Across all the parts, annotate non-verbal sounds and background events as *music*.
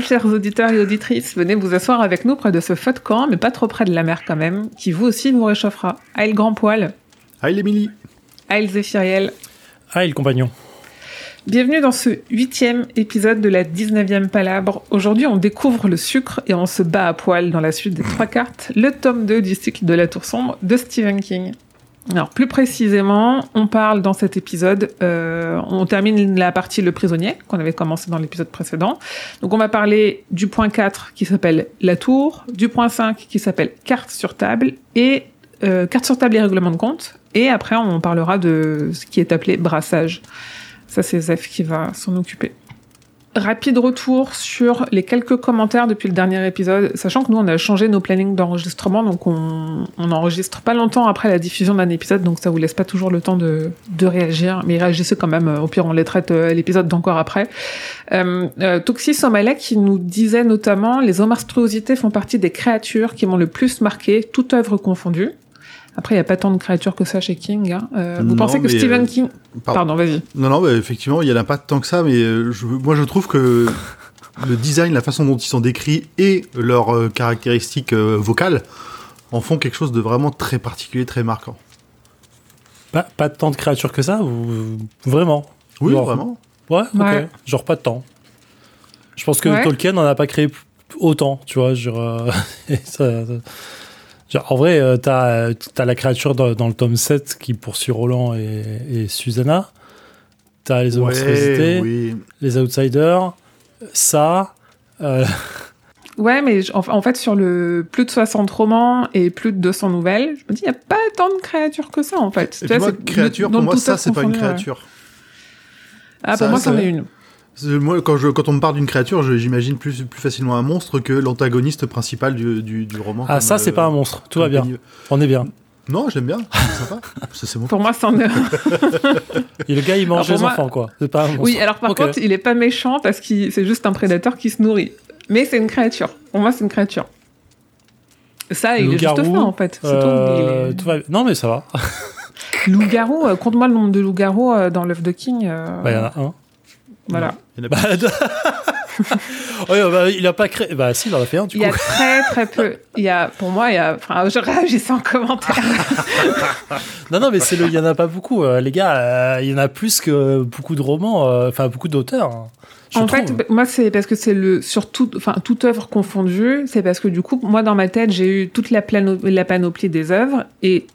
Chers auditeurs et auditrices, venez vous asseoir avec nous près de ce feu de camp, mais pas trop près de la mer quand même, qui vous aussi vous réchauffera. Aïe, le grand poil. Aïe, Émilie. Aïe, le Zéphiriel. Et le compagnon. Bienvenue dans ce huitième épisode de la 19e Palabre. Aujourd'hui, on découvre le sucre et on se bat à poil dans la suite des trois cartes, le tome 2 du cycle de la Tour Sombre de Stephen King. Alors, plus précisément, on parle dans cet épisode, euh, on termine la partie Le prisonnier, qu'on avait commencé dans l'épisode précédent. Donc, on va parler du point 4 qui s'appelle La Tour, du point 5 qui s'appelle Carte sur table et euh, Carte sur table et règlement de compte. Et après, on parlera de ce qui est appelé brassage. Ça, c'est Zef qui va s'en occuper. Rapide retour sur les quelques commentaires depuis le dernier épisode, sachant que nous, on a changé nos plannings d'enregistrement, donc on, on enregistre pas longtemps après la diffusion d'un épisode, donc ça vous laisse pas toujours le temps de, de réagir, mais réagissez quand même, au pire on les traite euh, l'épisode d'encore après. Euh, euh, Toxi Somalek qui nous disait notamment, les monstruosités font partie des créatures qui m'ont le plus marqué, toute œuvre confondue. Après, il n'y a pas tant de créatures que ça chez King. hein. Euh, vous Non, pensez que Stephen euh, King... pardon. Pardon, vas-y. Non, non, bah, effectivement, il y en a pas tant que ça, mais euh, je, moi je trouve que le design, la façon dont ils sont décrits et leurs euh, caractéristiques euh, vocales en font quelque chose de vraiment très particulier, très marquant. Pas, pas tant de créatures que ça ou vraiment? Oui, Genre- vraiment. Ouais, ok. Ouais. Genre pas de temps. Je pense que Ouais. Tolkien n'en a pas créé autant, tu vois. Genre, euh, *laughs* et ça- ça- genre, en vrai, euh, t'as as la créature dans, dans le tome 7 qui poursuit Roland et, et Susanna. T'as les monstruosités, oui. les outsiders, ça. euh, Ouais, mais en, en fait, sur le plus de 60 romans et plus de 200 nouvelles, je me dis, il n'y a pas tant de créatures que ça, en fait. Et Tu puis vois, moi, créature, dans pour moi, ça, c'est pas une créature. Ah, pour moi, ça- c'en est une. Moi, quand, je, quand on me parle d'une créature, j'imagine plus, plus facilement un monstre que l'antagoniste principal du, du, du roman. Ah, ça, c'est euh, pas un monstre. Tout va bien. On est bien. Non, j'aime bien, c'est sympa. Ça, c'est bon. Pour moi, c'en est un. *laughs* Et le gars, il mange les moi- enfants, quoi. C'est pas un monstre. Oui, alors par contre, il est pas méchant parce que c'est juste un prédateur qui se nourrit. Mais c'est une créature. Pour moi, c'est une créature. Ça, il est juste fin, en fait. Euh, tout. Il tout va- Non, mais ça va. Loup-garou, euh, compte-moi le nombre de loups-garous euh, dans l'œuf de King. euh, Bah, il y en a un. Voilà. Il y en a *laughs* Bah, il a pas créé. Bah, si, il en a fait un, du Il y a très très peu. Il y a, pour moi, il y a. Enfin, je réagissais en commentaire. *laughs* Non, non, mais c'est le. Il y en a pas beaucoup, euh, les gars. euh, il y en a plus que beaucoup de romans, euh, enfin, beaucoup d'auteurs. hein, en trouve. fait, moi, c'est parce que c'est le sur tout, enfin toute œuvre confondue. C'est parce que du coup, moi, dans ma tête, j'ai eu toute la, plano- la panoplie des œuvres et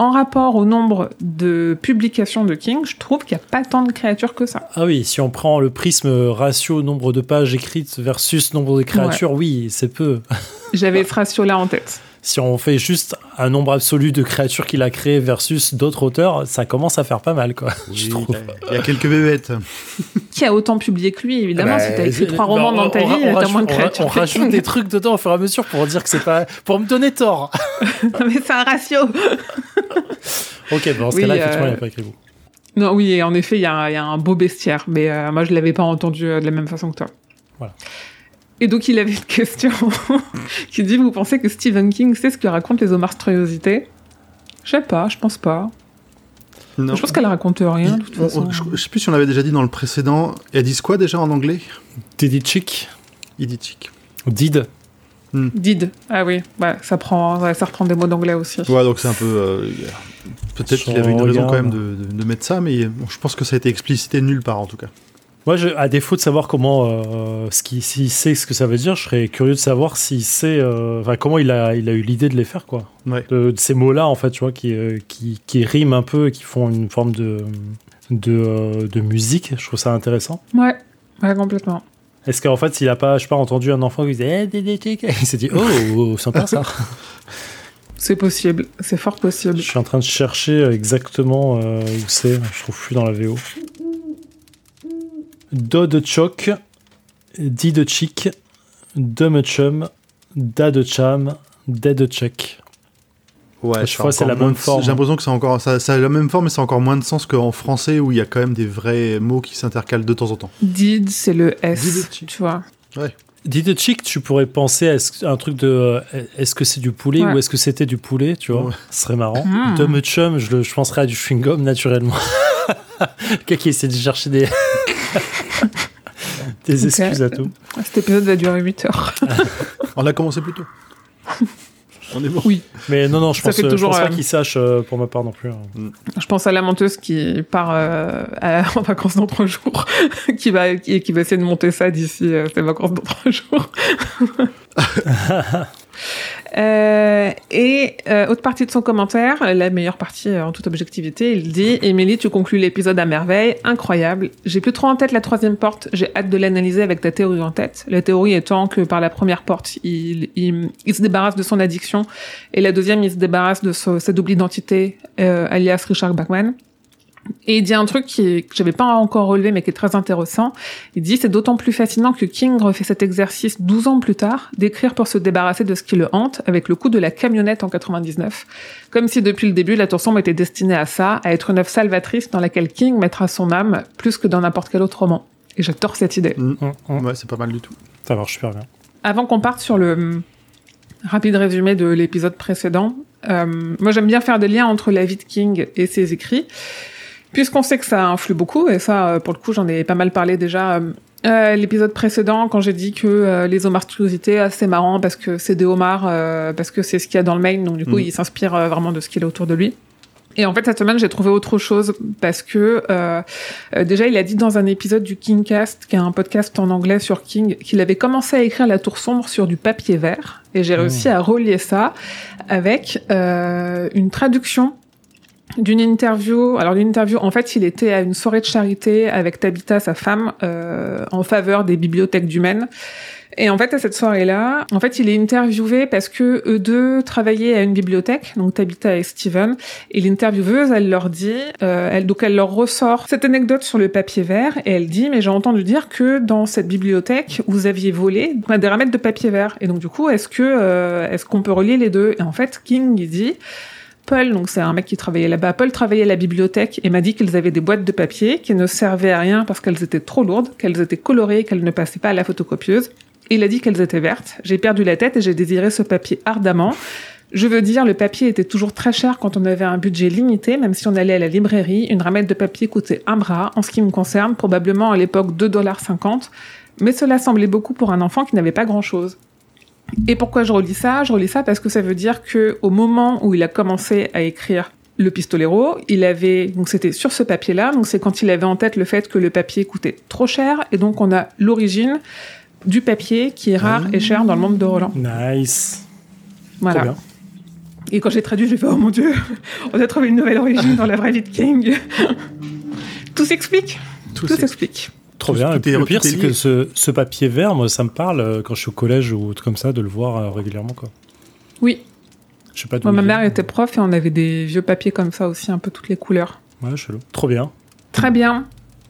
en rapport au nombre de publications de King, je trouve qu'il n'y a pas tant de créatures que ça. Ah oui, si on prend le prisme ratio nombre de pages écrites versus nombre de créatures, oui, c'est peu. *laughs* J'avais ce ratio-là en tête. Si on fait juste un nombre absolu de créatures qu'il a créées versus d'autres auteurs, ça commence à faire pas mal, quoi. je trouve. Il y a quelques bébêtes. *laughs* Qui a autant publié que lui, évidemment. Bah, si t'as écrit trois bah, romans on- dans ta on- vie, t'as moins de créatures. On rajoute des trucs dedans au fur et à mesure pour dire que c'est pas. pour me donner tort. *laughs* Mais c'est un ratio. *laughs* ok, bon, dans ce Oui, cas-là, euh, effectivement, il n'y a pas écrit beaucoup. Non, oui, et en effet, il y, a un- il y a un beau bestiaire, mais euh, moi, je l'avais pas entendu euh, de la même façon que toi. Voilà. Et donc, il avait une question *laughs* qui dit Vous pensez que Stephen King sait ce que racontent les monstruosités Je sais pas, je pense pas. Non. Je pense qu'elle raconte rien, de toute On- on- façon. je, je sais plus si on l'avait déjà dit dans le précédent. Elles disent quoi déjà en anglais? Did chick Idiotique. Did. Did. Ah oui, ouais, ça, prend, ouais, ça reprend des mots d'anglais aussi. Ouais, donc c'est un peu. euh, Peut-être qu'il avait une Son raison quand même de, de- de mettre ça, mais bon, je pense que ça a été explicité nulle part en tout cas. Moi, je, à défaut de savoir comment, euh, ce qu'il, s'il sait ce que ça veut dire, je serais curieux de savoir s'il sait, euh, enfin, comment il a, il a eu l'idée de les faire, quoi. Ouais. De, de ces mots-là, en fait, tu vois, qui, euh, qui, qui riment un peu et qui font une forme de, de, euh, de musique. Je trouve ça intéressant. Ouais, ouais, complètement. Est-ce qu'en fait, s'il a pas, je sais pas, entendu un enfant qui disait, eh, *laughs* il s'est dit, oh, sympa ça. *laughs* C'est possible, c'est fort possible. je suis en train de chercher exactement où c'est. Je trouve plus dans la VO. Do de choc, di de chic, de me chum, da de cham, de de check. Ouais, chaque fois, c'est la même de- forme. J'ai l'impression que c'est encore ça, ça a la même forme, mais c'est encore moins de sens qu'en français où il y a quand même des vrais mots qui s'intercalent de temps en temps. Did, c'est le S, Did. tu vois. Dit de chic, tu pourrais penser à un truc de euh, est-ce que c'est du poulet Ouais. ou est-ce que c'était du poulet, tu vois Ouais. Ce serait marrant. Mm. Dumb chum, je, le- je penserais à du chewing-gum naturellement. *laughs* Quelqu'un qui essaie de chercher des, *laughs* des Ok. excuses à tout. Cet épisode va durer 8 heures. *laughs* On a commencé plus tôt. *laughs* On est bon. Oui. Mais non, non, je Ça pense, fait euh, je toujours, pense pas euh, qu'il sache euh, pour ma part non plus. hein. Je pense à la menteuse qui part euh, à- en vacances dans trois jours, qui va, qui, qui va essayer de monter ça d'ici euh, ses vacances dans trois jours. Euh, et euh, autre partie de son commentaire, la meilleure partie euh, en toute objectivité, il dit Émilie, tu conclus l'épisode à merveille, incroyable. J'ai plus trop en tête la troisième porte, j'ai hâte de l'analyser avec ta théorie en tête. La théorie étant que par la première porte, il, il, il se débarrasse de son addiction, et la deuxième, il se débarrasse de sa double identité, euh, alias Richard Bachman. Et il dit un truc qui, que j'avais pas encore relevé, mais qui est très intéressant. Il dit, c'est d'autant plus fascinant que King refait cet exercice 12 ans plus tard, d'écrire pour se débarrasser de ce qui le hante, avec le coup de la camionnette en 99. Comme si depuis le début, la tour sombre était destinée à ça, à être une œuvre salvatrice dans laquelle King mettra son âme, plus que dans n'importe quel autre roman. Et j'adore cette idée. Mm. Hum, hum. Ouais, c'est pas mal du tout. Ça marche super bien. Avant qu'on parte sur le hum, rapide résumé de l'épisode précédent, euh, moi j'aime bien faire des liens entre la vie de King et ses écrits, puisqu'on sait que ça influe beaucoup, et ça, euh, pour le coup, j'en ai pas mal parlé déjà. euh, euh, l'épisode précédent, quand j'ai dit que euh, les homartuosités, ah, c'est marrant parce que c'est des homards, euh, parce que c'est ce qu'il y a dans le mail, donc du coup, Mm. il s'inspire vraiment de ce qu'il a autour de lui. Et en fait, cette semaine, j'ai trouvé autre chose parce que déjà, il a dit dans un épisode du Kingcast, qui est un podcast en anglais sur King, qu'il avait commencé à écrire La Tour sombre sur du papier vert. Et j'ai Mmh. réussi à relier ça avec euh, une traduction d'une interview. Alors l'interview, en fait, il était à une soirée de charité avec Tabitha, sa femme, euh, en faveur des bibliothèques du Maine. Et en fait, à cette soirée-là, en fait, il est interviewé parce que eux deux travaillaient à une bibliothèque, donc Tabitha et Steven. Et l'intervieweuse, elle leur dit, euh, elle, donc elle leur ressort cette anecdote sur le papier vert et elle dit, mais j'ai entendu dire que dans cette bibliothèque, vous aviez volé des ramettes de papier vert. Et donc du coup, est-ce que euh, est-ce qu'on peut relier les deux? Et en fait, King il dit. Paul, donc c'est un mec qui travaillait là-bas. Paul travaillait à la bibliothèque et m'a dit qu'ils avaient des boîtes de papier qui ne servaient à rien parce qu'elles étaient trop lourdes, qu'elles étaient colorées, qu'elles ne passaient pas à la photocopieuse. Il a dit qu'elles étaient vertes. J'ai perdu la tête et j'ai désiré ce papier ardemment. Je veux dire, le papier était toujours très cher quand on avait un budget limité, même si on allait à la librairie. Une ramette de papier coûtait un bras, en ce qui me concerne, probablement à l'époque 2,50$. Mais cela semblait beaucoup pour un enfant qui n'avait pas grand-chose. Et pourquoi je relis ça? Je relis ça parce que ça veut dire que au moment où il a commencé à écrire le pistolero, il avait donc c'était sur ce papier-là, donc c'est quand il avait en tête le fait que le papier coûtait trop cher et donc on a l'origine du papier qui est rare et cher dans le monde de Roland. Nice. Voilà. Trop bien. Et quand j'ai traduit, j'ai fait oh mon dieu, *laughs* on a trouvé une nouvelle origine dans la vraie vie de King. *laughs* Tout s'explique. Tout s'explique. Trop Tout- bien. tout Et puis, est- le pire, c'est que ce, ce papier vert, moi, ça me parle euh, quand je suis au collège ou tout comme ça, de le voir euh, régulièrement. Quoi. Oui. Je sais pas Moi, ma mère était prof et on avait des vieux papiers comme ça aussi, un peu toutes les couleurs. Ouais, chelou. Trop bien. Très bien.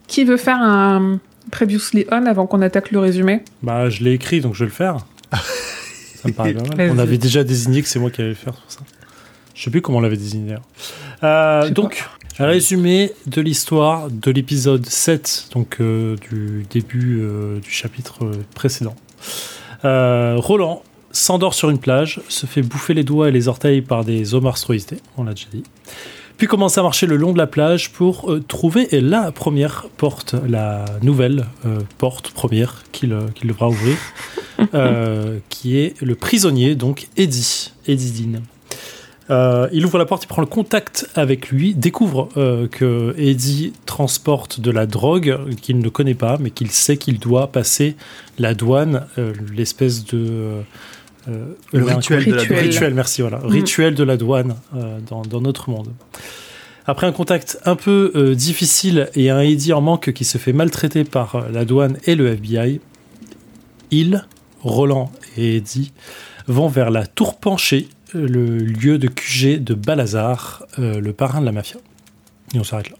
Qui veut faire un previously on avant qu'on attaque le résumé? Bah, je l'ai écrit, donc je vais le faire. ça me paraît pas mal. On avait déjà désigné que c'est moi qui allais le faire, pour ça. Je sais plus comment on l'avait désigné. Euh, sais donc, résumé de l'histoire de l'épisode 7, donc euh, du début euh, du chapitre euh, précédent. Euh, Roland s'endort sur une plage, se fait bouffer les doigts et les orteils par des hommes arstroïstés, on l'a déjà dit. Puis commence à marcher le long de la plage pour trouver la première porte, la nouvelle porte première qu'il devra ouvrir, *laughs* qui est le prisonnier, donc Eddie, Eddie Dean. Euh, il ouvre la porte, il prend le contact avec lui, découvre euh, que Eddie transporte de la drogue qu'il ne connaît pas, mais qu'il sait qu'il doit passer la douane, euh, l'espèce de... Le rituel de la Rituel. douane. Rituel, merci, voilà. Mm. Rituel de la douane dans, dans notre monde. Après un contact un peu difficile et un Eddie en manque qui se fait maltraiter par la douane et le FBI, il, Roland et Eddie vont vers la tour penchée, le lieu de QG de Balazar, euh, le parrain de la mafia. Et on s'arrête là.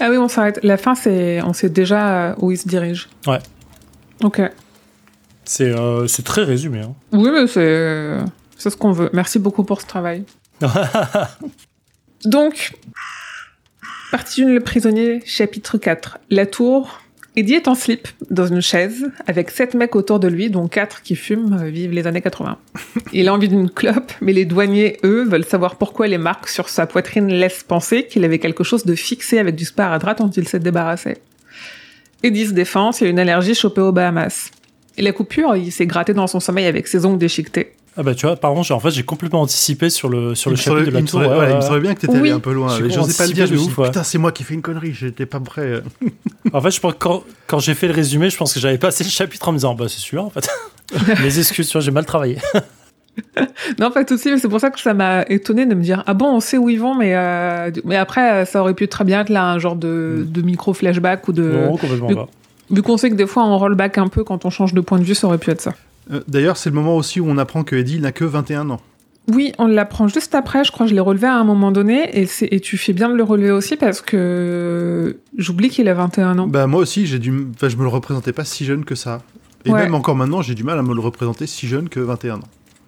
Ah oui, on s'arrête. La fin, c'est, on sait déjà euh, où il se dirige. Ouais. Ok. C'est euh, très résumé. hein. Oui, mais c'est, c'est ce qu'on veut. Merci beaucoup pour ce travail. *laughs* Donc, partie 1, le prisonnier, chapitre 4. La tour. Eddie est en slip, dans une chaise, avec sept mecs autour de lui, dont quatre qui fument, euh, vivent les années 80. *laughs* Il a envie d'une clope, mais les douaniers, eux, veulent savoir pourquoi les marques sur sa poitrine laissent penser qu'il avait quelque chose de fixé avec du sparadrap dont il s'est débarrassé. Eddie se défend, il a une allergie chopée aux Bahamas. Et la coupure, il s'est gratté dans son sommeil avec ses ongles déchiquetés. Ah bah tu vois, pardon, en fait j'ai complètement anticipé sur le sur Il le me chapitre de la il me tour. semblait- ouais, ouais, il me semblait bien que t'étais Oui. allé un peu loin. J'osais pas le dire. Je me suis dit, anticipé de ouf, ouais. putain, c'est moi qui ai fait une connerie. J'étais pas prêt. *laughs* En fait, je pense que quand, quand j'ai fait le résumé, je pense que j'avais passé le chapitre en me disant bah c'est celui-là en fait. *laughs* Mes excuses, tu vois, j'ai mal travaillé. *laughs* Non, pas tout de suite, mais c'est pour ça que ça m'a étonné de me dire ah bon, on sait où ils vont, mais euh, mais après ça aurait pu très bien être là un genre de, de micro flashback ou de Non, complètement pas. vu qu'on sait que des fois on rollback un peu quand on change de point de vue, ça aurait pu être ça. Euh, D'ailleurs, c'est le moment aussi où on apprend que Eddie n'a que 21 ans. Oui, on l'apprend juste après, je crois que je l'ai relevé à un moment donné, et, et tu fais bien de le relever aussi parce que j'oublie qu'il a 21 ans. Bah moi aussi, j'ai dû, enfin, je me le représentais pas si jeune que ça. Et Ouais. même encore maintenant, j'ai du mal à me le représenter si jeune que 21 ans.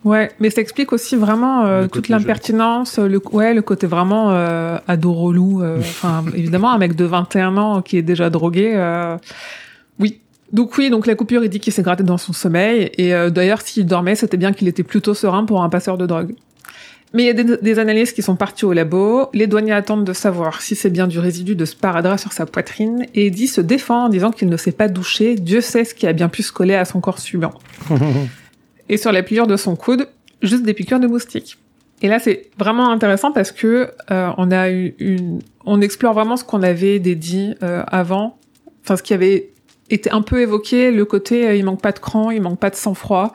Ouais, mais ça explique aussi vraiment euh, toute l'impertinence, le, ouais, le côté vraiment euh, ado relou. euh, *laughs* Enfin, évidemment, un mec de 21 ans qui est déjà drogué. oui. Donc oui, donc la coupure, il dit qu'il s'est gratté dans son sommeil. Et euh, d'ailleurs, s'il dormait, c'était bien qu'il était plutôt serein pour un passeur de drogue. Mais il y a des, des analyses qui sont parties au labo. Les douaniers attendent de savoir si c'est bien du résidu de sparadrap sur sa poitrine. Et Eddie se défend en disant qu'il ne s'est pas douché. Dieu sait ce qui a bien pu se coller à son corps suivant *laughs* et sur la pliure de son coude, juste des piqûres de moustiques. Et là, c'est vraiment intéressant parce que euh, on a eu une, on explore vraiment ce qu'on avait dédié euh, avant, enfin ce qui avait été un peu évoqué, le côté euh, il manque pas de cran, il manque pas de sang-froid,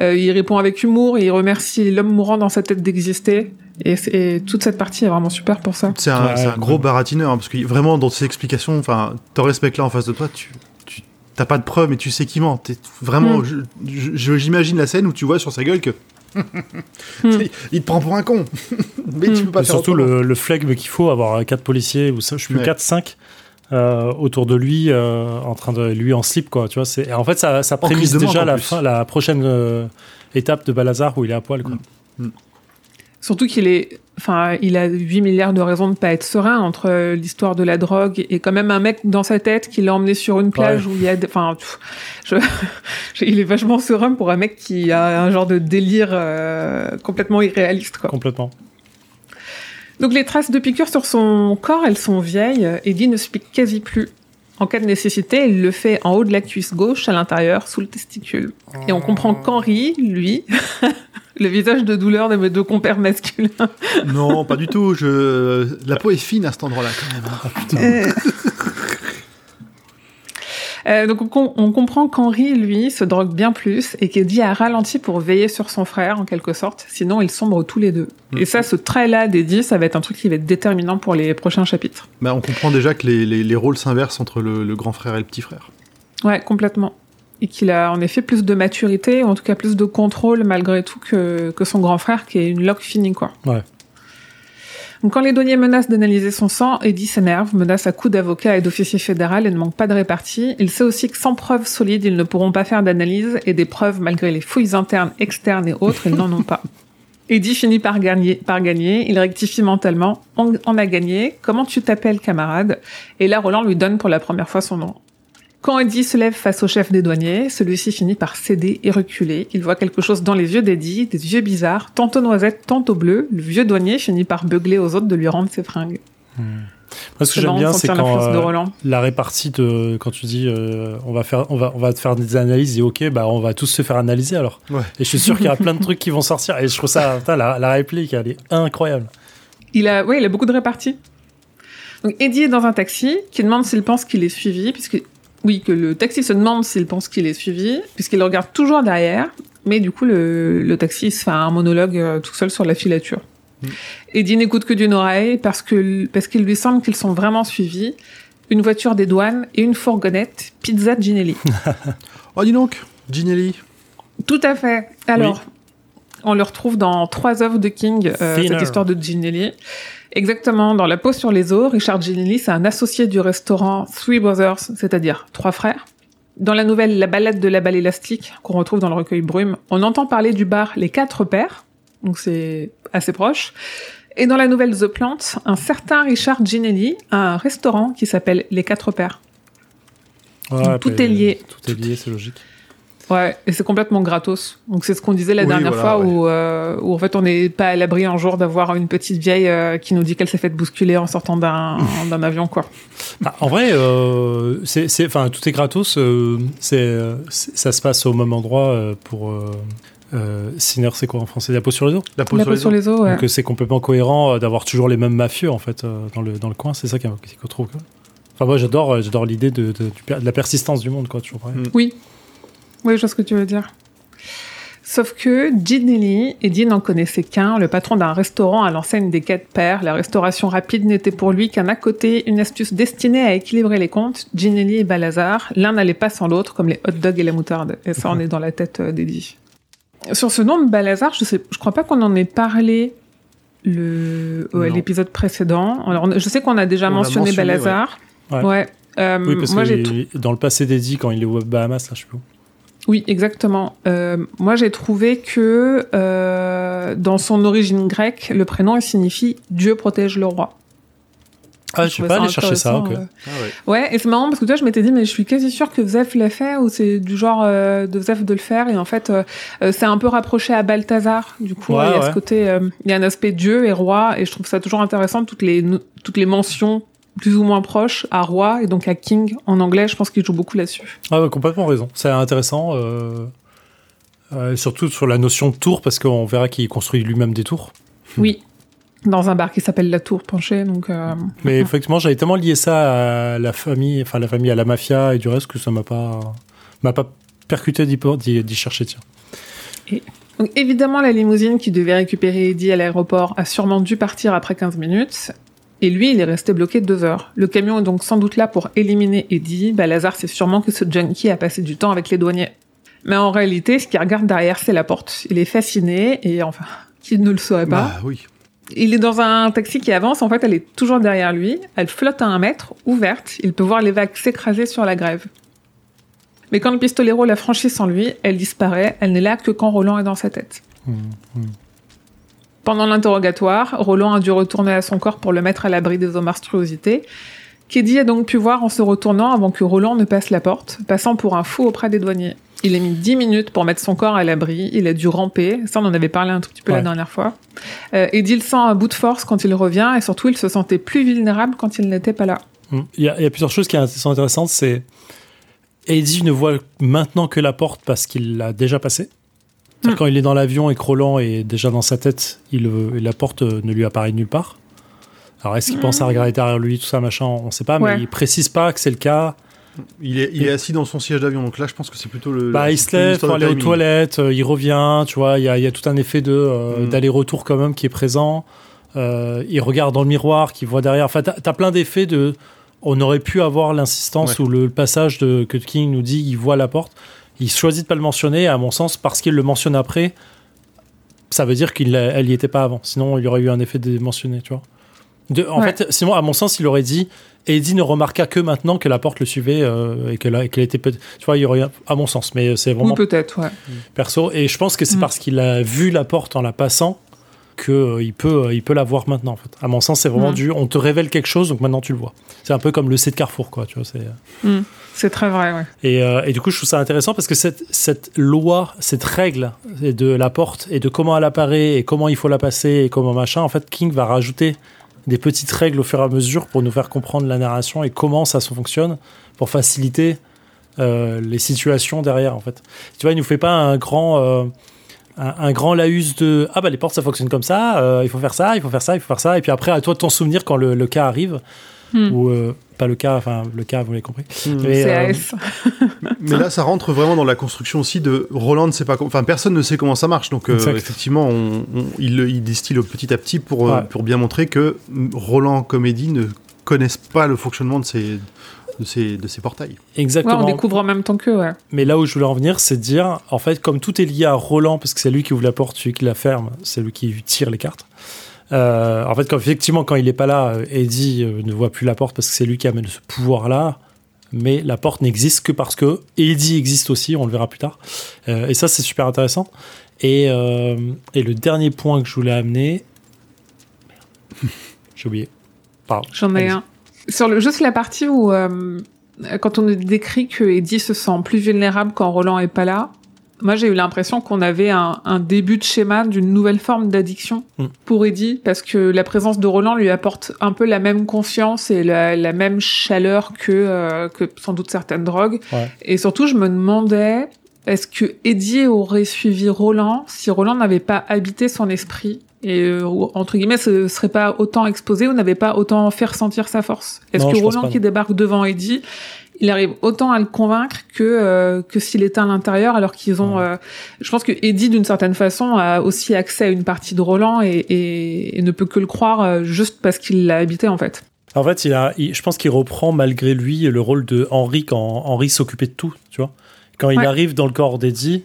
euh, il répond avec humour et il remercie l'homme mourant dans sa tête d'exister. Et, toute cette partie est vraiment super pour ça. C'est un, Ouais, c'est un ouais. gros baratineur, hein, parce que vraiment, dans ses explications, enfin, t'aurais ce mec-là en face de toi, tu, tu t'as pas de preuves, mais tu sais qu'il ment. T'es vraiment, Mm. j'imagine la scène où tu vois sur sa gueule que *laughs* *laughs* il te prend pour un con, *laughs* mais tu Mm. peux pas Et faire surtout le, le flegme qu'il faut, avoir quatre policiers, ou ça, je sais plus, Ouais. 4, 5 euh, autour de lui, euh, en train de lui en slip, quoi. Tu vois, c'est, en fait, ça, ça prémisse déjà la, plus. fin, la prochaine euh, étape de Balazar où il est à poil, quoi. Surtout qu'il est, enfin, il a 8 milliards de raisons de pas être serein entre l'histoire de la drogue et quand même un mec dans sa tête qui l'a emmené sur une plage où il y a, des- enfin, pff, je, je- *laughs* il est vachement serein pour un mec qui a un genre de délire euh, complètement irréaliste, quoi. Complètement. Donc les traces de piqûres sur son corps, elles sont vieilles. Eddie ne se pique quasi plus. En cas de nécessité, il le fait en haut de la cuisse gauche, à l'intérieur, sous le testicule. Et on comprend qu'Henri, lui, *laughs* le visage de douleur de mes deux compères masculins. Non, pas du tout. Je... La peau est fine à cet endroit-là, quand même. Euh, Euh, donc on, com- on comprend qu'Henri, lui, se drogue bien plus et qu'Eddie a ralenti pour veiller sur son frère, en quelque sorte. Sinon, ils sombrent tous les deux. Et ça, ce trait-là d'Eddie, ça va être un truc qui va être déterminant pour les prochains chapitres. Bah, on comprend déjà que les, les- les rôles s'inversent entre le, le grand frère et le petit frère. Ouais, complètement. Et qu'il a en effet plus de maturité, ou en tout cas plus de contrôle malgré tout que, que son grand frère qui est une loque finie, quoi. Ouais. Donc quand les douaniers menacent d'analyser son sang, Eddie s'énerve, menace à coups d'avocat et d'officier fédéral et ne manque pas de répartie. Il sait aussi que sans preuves solides, ils ne pourront pas faire d'analyse et des preuves malgré les fouilles internes, externes et autres, ils n'en ont pas. *laughs* Eddie finit par gagner, par gagner, il rectifie mentalement, on, on a gagné, comment tu t'appelles camarade? Et là Roland lui donne pour la première fois son nom. Quand Eddie se lève face au chef des douaniers, celui-ci finit par céder et reculer. Il voit quelque chose dans les yeux d'Eddie, des yeux bizarres, tantôt noisettes, tantôt bleus. Le vieux douanier finit par beugler aux autres de lui rendre ses fringues. Moi, ce que j'aime bien, c'est quand euh, Roland. la répartie de quand tu dis euh, on va faire on va on va te faire des analyses et ok bah on va tous se faire analyser alors. Ouais. Et je suis sûr qu'il y a *laughs* plein de trucs qui vont sortir et je trouve ça putain, la, la réplique elle est incroyable. Il a, ouais, il a beaucoup de réparties. Donc Eddie est dans un taxi qui demande s'il pense qu'il est suivi, puisque oui, que le taxi se demande s'il pense qu'il est suivi, puisqu'il regarde toujours derrière. Mais du coup, le, le taxi se fait un monologue euh, tout seul sur la filature. Eddie n'écoute que d'une oreille parce que parce qu'il lui semble qu'ils sont vraiment suivis. Une voiture des douanes et une fourgonnette Pizza Ginelli. *laughs* Oh, dis donc, Ginelli. Tout à fait. Alors, on le retrouve dans trois œuvres de King, euh, cette histoire de Ginelli. Exactement, dans La peau sur les os, Richard Ginelli, c'est un associé du restaurant Three Brothers, c'est-à-dire trois frères. Dans la nouvelle La balade de la balle élastique, qu'on retrouve dans le recueil Brume, on entend parler du bar Les Quatre Pères. Donc c'est assez proche. Et dans la nouvelle The Plant, un certain Richard Ginelli a un restaurant qui s'appelle Les Quatre Pères. Ouais, tout après, est lié. Tout est lié, c'est logique. Ouais, et c'est complètement gratos. Donc c'est ce qu'on disait la Oui, dernière voilà, fois ouais. où, euh, où en fait on n'est pas à l'abri un jour d'avoir une petite vieille euh, qui nous dit qu'elle s'est faite bousculer en sortant d'un *laughs* d'un avion quoi. Ah, en vrai, euh, c'est, c'est- enfin, tout est gratos. euh, c'est, ça se passe au même endroit euh, pour euh, euh, Sinner, c'est quoi en français? La peau sur les os? La peau La sur peau les sur os. les os, ouais. Donc c'est complètement cohérent d'avoir toujours les mêmes mafieux en fait dans, le, dans le coin. C'est ça qui- qu'on trouve. quoi. Enfin, moi j'adore, j'adore l'idée de, la persistance du monde, quoi, toujours pareil. Mm. Oui. Oui, je vois ce que tu veux dire. Sauf que Ginelli, Eddie n'en connaissait qu'un, le patron d'un restaurant à l'enseigne des quatre pères. La restauration rapide n'était pour lui qu'un à côté, une astuce destinée à équilibrer les comptes. Ginelli et Balazar, l'un n'allait pas sans l'autre, comme les hot dogs et la moutarde. Et ça, on est dans la tête euh, d'Eddie. Sur ce nom de Balazar, je sais, je crois pas qu'on en ait parlé le, l'épisode précédent. Alors, on- je sais qu'on a déjà On mentionné, mentionné, Balazar. ouais. Ouais. Euh, Oui, parce moi, que j'ai dans le passé d'Eddie, quand il est aux Bahamas, là, je sais plus. où. Oui, exactement. Euh, moi, j'ai trouvé que euh, dans son origine grecque, le prénom il signifie Dieu protège le roi. Ah, je Je suis pas allé chercher ça. intéressant, ok. euh. Ah ouais. Ouais, et c'est marrant parce que toi, je m'étais dit, mais je suis quasi sûre que Zef l'a fait ou c'est du genre euh, de Zef de le faire. Et en fait, euh, euh, c'est un peu rapproché à Balthazar. Du coup, Ouais, il y a ouais. ce côté, euh, il y a un aspect Dieu et roi. Et je trouve ça toujours intéressant, toutes les, toutes les mentions plus ou moins proches à roi et donc à king en anglais. Je pense qu'il joue beaucoup là-dessus. Ah, ouais, complètement raison. C'est intéressant. euh, euh, surtout sur la notion de tour, parce qu'on verra qu'il construit lui-même des tours. *laughs* Oui. Dans un bar qui s'appelle La Tour Penchée, donc. euh, *laughs* Mais effectivement, j'avais tellement lié ça à la famille, enfin la famille à la mafia et du reste que ça m'a pas, m'a pas percuté d'y chercher. Tiens. Donc évidemment, la limousine qui devait récupérer Eddie à l'aéroport a sûrement dû partir après 15 minutes. Et lui, il est resté bloqué deux heures. Le camion est donc sans doute là pour éliminer Eddie. Balazar sait sûrement que ce junkie a passé du temps avec les douaniers. Mais en réalité, ce qu'il regarde derrière, c'est la porte. Il est fasciné et enfin, *laughs* qui ne le saurait pas Bah oui. Il est dans un taxi qui avance, en fait, elle est toujours derrière lui. Elle flotte à un mètre, ouverte. Il peut voir les vagues s'écraser sur la grève. Mais quand le pistolero la franchit sans lui, elle disparaît. Elle n'est là que quand Roland est dans sa tête. Hum, hum. Pendant l'interrogatoire, Roland a dû retourner à son corps pour le mettre à l'abri des eaux monstruosités. Keddy a donc pu voir en se retournant avant que Roland ne passe la porte, passant pour un fou auprès des douaniers. Il a mis 10 minutes pour mettre son corps à l'abri, il a dû ramper, ça on en avait parlé un tout petit peu la dernière fois. Euh, le sent à bout de force quand il revient, et surtout il se sentait plus vulnérable quand il n'était pas là. Hum. Il y, a, il y a plusieurs choses qui sont intéressantes. C'est Eddie ne voit maintenant que la porte parce qu'il l'a déjà passée. Mm. Quand il est dans l'avion et est déjà dans sa tête, il, euh, la porte euh, ne lui apparaît nulle part. Alors est-ce qu'il pense à regarder derrière lui, tout ça, machin, on ne sait pas, Ouais. mais il précise pas que c'est le cas. Il est, il est assis dans son siège d'avion, donc là je pense que c'est plutôt le. Bah, il se lève pour aller aux toilettes, euh, il revient, tu vois, il y a, il y a tout un effet de euh, Mm. d'aller-retour quand même qui est présent. Euh, il regarde dans le miroir, qui voit derrière. Enfin, t'as as plein d'effets de. On aurait pu avoir l'insistance Ouais. ou le, le passage de que King nous dit, il voit la porte. Il choisit de pas le mentionner, à mon sens, parce qu'il le mentionne après. Ça veut dire qu'il elle y était pas avant. Sinon, il y aurait eu un effet de mentionner, tu vois. De, en Ouais. fait, sinon, à mon sens, il aurait dit. Eddie ne remarqua que maintenant que la porte le suivait euh, et qu'elle était peut Tu vois, il y aurait, à mon sens, mais c'est Ou vraiment peut-être, ouais. perso. Et je pense que c'est Mm. parce qu'il a vu la porte en la passant que euh, il peut, euh, il peut la voir maintenant. En fait, à mon sens, c'est vraiment Mm. du. On te révèle quelque chose, donc maintenant tu le vois. C'est un peu comme le C de Carrefour, quoi. Tu vois. C'est. C'est très vrai, ouais. Et, euh, et du coup, je trouve ça intéressant parce que cette, cette loi, cette règle de la porte et de comment elle apparaît et comment il faut la passer et comment machin, en fait, King va rajouter des petites règles au fur et à mesure pour nous faire comprendre la narration et comment ça se fonctionne pour faciliter euh, les situations derrière, en fait. Tu vois, il nous fait pas un grand. euh, un, un grand laïus de ah bah les portes ça fonctionne comme ça euh, il faut faire ça il faut faire ça il faut faire ça et puis après à toi de t'en souvenir quand le, le cas arrive Hmm. euh, pas le cas enfin le cas vous l'avez compris Mm. Mais, euh, CAS. *laughs* Mais là, ça rentre vraiment dans la construction aussi de Roland ne sait pas, enfin personne ne sait comment ça marche, donc euh, effectivement, on, on- il, le- il distille petit à petit pour euh, Ouais. pour bien montrer que Roland comme Eddie ne connaissent pas le fonctionnement de ces de ces de ces portails. Ouais, exactement on découvre en même temps qu'eux, ouais. Mais là où je voulais en venir, c'est de dire, en fait, comme tout est lié à Roland, parce que c'est lui qui ouvre la porte, celui qui la ferme, c'est lui qui tire les cartes. Euh, en fait, quand, effectivement, quand il est pas là, euh, Eddie euh, ne voit plus la porte parce que c'est lui qui amène ce pouvoir-là. Mais la porte n'existe que parce que Eddie existe aussi, on le verra plus tard. Euh, et ça, c'est super intéressant. Et, euh, et le dernier point que je voulais amener. *laughs* J'ai oublié. Pardon. J'en ai un. Sur le, juste la partie où, euh, quand on nous décrit que Eddie se sent plus vulnérable quand Roland est pas là, moi j'ai eu l'impression qu'on avait un, un début de schéma d'une nouvelle forme d'addiction Mm. pour Eddie, parce que la présence de Roland lui apporte un peu la même confiance et la, la même chaleur que, euh, que sans doute certaines drogues. Ouais. Et surtout, je me demandais, est-ce que Eddie aurait suivi Roland si Roland n'avait pas habité son esprit et euh, entre guillemets, ce serait pas autant exposé ou n'avait pas autant fait ressentir sa force? Est-ce que Roland qui débarque devant Eddie, il arrive autant à le convaincre que euh, que s'il était à l'intérieur, alors qu'ils ont. Euh, je pense que Eddie, d'une certaine façon, a aussi accès à une partie de Roland et, et, et ne peut que le croire euh, juste parce qu'il l'a habité en fait. En fait, il a, il- je pense qu'il reprend malgré lui le rôle de Henri quand Henri s'occupait de tout, tu vois. Quand il Ouais. arrive dans le corps d'Eddie,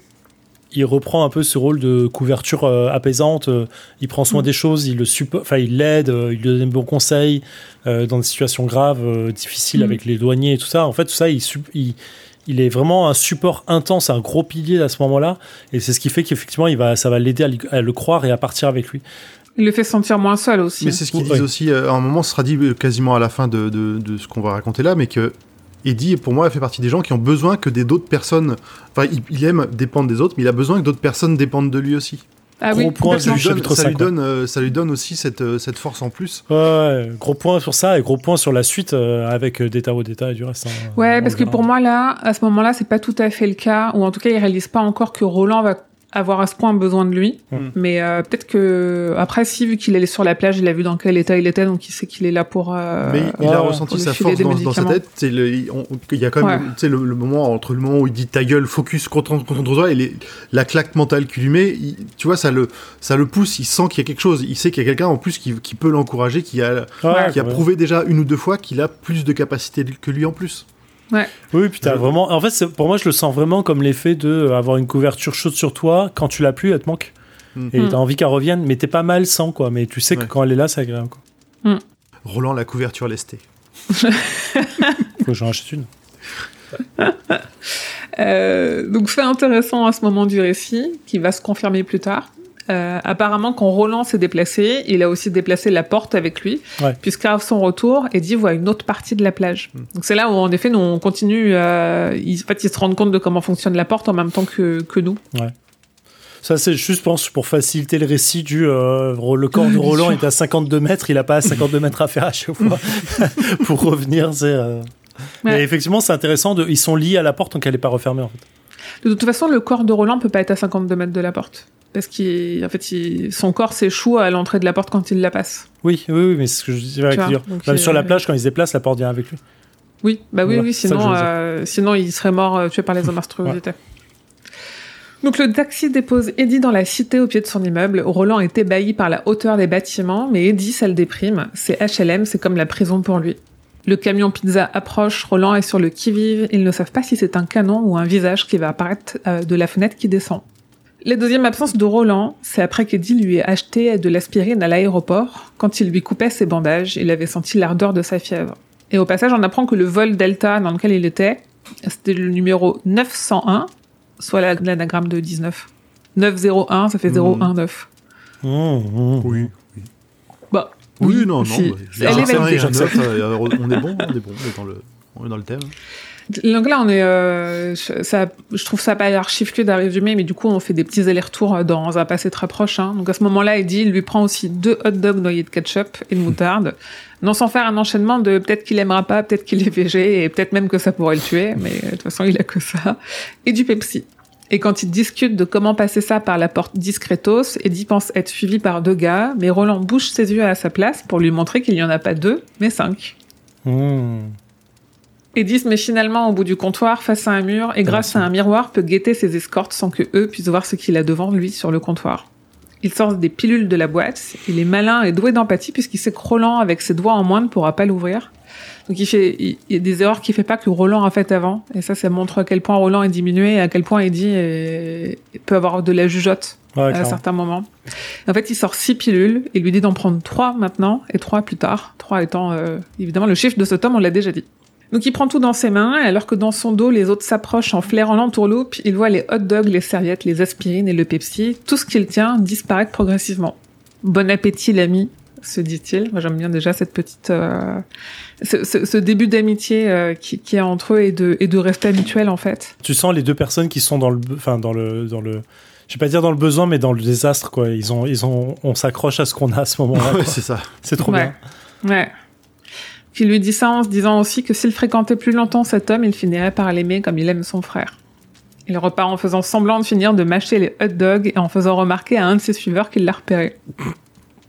il reprend un peu ce rôle de couverture euh, apaisante. euh, il prend soin Mm. des choses, il le enfin il l'aide, euh, il lui donne des bons conseils euh, dans des situations graves, euh, difficiles Mm. avec les douaniers et tout ça. En fait, tout ça, il, sup- il, il est vraiment un support intense, un gros pilier à ce moment-là, et c'est ce qui fait qu'effectivement, il va, ça va l'aider à, le croire et à partir avec lui. Il le fait sentir moins seul aussi. Mais c'est ce qu'ils Ouais. disent aussi, à un moment, ce sera dit quasiment à la fin de, de- de ce qu'on va raconter là, mais que Eddie, pour moi, fait partie des gens qui ont besoin que des d'autres personnes. Enfin, il, il aime dépendre des autres, mais il a besoin que d'autres personnes dépendent de lui aussi. ah gros oui, point ça complètement. lui, donne, chapitre ça, lui 5, ouais. donne, euh, ça lui donne aussi cette, euh, cette force en plus. Ouais, ouais, gros point sur ça et gros point sur la suite euh, avec Data au et du reste. hein. Ouais, parce que pour moi là, à ce moment-là, c'est pas tout à fait le cas, ou en tout cas, il réalise pas encore que Roland va avoir à ce point besoin de lui. Mm. Mais euh, peut-être que après, si vu qu'il est sur la plage, il a vu dans quel état il était, donc il sait qu'il est là pour. euh, mais il a ouais, ressenti sa force dans, dans sa tête. Le- il on- il y a quand même Ouais. le, le moment entre le moment où il dit ta gueule, focus contre, contre toi et les- la claque mentale qu'il lui met. il- tu vois, ça le, ça le pousse. Il sent qu'il y a quelque chose. Il sait qu'il y a quelqu'un en plus qui, qui peut l'encourager, qui a, Ouais, qui a ouais. prouvé déjà une ou deux fois qu'il a plus de capacité que lui en plus. Oui, puis t'as vraiment. En fait, c'est- pour moi, je le sens vraiment comme l'effet de euh, avoir une couverture chaude sur toi. Quand tu l'as plus, elle te manque. Mm. Et Mm. t'as envie qu'elle revienne, mais t'es pas mal sans, quoi. Mais tu sais que Ouais. quand elle est là, c'est agréable, quoi. Roland, la couverture lestée. Faut que j'en achète une. *laughs* Euh, donc fait intéressant à ce moment du récit, qui va se confirmer plus tard. Euh, apparemment, quand Roland s'est déplacé, il a aussi déplacé la porte avec lui, Ouais. puisqu'à son retour, Eddie voit une autre partie de la plage. Donc c'est là où, en effet, nous on continue. Euh, ils, en fait, ils se rendent compte de comment fonctionne la porte en même temps que, que nous. Ça, c'est juste, je pense, pour faciliter le récit du. euh, le corps de *laughs* Roland est à 52 mètres, il a pas 52 mètres à faire à chaque fois. *laughs* *laughs* pour revenir, c'est. euh, Ouais. Mais effectivement, c'est intéressant. De... Ils sont liés à la porte, donc elle est pas refermée, en fait. De toute façon, le corps de Roland peut pas être à 52 mètres de la porte. Parce qu'en fait, il- son corps s'échoue à l'entrée de la porte quand il la passe. Oui, oui, oui, mais c'est ce que je disais avec dire. Même sur la plage, quand il se déplace, la porte vient avec lui. Oui, bah oui, Voilà, oui, sinon, euh, sinon il serait mort euh, tué par les monstruosités. Donc le taxi dépose Eddie dans la cité au pied de son immeuble. Roland est ébahi par la hauteur des bâtiments, mais Eddie, ça le déprime. C'est HLM, c'est comme la prison pour lui. Le camion pizza approche, Roland est sur le qui-vive. Ils ne savent pas si c'est un canon ou un visage qui va apparaître euh, de la fenêtre qui descend. La deuxième absence de Roland, c'est après qu'Eddie lui ait acheté de l'aspirine à l'aéroport. Quand il lui coupait ses bandages, il avait senti l'ardeur de sa fièvre. Et au passage, on apprend que le vol Delta dans lequel il était, c'était le numéro 901, soit la- l'anagramme de 19. 901, ça fait Mhm. 019. Mmh, mmh. Oui. Oui, non, non. bah, Elle est euh, on est bon, on est bon, on est dans le, on est dans le thème. Donc là, on est, euh, je- ça, je trouve ça pas archi fluide à résumer, mais du coup, on fait des petits allers-retours dans un passé très proche. Hein. Donc à ce moment-là, Eddie lui prend aussi deux hot dogs noyés de ketchup et de *laughs* moutarde, non sans faire un enchaînement de peut-être qu'il aimera pas, peut-être qu'il est végé, et peut-être même que ça pourrait le tuer, mais euh, de toute façon, il a que ça, et du Pepsi. Et quand ils discutent de comment passer ça par la porte discretos, Eddie pense être suivi par deux gars, mais Roland bouge ses yeux à sa place pour lui montrer qu'il n'y en a pas deux, mais cinq. Mmh. Eddie se met finalement au bout du comptoir face à un mur et grâce à un miroir peut guetter ses escortes sans que eux puissent voir ce qu'il a devant lui sur le comptoir. Il sort des pilules de la boîte. Il est malin et doué d'empathie puisqu'il sait que Roland, avec ses doigts en moins, ne pourra pas l'ouvrir. Donc il fait, il, il y a des erreurs qu'il fait pas que Roland a fait avant. Et ça, ça montre à quel point Roland est diminué et à quel point Eddie est- peut avoir de la jugeote Ouais, à clairement. certains moments. En fait, il sort six pilules et lui dit d'en prendre trois maintenant et trois plus tard. Trois étant euh, évidemment le chiffre de ce tome, on l'a déjà dit. Donc il prend tout dans ses mains, et alors que dans son dos, les autres s'approchent en flairant l'entourloupe, il voit les hot dogs, les serviettes, les aspirines et le Pepsi, tout ce qu'il tient disparaître progressivement. Bon appétit, l'ami, se dit-il. Moi, j'aime bien déjà cette petite, euh, ce, ce- ce début d'amitié euh, qui, qui est entre eux et de, et de respect mutuel, en fait. Tu sens les deux personnes qui sont dans le, enfin dans le, dans le, je vais pas dire dans le besoin, mais dans le désastre quoi. Ils ont, ils ont, on s'accroche à ce qu'on a à ce moment-là. *laughs* Ouais, c'est ça. c'est trop ouais. bien. Ouais. Qui lui dit ça en se disant aussi que s'il fréquentait plus longtemps cet homme, il finirait par l'aimer comme il aime son frère. Il repart en faisant semblant de finir de mâcher les hot dogs et en faisant remarquer à un de ses suiveurs qu'il l'a repéré.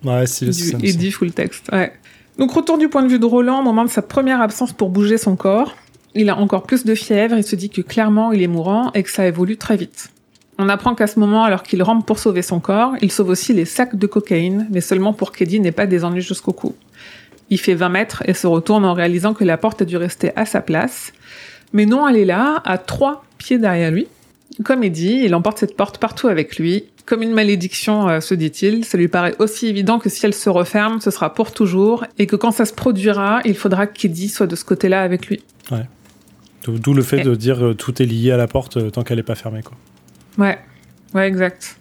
Ouais, c'est Du- il dit full texte. Ouais. Donc retour du point de vue de Roland, au moment de sa première absence pour bouger son corps. Il a encore plus de fièvre, il se dit que clairement il est mourant et que ça évolue très vite. On apprend qu'à ce moment, alors qu'il rampe pour sauver son corps, il sauve aussi les sacs de cocaïne, mais seulement pour qu'Eddie n'ait pas des ennuis jusqu'au cou. Il fait 20 mètres et se retourne en réalisant que la porte a dû rester à sa place. Mais non, elle est là, à trois pieds derrière lui. Comme Eddie, il emporte cette porte partout avec lui. Comme une malédiction, euh, se dit-il, ça lui paraît aussi évident que si elle se referme, ce sera pour toujours, et que quand ça se produira, il faudra qu'Eddie soit de ce côté-là avec lui. D'où d'où le fait de dire euh, tout est lié à la porte euh, tant qu'elle est pas fermée quoi. Ouais, ouais, exact.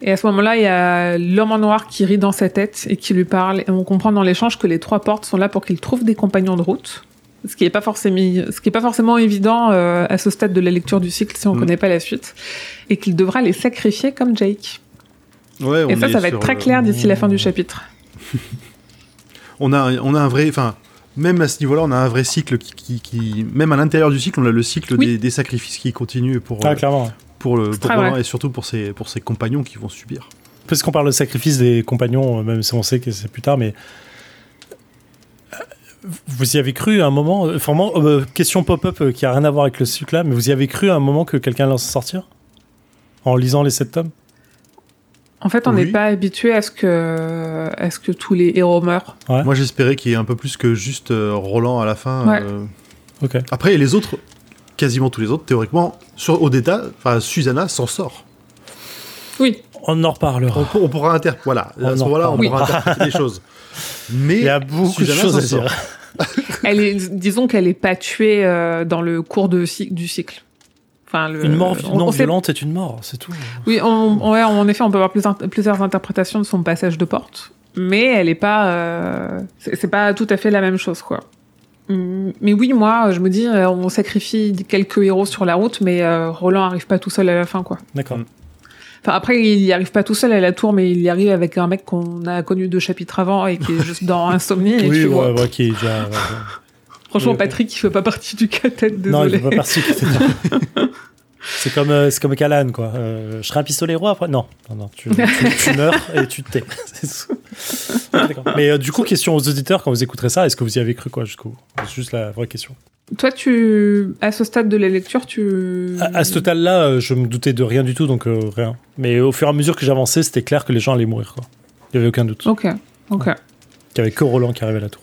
Et à ce moment-là, il y a l'homme en noir qui rit dans sa tête et qui lui parle. Et on comprend dans l'échange que les trois portes sont là pour qu'il trouve des compagnons de route. Ce qui est pas forcément, ce qui est pas forcément évident euh, à ce stade de la lecture du cycle si on Mm. connaît pas la suite. Et qu'il devra les sacrifier comme Jake. Ouais, Et ça, ça va être très euh, clair d'ici la fin du chapitre. *laughs* On a, un- on a un vrai, enfin, même à ce niveau-là, on a un vrai cycle qui, qui, qui- même à l'intérieur du cycle, on a le cycle Oui. des, des sacrifices qui continue pour, Ah euh, clairement. pour le, pour Roland et surtout pour ses, pour ses compagnons qui vont subir. Parce qu'on parle de sacrifice des compagnons, euh, même si on sait que c'est plus tard, mais euh, vous y avez cru à un moment, euh, vraiment, euh, question pop-up euh, qui a rien à voir avec le cycle là, mais vous y avez cru à un moment que quelqu'un allait s'en sortir? En lisant les sept tomes En fait, on Oui. n'est pas habitué à ce que, à ce que tous les héros meurent. Ouais. Moi, j'espérais qu'il y ait un peu plus que juste euh, Roland à la fin. Ouais. euh. Ok. Après, les autres, quasiment tous les autres, théoriquement, sur Odetta, enfin, Susanna s'en sort. Oui, On en reparlera. On, on pourra inter... voilà, On à ce en on pourra interpréter les choses. *laughs* Mais Il y a beaucoup de choses à dire. *laughs* elle est, disons qu'elle est pas tuée euh, dans le cours de, du cycle. Enfin, le, Une mort on- non on sait- violente est une mort, c'est tout. Oui, on- ouais, en effet, on peut avoir plusieurs, plusieurs interprétations de son passage de porte, mais elle est pas, euh, c'est pas tout à fait la même chose, quoi. Hum, Mais oui, moi, je me dis, euh, on sacrifie quelques héros sur la route, mais euh, Roland arrive pas tout seul à la fin, quoi. D'accord. Enfin, après, il y arrive pas tout seul à la tour, mais il y arrive avec un mec qu'on a connu deux chapitres avant et qui est juste dans *laughs* Insomnie. Et Oui, ouais, ouais, qui est déjà. franchement. Patrick, il fait pas partie du quartet, Non, il désolé. fait pas partie. *laughs* C'est comme, euh, c'est comme Calan, quoi. Euh, je serai un pistolet roi après. Non, non, non. Tu, tu- tu *laughs* meurs et tu te tais. *laughs* Mais euh, du coup, question aux auditeurs, quand vous écouterez ça, est-ce que vous y avez cru, quoi, jusqu'au bout C'est juste la vraie question. Toi, tu, à ce stade de la lecture, tu. À, à ce total-là, euh, je me doutais de rien du tout, donc euh, rien. Mais au fur et à mesure que j'avançais, c'était clair que les gens allaient mourir, quoi. Il y avait aucun doute. Ok, ok. Qu'il y avait que Roland qui arrivait à la tour.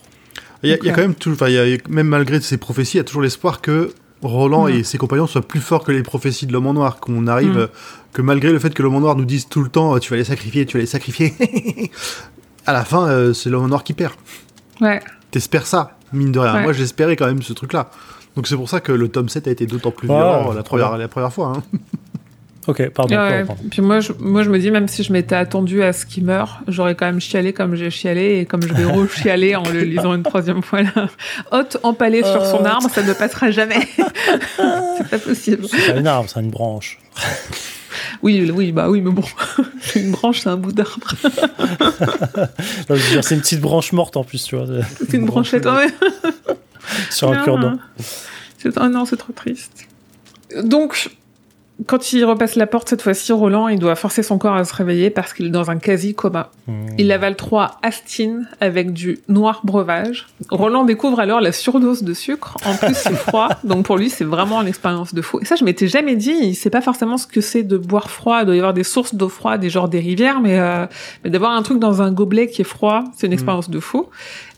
il y, a- il y a Ok. quand même, tout, enfin, il y a- même malgré ces prophéties, il y a toujours l'espoir que Roland Mhm. et ses compagnons soient plus forts que les prophéties de l'homme en noir. Qu'on arrive, Mhm. euh, que malgré le fait que l'homme en noir nous dise tout le temps, euh, tu vas les sacrifier, tu vas les sacrifier, *laughs* à la fin, euh, c'est l'homme en noir qui perd. Ouais. T'espères ça, mine de rien. Ouais. Moi, j'espérais quand même ce truc-là. Donc c'est pour ça que le tome 7 a été d'autant plus violent première, la première fois. hein. *laughs* Ok, pardon. Ouais, pardon. Puis moi je, moi, je me dis, même si je m'étais attendu à ce qu'il meure, j'aurais quand même chialé comme j'ai chialé et comme je vais *laughs* re-chialer en le lisant une troisième fois là. Hôte empalé sur son Hôte. arbre, ça ne passera jamais. *laughs* c'est pas possible. C'est pas une arme, c'est une branche. Oui, oui, bah oui, mais bon. *laughs* Une branche, c'est un bout d'arbre. C'est une petite branche morte en plus, tu vois, C'est une branchette. Ouais. sur un cure-dent. Oh non, c'est trop triste. Donc, quand il repasse la porte cette fois-ci, Roland, il doit forcer son corps à se réveiller parce qu'il est dans un quasi-coma. Hmm. Il avale trois Astine avec du noir breuvage. Roland découvre alors la surdose de sucre. En plus, c'est *laughs* froid, donc pour lui, c'est vraiment une expérience de fou. Et ça, je m'étais jamais dit. Il sait pas forcément ce que c'est de boire froid. Il doit y avoir des sources d'eau froide, des genres des rivières, mais, euh, mais d'avoir un truc dans un gobelet qui est froid, c'est une expérience de fou.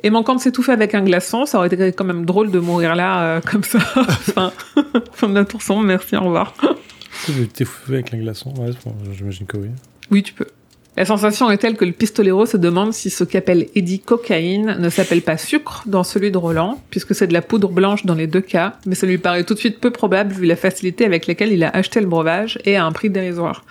Et manquant de s'étouffer avec un glaçon, ça aurait été quand même drôle de mourir là, euh, comme ça. *laughs* enfin, fin de la tour sombre, merci, au revoir. Tu veux t'étouffer avec un glaçon Ouais, j'imagine que oui. Oui, tu peux. La sensation est telle que le pistolero se demande si ce qu'appelle Eddie cocaïne ne s'appelle pas sucre dans celui de Roland, puisque c'est de la poudre blanche dans les deux cas, mais ça lui paraît tout de suite peu probable vu la facilité avec laquelle il a acheté le breuvage et à un prix dérisoire.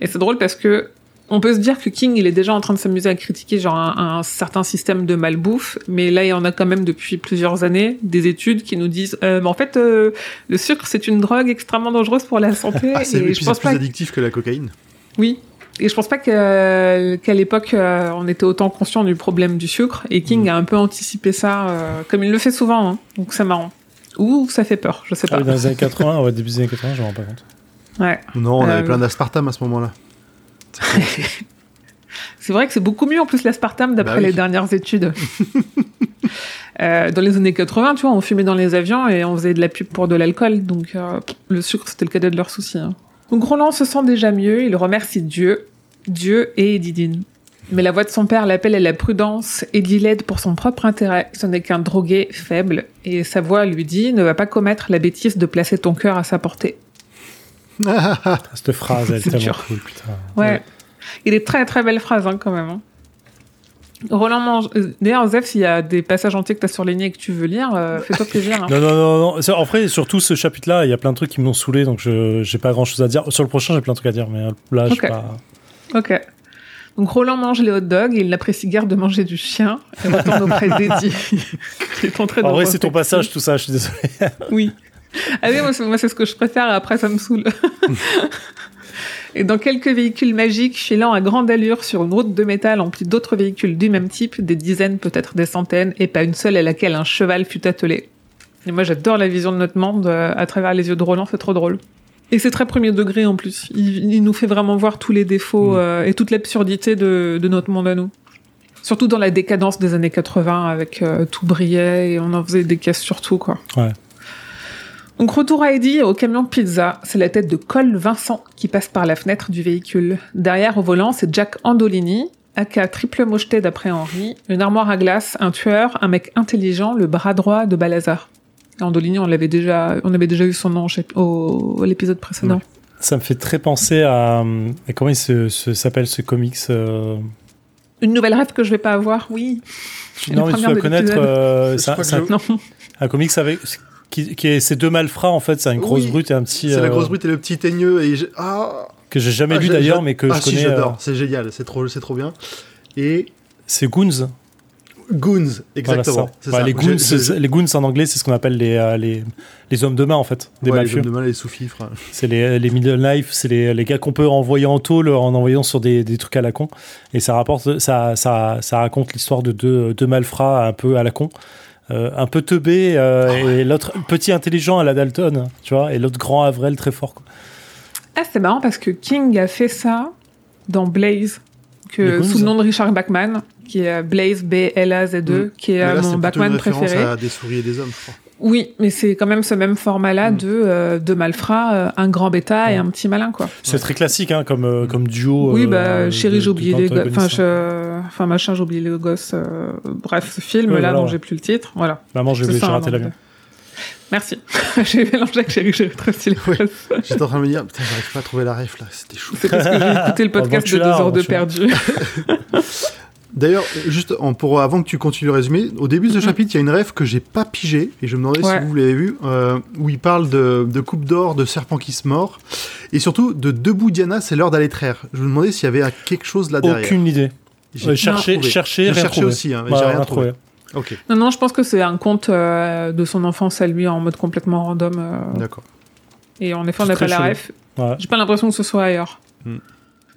Et c'est drôle parce que on peut se dire que King, il est déjà en train de s'amuser à critiquer genre un, un, certain système de malbouffe, mais là, il y en a quand même depuis plusieurs années des études qui nous disent, euh, mais en fait, euh, le sucre, c'est une drogue extrêmement dangereuse pour la santé. Ah, c'est plus pas. addictif que la cocaïne. Oui. Et je pense pas que- qu'à l'époque, euh, on était autant conscient du problème du sucre. Et King Mm. a un peu anticipé ça, euh, comme il le fait souvent. hein. Donc c'est marrant. Ou ça fait peur, je sais Ah pas. oui, dans les années *laughs* 80, ouais, début des années 80, je me rends pas compte. Ouais. Non, on Euh, avait plein d'aspartame à ce *laughs* C'est vrai que c'est beaucoup mieux en plus l'aspartame d'après Bah oui. les dernières études. *laughs* Euh, dans les années 80, tu vois, on fumait dans les avions et on faisait de la pub pour de l'alcool. Donc euh, le sucre, c'était le cadet de leurs soucis. hein. Donc Roland se sent déjà mieux. Il remercie Dieu, Dieu et Edidine. Mais la voix de son père l'appelle à la prudence. Eddie l'aide pour son propre intérêt. Ce n'est qu'un drogué faible. Et sa voix lui dit ne va pas commettre la bêtise de placer ton cœur à sa portée. *laughs* Cette phrase, elle est C'est tellement dur. cool, putain. Ouais. Il est très très belle phrase hein, quand même. hein. Roland mange. euh, D'ailleurs, Zef, s'il y a des passages entiers que tu as surlignés et que tu veux lire, euh, fais-toi *laughs* plaisir. hein. Non, non, non, non. C'est- Après, surtout ce chapitre-là, il y a plein de trucs qui m'ont saoulé, donc je j'ai pas grand-chose à dire. Sur le prochain, j'ai plein de trucs à dire, mais euh, là, je Ok. sais pas. Ok. Donc Roland mange les hot dogs et il n'apprécie guère de manger du chien et retourne auprès *laughs* d'Eddie. En vrai, c'est ton passage, tout ça, je suis désolé. Oui. Ah oui, moi, c'est- ce que je préfère, après ça me saoule. *laughs* Et dans quelques véhicules magiques filant à grande allure sur une route de métal emplie d'autres véhicules du même type, des dizaines, peut-être des centaines, et pas une seule à laquelle un cheval fut attelé. Et moi j'adore la vision de notre monde euh, à travers les yeux de Roland, c'est trop drôle. Et c'est très premier degré en plus. Il, il nous fait vraiment voir tous les défauts Mm. euh, et toute l'absurdité de, de notre monde à nous. Surtout dans la décadence des années 80 avec euh, tout brillait et on en faisait des caisses sur tout quoi. Ouais. Donc retour à Eddie au camion pizza, c'est la tête de Cole Vincent qui passe par la fenêtre du véhicule. Derrière au volant, c'est Jack Andolini, aka triple mocheté d'après Henri, une armoire à glace, un tueur, un mec intelligent, le bras droit de Balazar. Andolini, on l'avait déjà, on avait déjà eu son nom au, l'épisode précédent. Ça me fait très penser à. à comment il se- se- s'appelle ce comics euh, Une nouvelle rêve que je vais pas avoir, oui. Non, mais tu dois connaître. euh, un- un comics avec. Qui, qui est ces deux malfrats, en fait, c'est une grosse Oui. brute et un petit. C'est la euh, grosse brute et le petit teigneux. Et ah, Que j'ai jamais Ah, lu j'ai- d'ailleurs, mais que ah je si, connais. j'adore. euh, C'est génial. C'est trop, c'est trop bien. Et c'est Goons. Goons, Voilà, exactement. ça. c'est Enfin, ça. les, goons, les goons en anglais, c'est ce qu'on appelle les, euh, les, les hommes de main en fait, des Ouais, les hommes de main, les sous-fifres. C'est les, les middle life, c'est les, les gars qu'on peut envoyer en tôle en envoyant sur des, des trucs à la con. Et ça rapporte, ça, ça, ça raconte l'histoire de deux, deux malfrats un peu à la con. Euh, un peu teubé euh, Ah et l'autre petit intelligent à la Dalton, tu vois, et l'autre grand Avril très fort. Quoi. Ah, c'est marrant parce que King a fait ça dans Blaze, que, sous le nom de Richard Bachman, qui est euh, Blaze B-L-A-Z-E, Mm. qui est là, c'est mon plutôt Bachman préféré. à des souris et des hommes, je crois. Oui, mais c'est quand même ce même format-là Mm. de euh, deux malfrats, euh, un grand bêta et un petit malin, quoi. C'est très classique hein, comme, euh, comme duo. oui, euh, bah, de- chérie, j'ai oublié les gosses. Enfin, d'antagonistes. je... enfin, machin, j'ai oublié les gosses. euh, Bref, ce film-là Ouais, voilà, dont ouais. j'ai plus le titre. Voilà. Maman, j'ai raté nom l'avion. de- Merci. *laughs* j'ai mélangé avec chérie, j'ai les Ouais. phrases. J'étais en train de me dire, putain, j'arrive pas à trouver la ref là, c'était chaud. C'est parce que j'ai écouté le *laughs* podcast de tu deux l'as, heures de perdu. *laughs* D'ailleurs, juste en- pour avant que tu continues le résumé, au début de ce Mm. chapitre, il y a une rêve que j'ai pas pigé et je me demandais Ouais. si vous l'avez vu, euh, où il parle de, de coupe d'or, de serpent qui se mord et surtout de debout Diana, c'est l'heure d'aller traire. Je me demandais s'il y avait quelque chose là derrière. Aucune idée. J'ai rien cherché trouvé. aussi, hein, mais Bah, j'ai rien rien trouvé. Non, non, je pense que c'est un conte euh, de son enfance à lui en mode complètement random. euh, d'accord. et en effet, on n'a pas la ref. Ouais. J'ai pas l'impression que ce soit ailleurs. Hmm.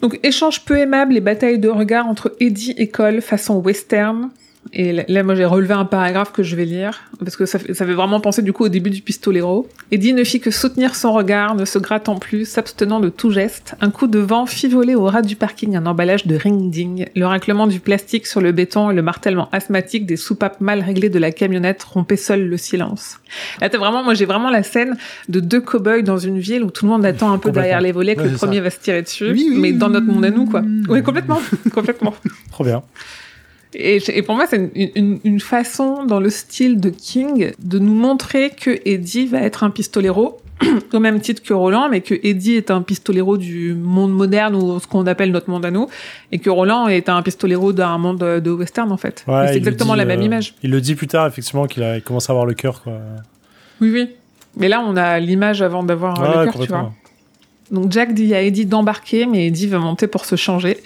Donc, échange peu aimable et bataille de regard entre Eddie et Cole façon western. Et là- là, moi, j'ai relevé un paragraphe que je vais lire, parce que ça fait, ça fait vraiment penser du coup au début du pistolero. Eddie ne fit que soutenir son regard, ne se grattant plus, s'abstenant de tout geste. Un coup de vent fit voler au ras du parking un emballage de ring-ding. Le raclement du plastique sur le béton et le martèlement asthmatique des soupapes mal réglées de la camionnette rompaient seul le silence. Là, t'as vraiment, moi, j'ai vraiment la scène de deux cow-boys dans une ville où tout le monde attend un peu derrière les volets que Ouais, le premier ça. va se tirer dessus. Oui, oui, mais dans notre monde à nous, quoi. oui. Oui, complètement. *laughs* complètement. Trop bien. Et, et pour moi, c'est une, une, une façon, dans le style de King, de nous montrer que Eddie va être un pistolero, *clears throat* au même titre que Roland, mais que Eddie est un pistolero du monde moderne ou ce qu'on appelle notre monde à nous, et que Roland est un pistolero d'un monde de western en fait. Ouais, c'est exactement dit, la même euh, image. Il le dit plus tard, effectivement, qu'il il commence à avoir le cœur, quoi. Oui, oui. Mais là, on a l'image avant d'avoir euh, Ouais, le cœur, tu vois. Donc Jack dit à Eddie d'embarquer, mais Eddie veut monter pour se changer.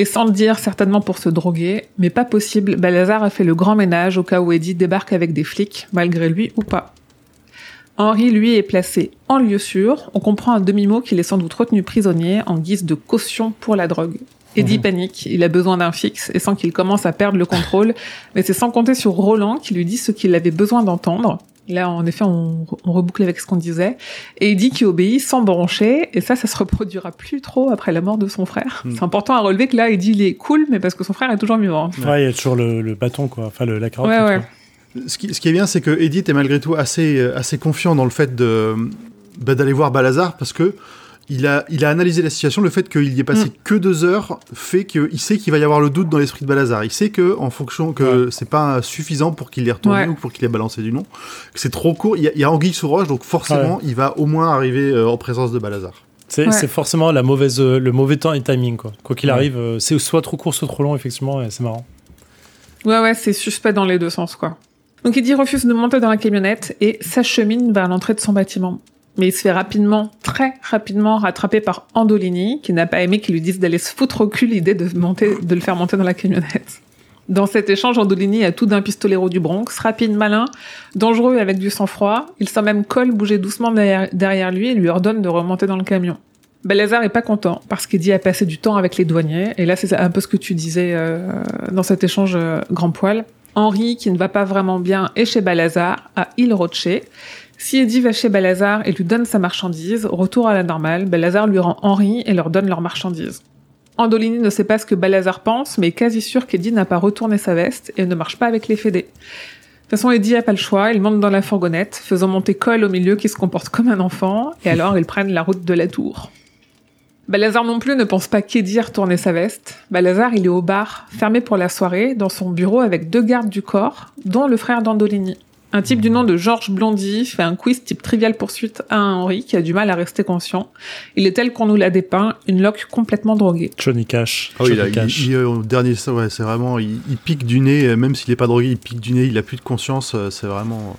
Et sans le dire, certainement pour se droguer. Mais pas possible, Balazar a fait le grand ménage au cas où Eddie débarque avec des flics, malgré lui ou pas. Henri, lui, est placé en lieu sûr. On comprend un demi-mot qu'il est sans doute retenu prisonnier en guise de caution pour la drogue. Eddie Mhm. panique, il a besoin d'un fixe et sent qu'il commence à perdre le contrôle. Mais c'est sans compter sur Roland qui lui dit ce qu'il avait besoin d'entendre. Là, en effet, on, on reboucle avec ce qu'on disait. Et il dit qu'il obéit sans broncher, et ça, ça se reproduira plus trop après la mort de son frère. Mm. C'est important à relever que là, dit il est cool, mais parce que son frère est toujours vivant. Ouais, il y a toujours le, le bâton, quoi. Enfin, le, la carotte. Ouais, ouais. Ce qui, ce qui est bien, c'est que Edith est malgré tout assez, euh, assez confiant dans le fait de bah, d'aller voir Balazar parce que il a, il a analysé la situation. Le fait qu'il y ait passé Mm. que deux heures fait qu'il sait qu'il va y avoir le doute dans l'esprit de Balazar. Il sait que en fonction que c'est pas suffisant pour qu'il ait retourné Ouais. ou pour qu'il ait balancé du nom, que c'est trop court. Il y a, il y a anguille sous roche, donc forcément, il va au moins arriver euh, en présence de Balazar. C'est Ouais. forcément la mauvaise, euh, le mauvais temps et timing, quoi. Quoi qu'il Ouais. arrive, euh, c'est soit trop court, soit trop long, effectivement, et c'est marrant. Ouais, ouais, c'est suspect dans les deux sens, quoi. Donc Eddie refuse de monter dans la camionnette et s'achemine vers l'entrée de son bâtiment. Mais il se fait rapidement, très rapidement, rattraper par Andolini, qui n'a pas aimé qu'il lui dise d'aller se foutre au cul l'idée de, monter, de le faire monter dans la camionnette. Dans cet échange, Andolini a tout d'un pistolero du Bronx, rapide, malin, dangereux et avec du sang-froid. Il sent même Cole bouger doucement derrière, lui et lui ordonne de remonter dans le camion. Balazar est pas content parce qu'Eddie a passé du temps avec les douaniers. Et là, c'est un peu ce que tu disais euh, dans cet échange euh, grand poil. Henri, qui ne va pas vraiment bien, est chez Balazar, à Il. Si Eddie va chez Balazar et lui donne sa marchandise, retour à la normale, Balazar lui rend Henri et leur donne leur marchandise. Andolini ne sait pas ce que Balazar pense, mais est quasi sûr qu'Eddie n'a pas retourné sa veste et ne marche pas avec les fédés. De toute façon, Eddie a pas le choix, il monte dans la fourgonnette, faisant monter Cole au milieu qui se comporte comme un enfant, et *laughs* alors ils prennent la route de la tour. Balazar non plus ne pense pas qu'Eddie a retourné sa veste. Balazar, il est au bar, fermé pour la soirée, dans son bureau avec deux gardes du corps, dont le frère d'Andolini. Un type du nom de Georges Blondy fait un quiz type trivial poursuite à un Henri qui a du mal à rester conscient. Il est tel qu'on nous l'a dépeint, une loque complètement droguée. Johnny Cash. Oui, Johnny là, il, Cash. il- au dernier, ça, ouais, c'est vraiment, il, il pique du nez, euh, même s'il est pas drogué, il pique du nez, il a plus de conscience, euh, c'est vraiment.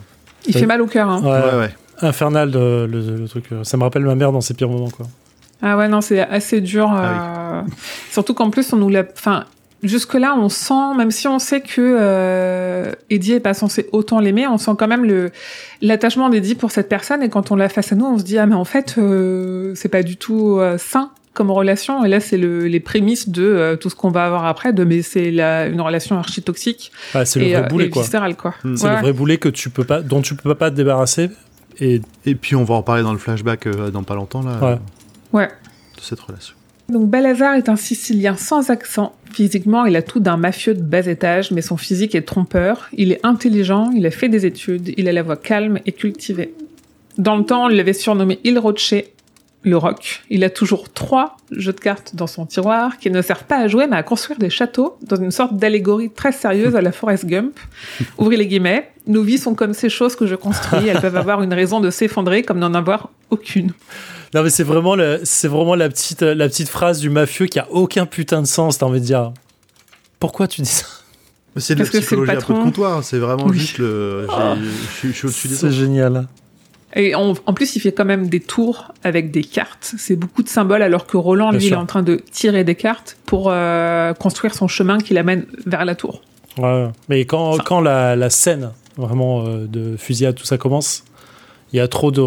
Il Ouais. fait mal au cœur, hein. Ouais, Ouais, ouais. infernal le, le- le truc. euh, Ça me rappelle ma mère dans ses pires moments, quoi. Ah ouais, non, c'est assez dur. Ah euh, Surtout qu'en plus, on nous l'a. Enfin, jusque-là, on sent, même si on sait que euh, Eddie est pas censé autant l'aimer, on sent quand même le l'attachement d'Eddie pour cette personne. Et quand on l'a face à nous, on se dit ah mais en fait, euh, c'est pas du tout euh, sain comme relation. Et là, c'est le, les prémices de euh, tout ce qu'on va avoir après. De mais c'est la- une relation archi toxique Ouais, c'est le vrai euh, boulet, et quoi. viscérale, quoi. Mm. C'est Ouais. le vrai boulet que tu peux pas, dont tu peux pas te débarrasser. Et Et puis on va en parler dans le flashback euh, dans pas longtemps là, Ouais. euh, Ouais. de cette relation. Donc Balazar est un Sicilien sans accent. Physiquement, il a tout d'un mafieux de bas étage, mais son physique est trompeur. Il est intelligent, il a fait des études, il a la voix calme et cultivée. Dans le temps, on l'avait surnommé Il Roche, le rock. Il a toujours trois jeux de cartes dans son tiroir qui ne servent pas à jouer mais à construire des châteaux dans une sorte d'allégorie très sérieuse à la Forrest Gump. *laughs* Ouvrez les guillemets. Nos vies sont comme ces choses que je construis. Elles peuvent avoir une raison de s'effondrer comme n'en avoir aucune. Non, mais c'est vraiment, le- c'est vraiment la petite, la petite phrase du mafieux qui a aucun putain de sens. T'as envie de dire. Pourquoi tu dis ça? Mais c'est de la Parce que c'est le psychologie un peu de patron. comptoir, c'est vraiment Oui. juste le. Ah. Je suis- au-dessus des C'est génial. Et en, en plus, il fait quand même des tours avec des cartes. C'est beaucoup de symboles, alors que Roland, Bien lui, il est en train de tirer des cartes pour euh, construire son chemin qui l'amène vers la tour. Ouais. Mais quand, quand la, la scène vraiment euh, de fusillade, tout ça commence, il y a trop de,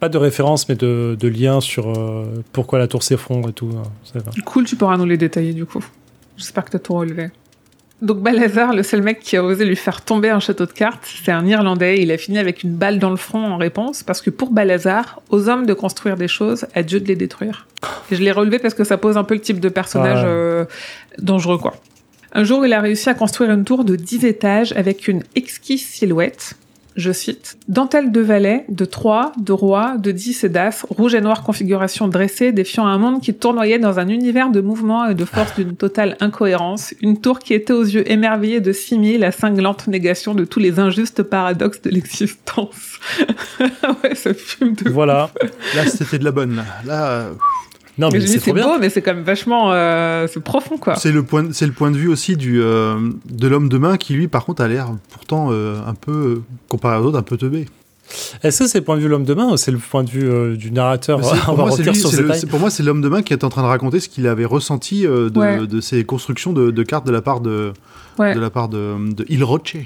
pas de références, mais de, de liens sur euh, pourquoi la tour s'effondre et tout. hein. Cool, tu pourras nous les détailler du coup. J'espère que t'as tout relevé. Donc Balazar, le seul mec qui a osé lui faire tomber un château de cartes, c'est un Irlandais. Il a fini avec une balle dans le front en réponse, parce que pour Balazar, aux hommes de construire des choses, à Dieu de les détruire. Et je l'ai relevé parce que ça pose un peu le type de personnage Ouais. euh, dangereux, quoi. Un jour, il a réussi à construire une tour de 10 étages avec une exquise silhouette. Je cite, Dentelle de valet, de trois, de roi, de dix et d'as, rouge et noire configuration dressée, défiant un monde qui tournoyait dans un univers de mouvement et de force d'une totale incohérence, une tour qui était aux yeux émerveillés de Simi, la cinglante négation de tous les injustes paradoxes de l'existence. *laughs* ouais, ça fume de... Voilà. Là, c'était de la bonne. Là, là euh, Non, mais Mais c'est beau, mais c'est quand même vachement... euh, c'est profond, quoi. c'est le point, c'est le point de vue aussi du euh, de l'homme de main qui lui, par contre, a l'air pourtant euh, un peu euh, comparé aux autres, un peu teubé. Est-ce que c'est le point de vue de l'homme de main ou c'est le point de vue euh, du narrateur? *laughs* Pour, va moi, c'est revenir lui, sur c'est ces le- détails. c'est- pour moi, c'est l'homme de main qui est en train de raconter ce qu'il avait ressenti euh, de, Ouais. de ses constructions de, de cartes de la part de, Ouais. de la part de, de Il Roche.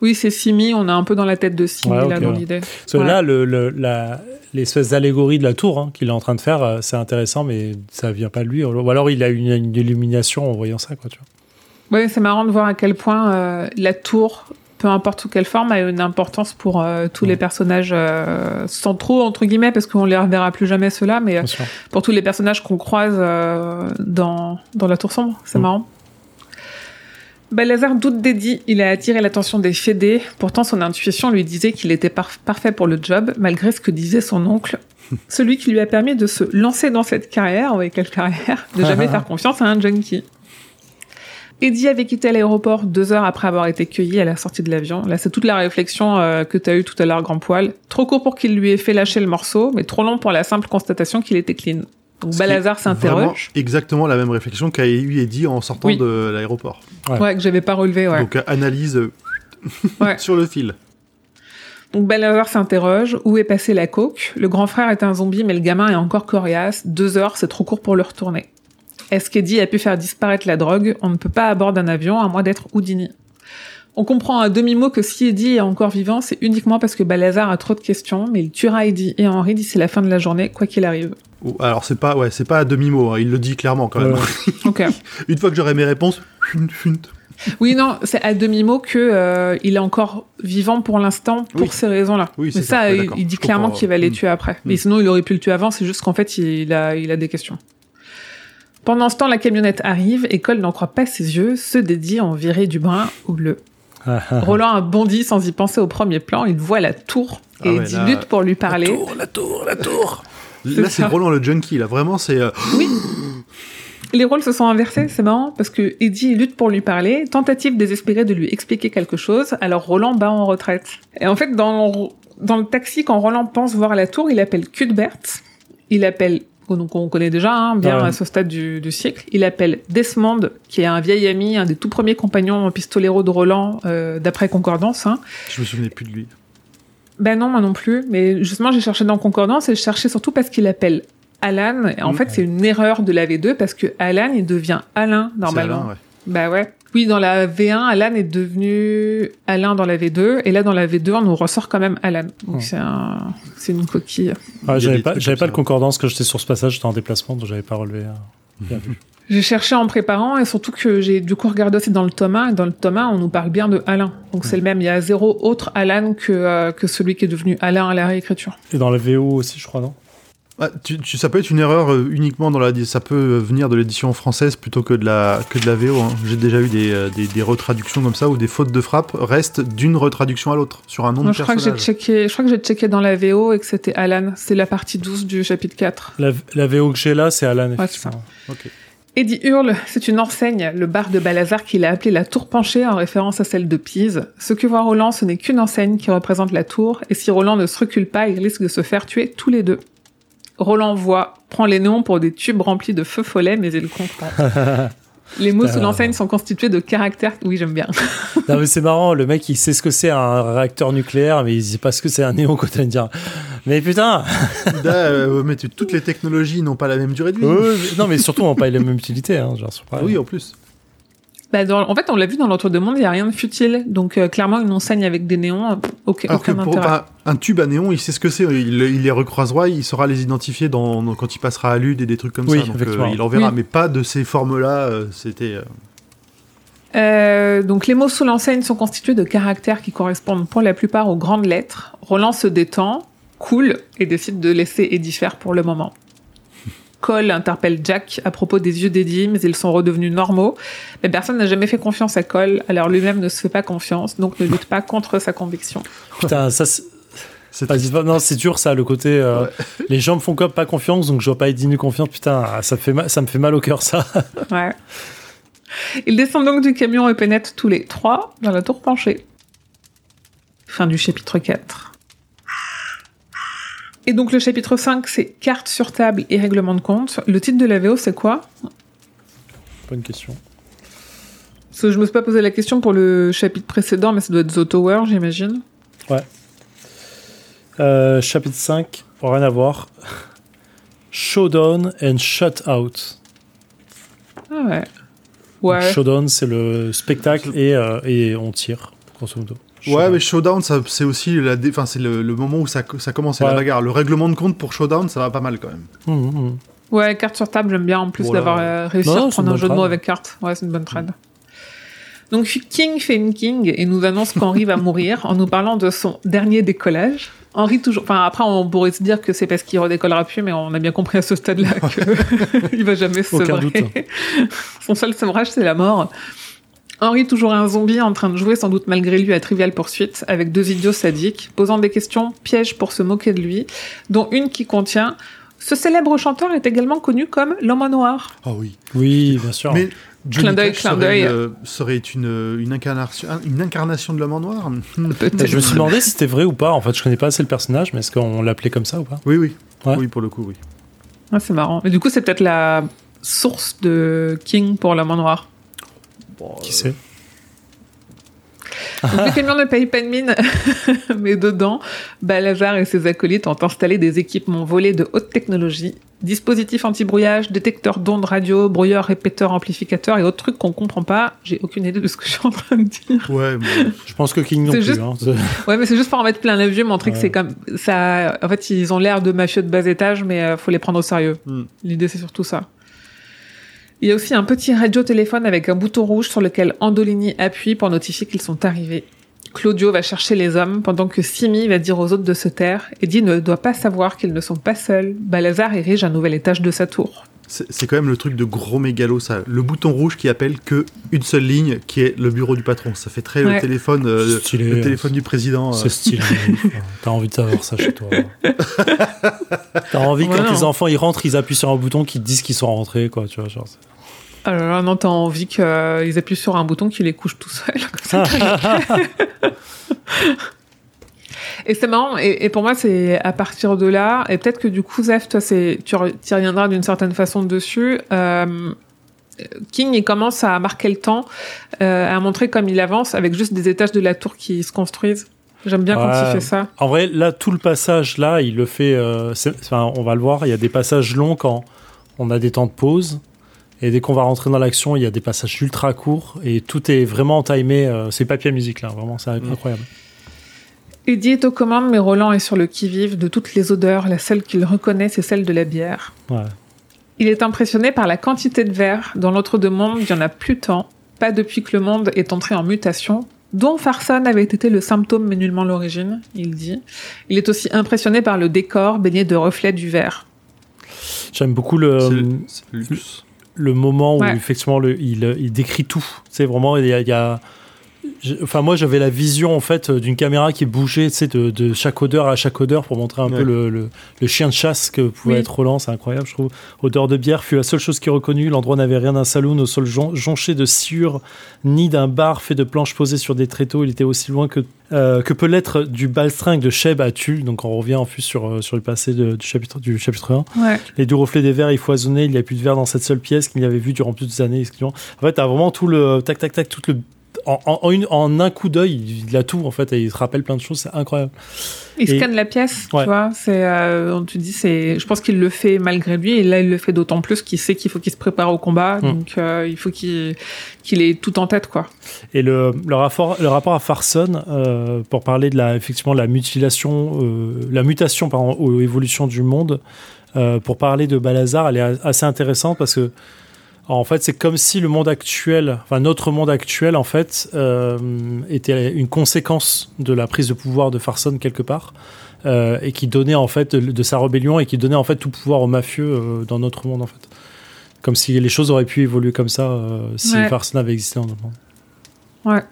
Oui, c'est Simi, on a un peu dans la tête de Simi, Ouais, là, dans ouais. l'idée. Ouais. là, le, le- la- l'espèce d'allégorie de la tour hein, qu'il est en train de faire, euh, c'est intéressant, mais ça vient pas de lui. Ou alors il a une, une illumination en voyant ça, quoi, tu vois. Oui, c'est marrant de voir à quel point euh, la tour, peu importe sous quelle forme, a une importance pour euh, tous les personnages euh, centraux, entre guillemets, parce qu'on les reverra plus jamais ceux-là, mais pour tous les personnages qu'on croise dans, dans la tour sombre. C'est Mm. marrant. Balazar doute d'Eddie, il a attiré l'attention des fédés, pourtant son intuition lui disait qu'il était par- parfait pour le job, malgré ce que disait son oncle. *laughs* Celui qui lui a permis de se lancer dans cette carrière, oui, quelle carrière, de jamais *laughs* faire confiance à un junkie. Eddie avait quitté l'aéroport deux heures après avoir été cueilli à la sortie de l'avion. Là, c'est toute la réflexion euh, que tu as eue tout à l'heure, Grand Poil. Trop court pour qu'il lui ait fait lâcher le morceau, mais trop long pour la simple constatation qu'il était clean. Donc Ce Balazar s'interroge. exactement la même réflexion qu'a eu Eddie en sortant Oui. de l'aéroport. Ouais. Ouais, que j'avais pas relevé, ouais. Donc, euh, analyse euh, *laughs* Ouais. sur le fil. Donc Balazar s'interroge, où est passé la coke? Le grand frère est un zombie, mais le gamin est encore coriace. Deux heures, c'est trop court pour le retourner. Est-ce qu'Eddie a pu faire disparaître la drogue? On ne peut pas à bord d'un avion, à moins d'être Houdini. On comprend à demi-mot que si Eddie est encore vivant, c'est uniquement parce que Balazar a trop de questions, mais il tuera Eddie et Henri d'ici la fin de la journée, quoi qu'il arrive. Oh, Alors, c'est pas, ouais, c'est pas à demi-mot, hein, il le dit clairement quand même. Ouais. *laughs* Ok. Une fois que j'aurai mes réponses. Oui, non, c'est à demi-mot que euh, il est encore vivant pour l'instant pour Oui. ces raisons-là. Oui, Mais c'est ça, ça, ouais, il, il dit Je clairement qu'il va les Mm. tuer après. Mais Mm. sinon, il aurait pu le tuer avant. C'est juste qu'en fait, il a, il a des questions. Pendant ce temps, la camionnette arrive et Cole n'en croit pas ses yeux. Ceux d'Eddie ont viré du brun au bleu. Roland a bondi sans y penser au premier plan. Il voit la tour et Ah ouais, Eddie là- lutte pour lui parler. La tour, la tour, la tour. Là, c'est. Roland le junkie, là, vraiment, c'est. euh, Les rôles se sont inversés, c'est marrant, parce que Eddie lutte pour lui parler, tentative désespérée de lui expliquer quelque chose, alors Roland bat en retraite. Et en fait, dans, dans le taxi, quand Roland pense voir la tour, il appelle Cuthbert, il appelle, oh, donc on connaît déjà, hein, bien Ah ouais. à ce stade du, du siècle, il appelle Desmond, qui est un vieil ami, un des tout premiers compagnons pistoleros de Roland, euh, d'après Concordance, hein. Je me souvenais plus de lui. Ben non, moi non plus. Mais justement, j'ai cherché dans Concordance et je cherchais surtout parce qu'il appelle Alan. Et en Mm. fait, c'est une erreur de la V2 parce que Alan, il devient Alain normalement. Alain, ouais. Bah ouais. Oui, dans la V1, Alan est devenu Alain dans la V2. Et là, dans la V2, on nous ressort quand même Alan. Donc c'est un... c'est une coquille. Ah, Il y a j'avais pas, pas le concordance que j'étais sur ce passage, j'étais en déplacement, donc j'avais pas relevé. euh, bien vu. J'ai cherché en préparant et surtout que j'ai du coup regardé aussi dans le tome 1. Et dans le tome 1, on nous parle bien de Alain. Donc c'est le même. Il y a zéro autre Alan que, euh, que celui qui est devenu Alain à la réécriture. Et dans la VO aussi, je crois, non? Ah, tu- tu- ça peut être une erreur euh, uniquement dans la. Ça peut euh, venir de l'édition française plutôt que de la, que de la VO. hein. J'ai déjà eu des, euh, des, des retraductions comme ça où des fautes de frappe restent d'une retraduction à l'autre sur un nom Moi, de je crois que checké, je crois que j'ai checké dans la VO et que c'était Alan. C'est la partie 12 du chapitre 4. la, la VO que j'ai là, c'est Alan. c'est ça. effectivement. Ok. Eddie hurle, c'est une enseigne, le bar de Balazar qu'il a appelé la tour penchée en référence à celle de Pise. Ce que voit Roland, ce n'est qu'une enseigne qui représente la tour, et si Roland ne se recule pas, il risque de se faire tuer tous les deux. Roland voit, prend les néons pour des tubes remplis de feu follet, mais il comprend. *laughs* Les mots sous Ah. l'enseigne sont constitués de caractères. Oui, j'aime bien. *laughs* Non, mais c'est marrant, le mec, il sait ce que c'est un réacteur nucléaire, mais il sait pas ce que c'est un néon dire. Mais putain Là, *laughs* euh, mais tu- toutes les technologies n'ont pas la même durée de vie. Non, mais surtout, on n'a pas les mêmes utilités. Hein, genre, c'est Ah pareil. oui, en plus. Bah, dans- en fait, on l'a vu dans l'entre-deux-mondes, il n'y a rien de futile. Donc, euh, clairement, une enseigne avec des néons, euh, ok, Alors que aucun pour intérêt. bah, un tube à néon, il sait ce que c'est. Il, il les recroisera, il saura les identifier dans, dans- quand il passera à Lude et des trucs comme Oui, ça. Donc, euh, il en verra, Oui. mais pas de ces formes-là. euh, C'était. euh, Euh, donc les mots sous l'enseigne sont constitués de caractères qui correspondent pour la plupart aux grandes lettres. Roland se détend, cool et décide de laisser Eddie faire pour le moment. Cole interpelle Jack à propos des yeux d'Eddie, mais ils sont redevenus normaux. Mais personne n'a jamais fait confiance à Cole, alors lui-même ne se fait pas confiance, donc ne lutte pas contre sa conviction. Putain, ça c'est. Va- non, c'est dur ça, le côté. euh, Ouais. *laughs* Les gens me font comme pas confiance, donc je vois pas Eddie nu confiance. Putain, ça, fait mal- ça me fait mal au cœur ça. *laughs* Ouais. Ils descendent donc du camion et pénètrent tous les trois dans la tour penchée. Fin du chapitre 4. Et donc le chapitre 5, c'est carte sur table et règlement de compte. Le titre de la VO, c'est quoi? Bonne question. Parce que je me suis pas posé la question pour le chapitre précédent, mais ça doit être The Tower, j'imagine. Euh, chapitre 5, rien à voir. Showdown and Shutout. Ah ouais. Donc, Ouais. Showdown, c'est le spectacle et, euh, et on tire, grosso modo. Ouais, mais Showdown, ça, c'est aussi la dé- enfin, c'est le, le moment où ça, ça commence, la bagarre. Le règlement de compte pour Showdown, ça va pas mal quand même. Hum, hum. Ouais, carte sur table, j'aime bien en plus Voilà. d'avoir euh, réussi Non, à prendre un jeu de mots avec carte. Ouais, c'est une bonne trad. Donc King fait une King et nous annonce qu'Henri va mourir en nous parlant de son dernier décollage. Henri toujours, enfin après on pourrait se dire que c'est parce qu'il redécollera plus, mais on a bien compris à ce stade-là qu'il *laughs* va jamais se Aucun sevrer. doute. Son seul sevrage c'est la mort. Henri toujours un zombie en train de jouer sans doute malgré lui à Trivial Pursuit avec deux idiots sadiques posant des questions pièges pour se moquer de lui, dont une qui contient ce célèbre chanteur est également connu comme l'homme au noir. Ah oui. Oui, bien sûr. Mais Clin d'œil, clin serait, d'œil. une- serait une, une, incarnation, une incarnation de l'homme en noir. Peut-être. je me suis demandé si c'était vrai ou pas. En fait, je connais pas assez le personnage, mais est-ce qu'on l'appelait comme ça ou pas? Oui, oui. Ouais. Oui, pour le coup, oui. Ah, c'est marrant. Mais du coup, c'est peut-être la source de King pour l'homme en noir. Bon, Qui euh, sait le camion ne paye pas de mine, *laughs* mais dedans, Balazar et ses acolytes ont installé des équipements volés de haute technologie, dispositifs anti-brouillage, détecteurs d'ondes radio, brouilleurs, répéteurs, amplificateurs et autres trucs qu'on comprend pas. J'ai aucune idée de ce que je suis en train de dire. Ouais, bon, Je pense que King non plus. juste- hein. Ouais, mais c'est juste pour en mettre plein la vue, montrer que Ouais. c'est comme ça. En fait, ils ont l'air de mafieux de bas étage, mais euh, faut les prendre au sérieux. Hmm. L'idée, c'est surtout ça. Il y a aussi un petit radio-téléphone avec un bouton rouge sur lequel Andolini appuie pour notifier qu'ils sont arrivés. Claudio va chercher les hommes pendant que Simi va dire aux autres de se taire. Eddie ne doit pas savoir qu'ils ne sont pas seuls. Balazar érige un nouvel étage de sa tour. C'est quand même le truc de gros mégalo, ça. Le bouton rouge qui appelle que une seule ligne, qui est le bureau du patron. Ça fait très Ouais. le téléphone, euh, Stylé, le téléphone du président. euh. C'est stylé. *laughs* Enfin, T'as envie d'avoir ça chez toi. T'as envie Ouais, quand non. les enfants ils rentrent, ils appuient sur un bouton qui te disent qu'ils sont rentrés, quoi. Tu vois, genre. c'est- Alors là, non, t'as envie qu'ils appuient sur un bouton qui les couche tout seul. *laughs* *laughs* Et c'est marrant, et, et pour moi, c'est à partir de là, et peut-être que du coup, Zef, toi, c'est, tu y reviendras d'une certaine façon dessus. euh, King, il commence à marquer le temps, euh, à montrer comme il avance avec juste des étages de la tour qui se construisent. J'aime bien quand il fait ça. En vrai, là, tout le passage, là, il le fait. euh, enfin, on va le voir, il y a des passages longs quand on a des temps de pause. Et dès qu'on va rentrer dans l'action, il y a des passages ultra courts. Et tout est vraiment timé. euh, c'est papier à musique, là. Vraiment, c'est Mm. incroyable. Eddie est aux commandes, mais Roland est sur le qui-vive de toutes les odeurs. La seule qu'il reconnaît, c'est celle de la bière. Ouais. Il est impressionné par la quantité de verre. Dans l'entre-deux-mondes, il y en a plus tant. Pas depuis que le monde est entré en mutation, dont Farson avait été le symptôme mais nullement l'origine, il dit. Il est aussi impressionné par le décor baigné de reflets du verre. J'aime beaucoup le. C'est le- moment où Ouais. effectivement le, il, il décrit tout. C'est vraiment il y a, il y a- je- enfin moi j'avais la vision en fait d'une caméra qui bougeait, tu sais, de, de chaque odeur à chaque odeur pour montrer un Ouais. peu le, le, le chien de chasse que pouvait Oui. être Roland. C'est incroyable, je trouve. Odeur de bière fut la seule chose qui reconnut. L'endroit n'avait rien d'un saloon au sol jon- jonché de sciure, ni d'un bar fait de planches posées sur des tréteaux. Il était aussi loin que euh, que peut l'être du balstringue de Sheb à Tulle. Donc on revient en plus sur euh, sur le passé de- du chapitre du chapitre 1. Ouais. Les deux reflets des verres, ils foisonnaient, il n'y a plus de verre dans cette seule pièce qu'il y avait vu durant plusieurs années. exclusivement. En fait, t'as vraiment tout le tac tac tac, tout le en, en- en une- en un coup d'œil, il a tout en fait, et il se rappelle plein de choses, c'est incroyable. Il Et- scanne la pièce, Ouais. tu vois. C'est, euh, dit, c'est. Je pense qu'il le fait malgré lui, et là il le fait d'autant plus qu'il sait qu'il faut qu'il se prépare au combat, Mm. donc euh, il faut qu'il qu'il ait tout en tête, quoi. Et le, le rapport, le rapport à Farson, euh, pour parler de la, effectivement, la mutilation, la mutation, pardon, ou évolution du monde, pour parler de Balazar, elle est assez intéressante parce que, en fait, c'est comme si le monde actuel, enfin notre monde actuel, en fait, euh, était une conséquence de la prise de pouvoir de Farson quelque part. euh, et qui donnait en fait de, de sa rébellion et qui donnait en fait tout pouvoir aux mafieux euh, dans notre monde en fait. Comme si les choses auraient pu évoluer comme ça si Ouais. Farsen avait existé dans notre monde. Ouais.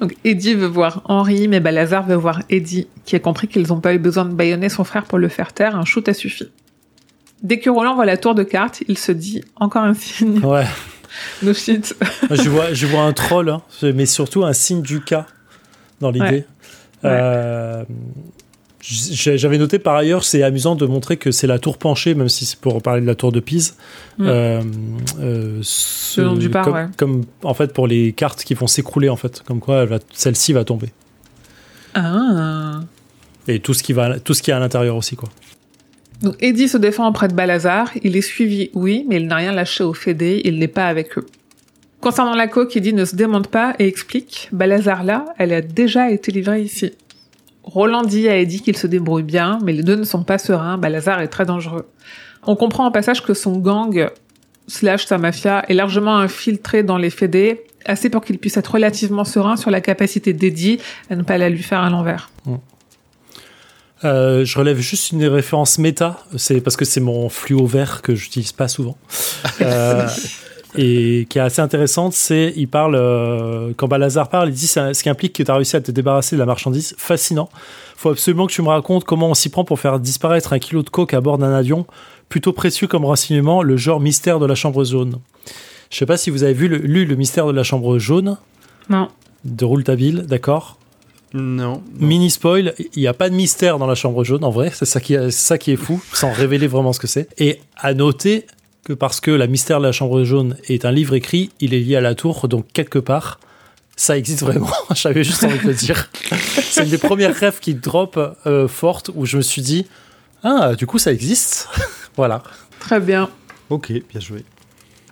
Donc Eddie veut voir Henri, mais Balazar veut voir Eddie, qui a compris qu'ils n'ont pas eu besoin de baïonner son frère pour le faire taire. Un shoot a suffi. Dès que Roland voit la tour de cartes, il se dit encore un signe. Ouais. *laughs* No shit. Je vois, je vois un troll, hein, mais surtout un signe du cas dans l'idée. Ouais. Euh, J'avais noté par ailleurs, c'est amusant de montrer que c'est la tour penchée, même si c'est pour parler de la tour de Pise. Mm. Euh, euh, ce- Le nom du bar, comme, ouais. comme, en fait pour les cartes qui vont s'écrouler en fait, comme quoi celle-ci va tomber. Ah. Et tout ce qui va, tout ce qui est à l'intérieur aussi quoi. Donc Eddie se défend auprès de Balazar. Il est suivi, oui, mais il n'a rien lâché au Fédé. Il n'est pas avec eux. Concernant la coque, Eddie ne se démonte pas et explique Balazar là, elle a déjà été livrée ici. Roland dit à Eddie qu'il se débrouille bien, mais les deux ne sont pas sereins. Balazar est très dangereux. On comprend en passage que son gang slash sa mafia est largement infiltré dans les Fédés, assez pour qu'il puisse être relativement serein sur la capacité d'Eddie à ne pas la lui faire à l'envers. Euh, je relève juste une référence méta, c'est parce que c'est mon fluo vert que j'utilise pas souvent. *laughs* Euh, et qui est assez intéressante, c'est il parle euh, quand Balazar parle, il dit un- ce qui implique que tu as réussi à te débarrasser de la marchandise, fascinant. Faut absolument que tu me racontes comment on s'y prend pour faire disparaître un kilo de coke à bord d'un avion, plutôt précieux comme renseignement, le genre mystère de la chambre jaune. Je sais pas si vous avez vu le- lu le mystère de la chambre jaune Non. de Rouletabille, d'accord Non. Mini spoil, il n'y a pas de mystère dans la chambre jaune en vrai, c'est ça qui, est- c'est ça qui est fou, *laughs* sans révéler vraiment ce que c'est. Et à noter que parce que la mystère de la chambre jaune est un livre écrit, il est lié à la tour, donc quelque part, ça existe vraiment. *laughs* J'avais juste envie de le dire. *laughs* c'est une des premières rêves qui drop euh, forte où je me suis dit, ah, du coup ça existe. voilà. Très bien. Ok, bien joué.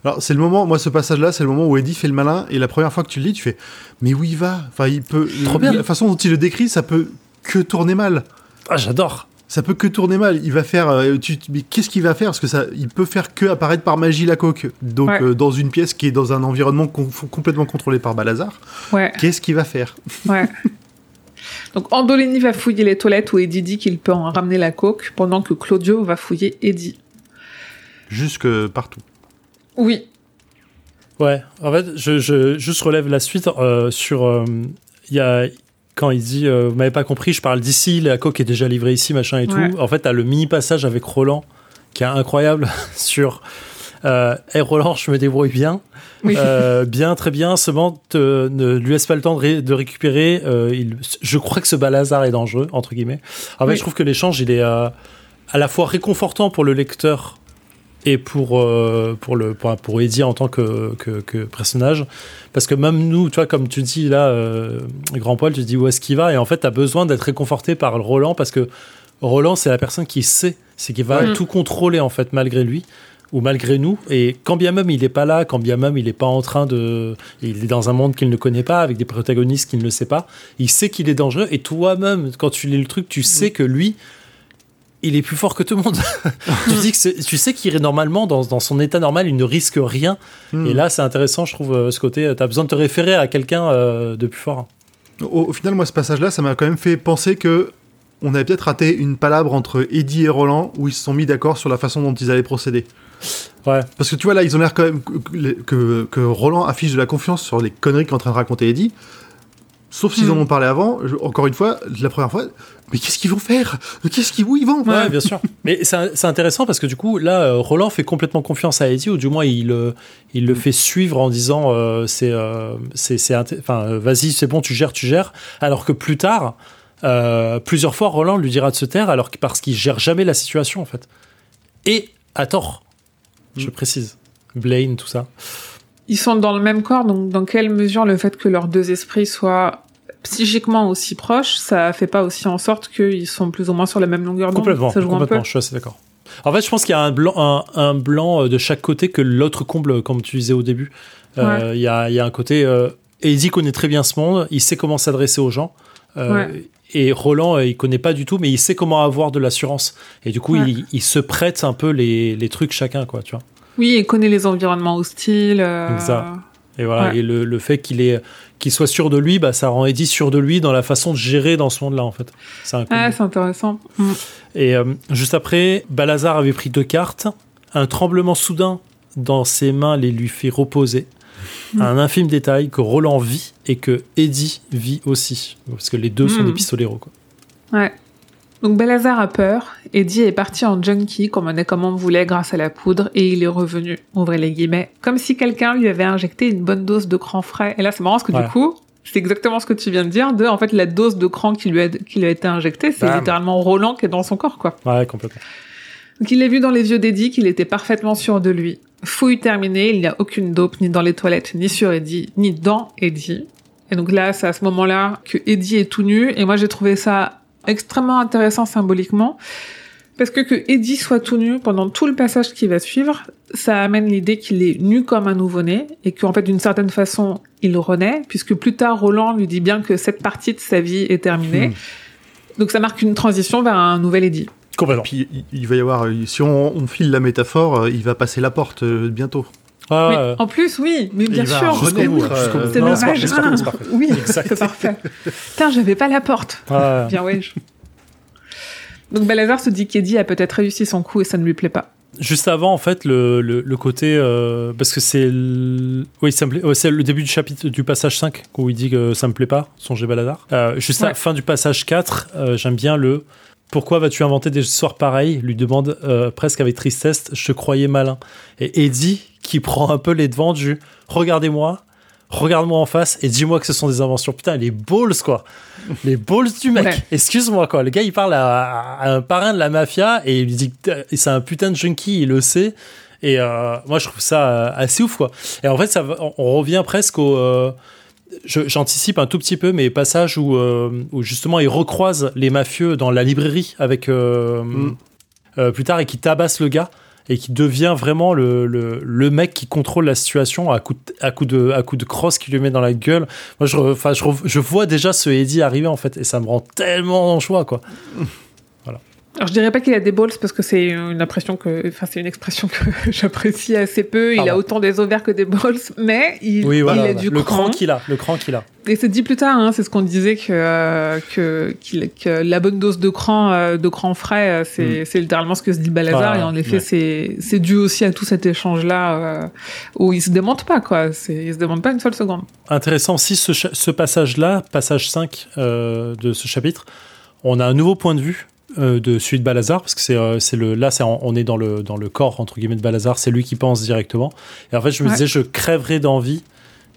Alors, c'est le moment, moi, ce passage-là, c'est le moment où Eddie fait le malin, et la première fois que tu le lis, tu fais, mais où il va? Enfin, il peut. Trop bien. La façon dont il le décrit, ça peut que tourner mal. Ah, j'adore. Ça peut que tourner mal. Il va faire. euh, tu, mais qu'est-ce qu'il va faire? Parce que ça, il peut faire que apparaître par magie la coque. Donc, Ouais. euh, dans une pièce qui est dans un environnement con- complètement contrôlé par Balazar, Ouais. qu'est-ce qu'il va faire? Ouais. *laughs* Donc Andolini va fouiller les toilettes où Eddie dit qu'il peut en ramener la coke, pendant que Claudio va fouiller Eddie. Jusque partout. Oui. Ouais, en fait, je, je juste relève la suite euh, sur. euh, Il y a. Quand il dit, euh, vous m'avez pas compris, je parle d'ici, la coque est déjà livrée ici, machin et Ouais. tout. En fait, t'as le mini passage avec Roland qui est incroyable *laughs* sur. Euh, hey Roland, je me débrouille bien. Oui. Euh, bien, très bien. Seulement, te- ne lui laisse pas le temps de, ré- de récupérer. Euh, il, je crois que ce balazar est dangereux, entre guillemets. En fait, Oui. je trouve que l'échange, il est à la fois réconfortant pour le lecteur et pour, euh, pour, le, pour, pour Eddie en tant que, que, que personnage. Parce que même nous, tu vois, comme tu dis là, euh, Grand Poil, tu dis où est-ce qu'il va. Et en fait, tu as besoin d'être réconforté par Roland parce que Roland, c'est la personne qui sait. C'est qui va tout contrôler, en fait, malgré lui ou malgré nous. Et quand bien même il n'est pas là, quand bien même il n'est pas en train de. Il est dans un monde qu'il ne connaît pas, avec des protagonistes qu'il ne sait pas, il sait qu'il est dangereux. Et toi-même, quand tu lis le truc, tu sais que lui, il est plus fort que tout le monde. *laughs* tu, dis que tu sais qu'il est normalement, dans, dans son état normal, il ne risque rien. Hmm. Et là, c'est intéressant, je trouve, euh, ce côté. Tu as besoin de te référer à quelqu'un euh, de plus fort. Au, au final, moi, ce passage-là, ça m'a quand même fait penser que on avait peut-être raté une palabre entre Eddie et Roland où ils se sont mis d'accord sur la façon dont ils allaient procéder. Ouais. Parce que tu vois, là, ils ont l'air quand même que, que- que Roland affiche de la confiance sur les conneries qu'est en train de raconter Eddie. Sauf s'ils Hmm. en ont parlé avant, je- encore une fois, la première fois, mais qu'est-ce qu'ils vont faire? Qu'est-ce qu'ils, où ils vont? Ouais, bien sûr. *laughs* Mais c'est intéressant parce que du coup, là, euh, Roland fait complètement confiance à Eddie, ou du moins, il, euh, il le fait suivre en disant euh, c'est. euh, c'est c'est inté- Enfin, vas-y, c'est bon, tu gères, tu gères. Alors que plus tard, euh, plusieurs fois, Roland lui dira de se taire alors que, parce qu'il gère jamais la situation, en fait. Et à tort, je Mm. précise. Blaine, tout ça. Ils sont dans le même corps, donc dans quelle mesure le fait que leurs deux esprits soient psychiquement aussi proches, ça fait pas aussi en sorte qu'ils sont plus ou moins sur la même longueur d'onde? Complètement, Ça joue un peu? complètement, je suis assez d'accord. En fait, je pense qu'il y a un blanc, un, un blanc euh, de chaque côté que l'autre comble, comme tu disais au début. Euh, Il y, a, il y a un côté. Euh, Eddie connaît très bien ce monde, il sait comment s'adresser aux gens. Euh, Ouais. Et Roland, il connaît pas du tout, mais il sait comment avoir de l'assurance. Et du coup, Ouais. il, il se prête un peu les, les trucs chacun, quoi, tu vois. Oui, il connaît les environnements hostiles. euh, Exact. Et voilà, Ouais. et le, le fait qu'il est qu'il soit sûr de lui, bah, ça rend Eddie sûr de lui dans la façon de gérer dans ce monde-là, en fait. C'est Ah, intéressant. Mm. Et euh, juste après, Balazar avait pris deux cartes. Un tremblement soudain dans ses mains les lui fait reposer. Mm. Un infime détail que Roland vit et que Eddie vit aussi. Parce que les deux sont Mm. des pistoleros. Quoi. Ouais. Donc Balazar a peur. Eddie est parti en junkie, comme on est comme on voulait, grâce à la poudre, et il est revenu, ouvrez les guillemets, comme si quelqu'un lui avait injecté une bonne dose de cran frais. Et là, c'est marrant parce que Voilà. du coup, c'est exactement ce que tu viens de dire, de, en fait, la dose de cran qui lui a, qui lui a été injectée, c'est Bam. littéralement Roland qui est dans son corps, quoi. Ouais, complètement. Donc il a vu dans les yeux d'Eddie qu'il était parfaitement sûr de lui. Fouille terminée, il n'y a aucune dope ni dans les toilettes, ni sur Eddie, ni dans Eddie. Et donc là, c'est à ce moment-là que Eddie est tout nu, et moi j'ai trouvé ça extrêmement intéressant symboliquement, parce que que Eddie soit tout nu pendant tout le passage qui va suivre, ça amène l'idée qu'il est nu comme un nouveau-né, et qu'en fait d'une certaine façon, il renaît, puisque plus tard Roland lui dit bien que cette partie de sa vie est terminée. Hmm. Donc ça marque une transition vers un nouvel Eddie. Complètement. Puis il- va y avoir, euh, si on, on file la métaphore, euh, il va passer la porte euh, bientôt. Ah, Oui, ouais. en plus, oui, mais bien sûr. renaître, c'est- oui, euh, jusqu'au bout. C'est le c'est c'est vagin. Oui, *laughs* c'est parfait. Putain, j'avais pas la porte. Ouais. Bien, ouais. je- Donc Balazar se dit qu'Eddie a peut-être réussi son coup et ça ne lui plaît pas. Juste avant, en fait, le, le, le côté. euh, parce que c'est. le- Oui, ça me plaît- ouais, c'est le début du chapitre du passage 5 où il dit que ça me plaît pas, son G Baladar. Euh, juste à la Ouais. fin du passage 4, euh, j'aime bien le. Pourquoi vas-tu inventer des histoires pareilles lui demande euh, presque avec tristesse Je te croyais malin. Et Eddie, qui prend un peu les devants du Regardez-moi, regarde-moi en face et dis-moi que ce sont des inventions. Putain, les balls, quoi. Les balls du mec. Ouais. Excuse-moi, quoi. Le gars, il parle à, à un parrain de la mafia et il lui dit que c'est un putain de junkie, il le sait. Et euh, moi, je trouve ça euh, assez ouf, quoi. Et en fait, ça, on, on revient presque au. euh, J'anticipe un tout petit peu, mais passage où, euh, où justement il recroise les mafieux dans la librairie avec euh, Mm. euh, plus tard et qui tabasse le gars et qui devient vraiment le, le, le mec qui contrôle la situation à coup de, à coup de, à coup de crosse qu'il lui met dans la gueule. Moi, je, je, je vois déjà ce Eddie arriver en fait et ça me rend tellement en joie quoi. Alors je dirais pas qu'il a des balls parce que c'est une impression que, enfin c'est une expression que *laughs* j'apprécie assez peu. Il Ah a bon. autant des ovaires que des balls, mais il, Oui, voilà. il a voilà. du le cran. cran qu'il a, le cran qu'il a. Et c'est dit plus tard, hein, c'est ce qu'on disait que, euh, que, la bonne dose de cran, euh, de cran frais, euh, c'est, c'est littéralement ce que se dit Balazar. Ah, et en effet, ouais. c'est, c'est dû aussi à tout cet échange-là euh, où il se démente pas, quoi. Il se démente pas une seule seconde. Intéressant aussi ce, ce passage-là, passage 5 euh, de ce chapitre. On a un nouveau point de vue euh, de celui de Balazar, parce que c'est euh, c'est le là, c'est en- on est dans le, dans le corps, entre guillemets, de Balazar, c'est lui qui pense directement. Et en fait, je me Ouais. disais, je crèverais d'envie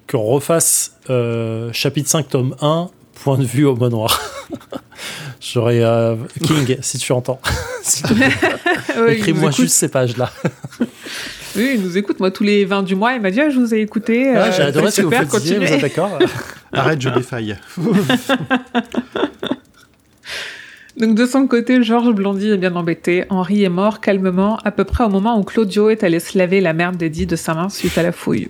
qu'on refasse euh, chapitre 5, tome 1, point de vue au manoir. *laughs* J'aurais. euh, King, si tu entends. *laughs* Plaît, *laughs* Ouais, Écris-moi juste ces pages-là. Oui, il nous écoute. Moi, tous les 20 du mois, il m'a dit, ah, je vous ai écouté. Euh, J'ai adoré c'est ce que vous super, faisiez, vous êtes d'accord Arrête, je défaille. Donc de son côté, Georges Blondy est bien embêté. Henri est mort calmement, à peu près au moment où Claudio est allé se laver la merde d'Eddie de sa main suite à la fouille.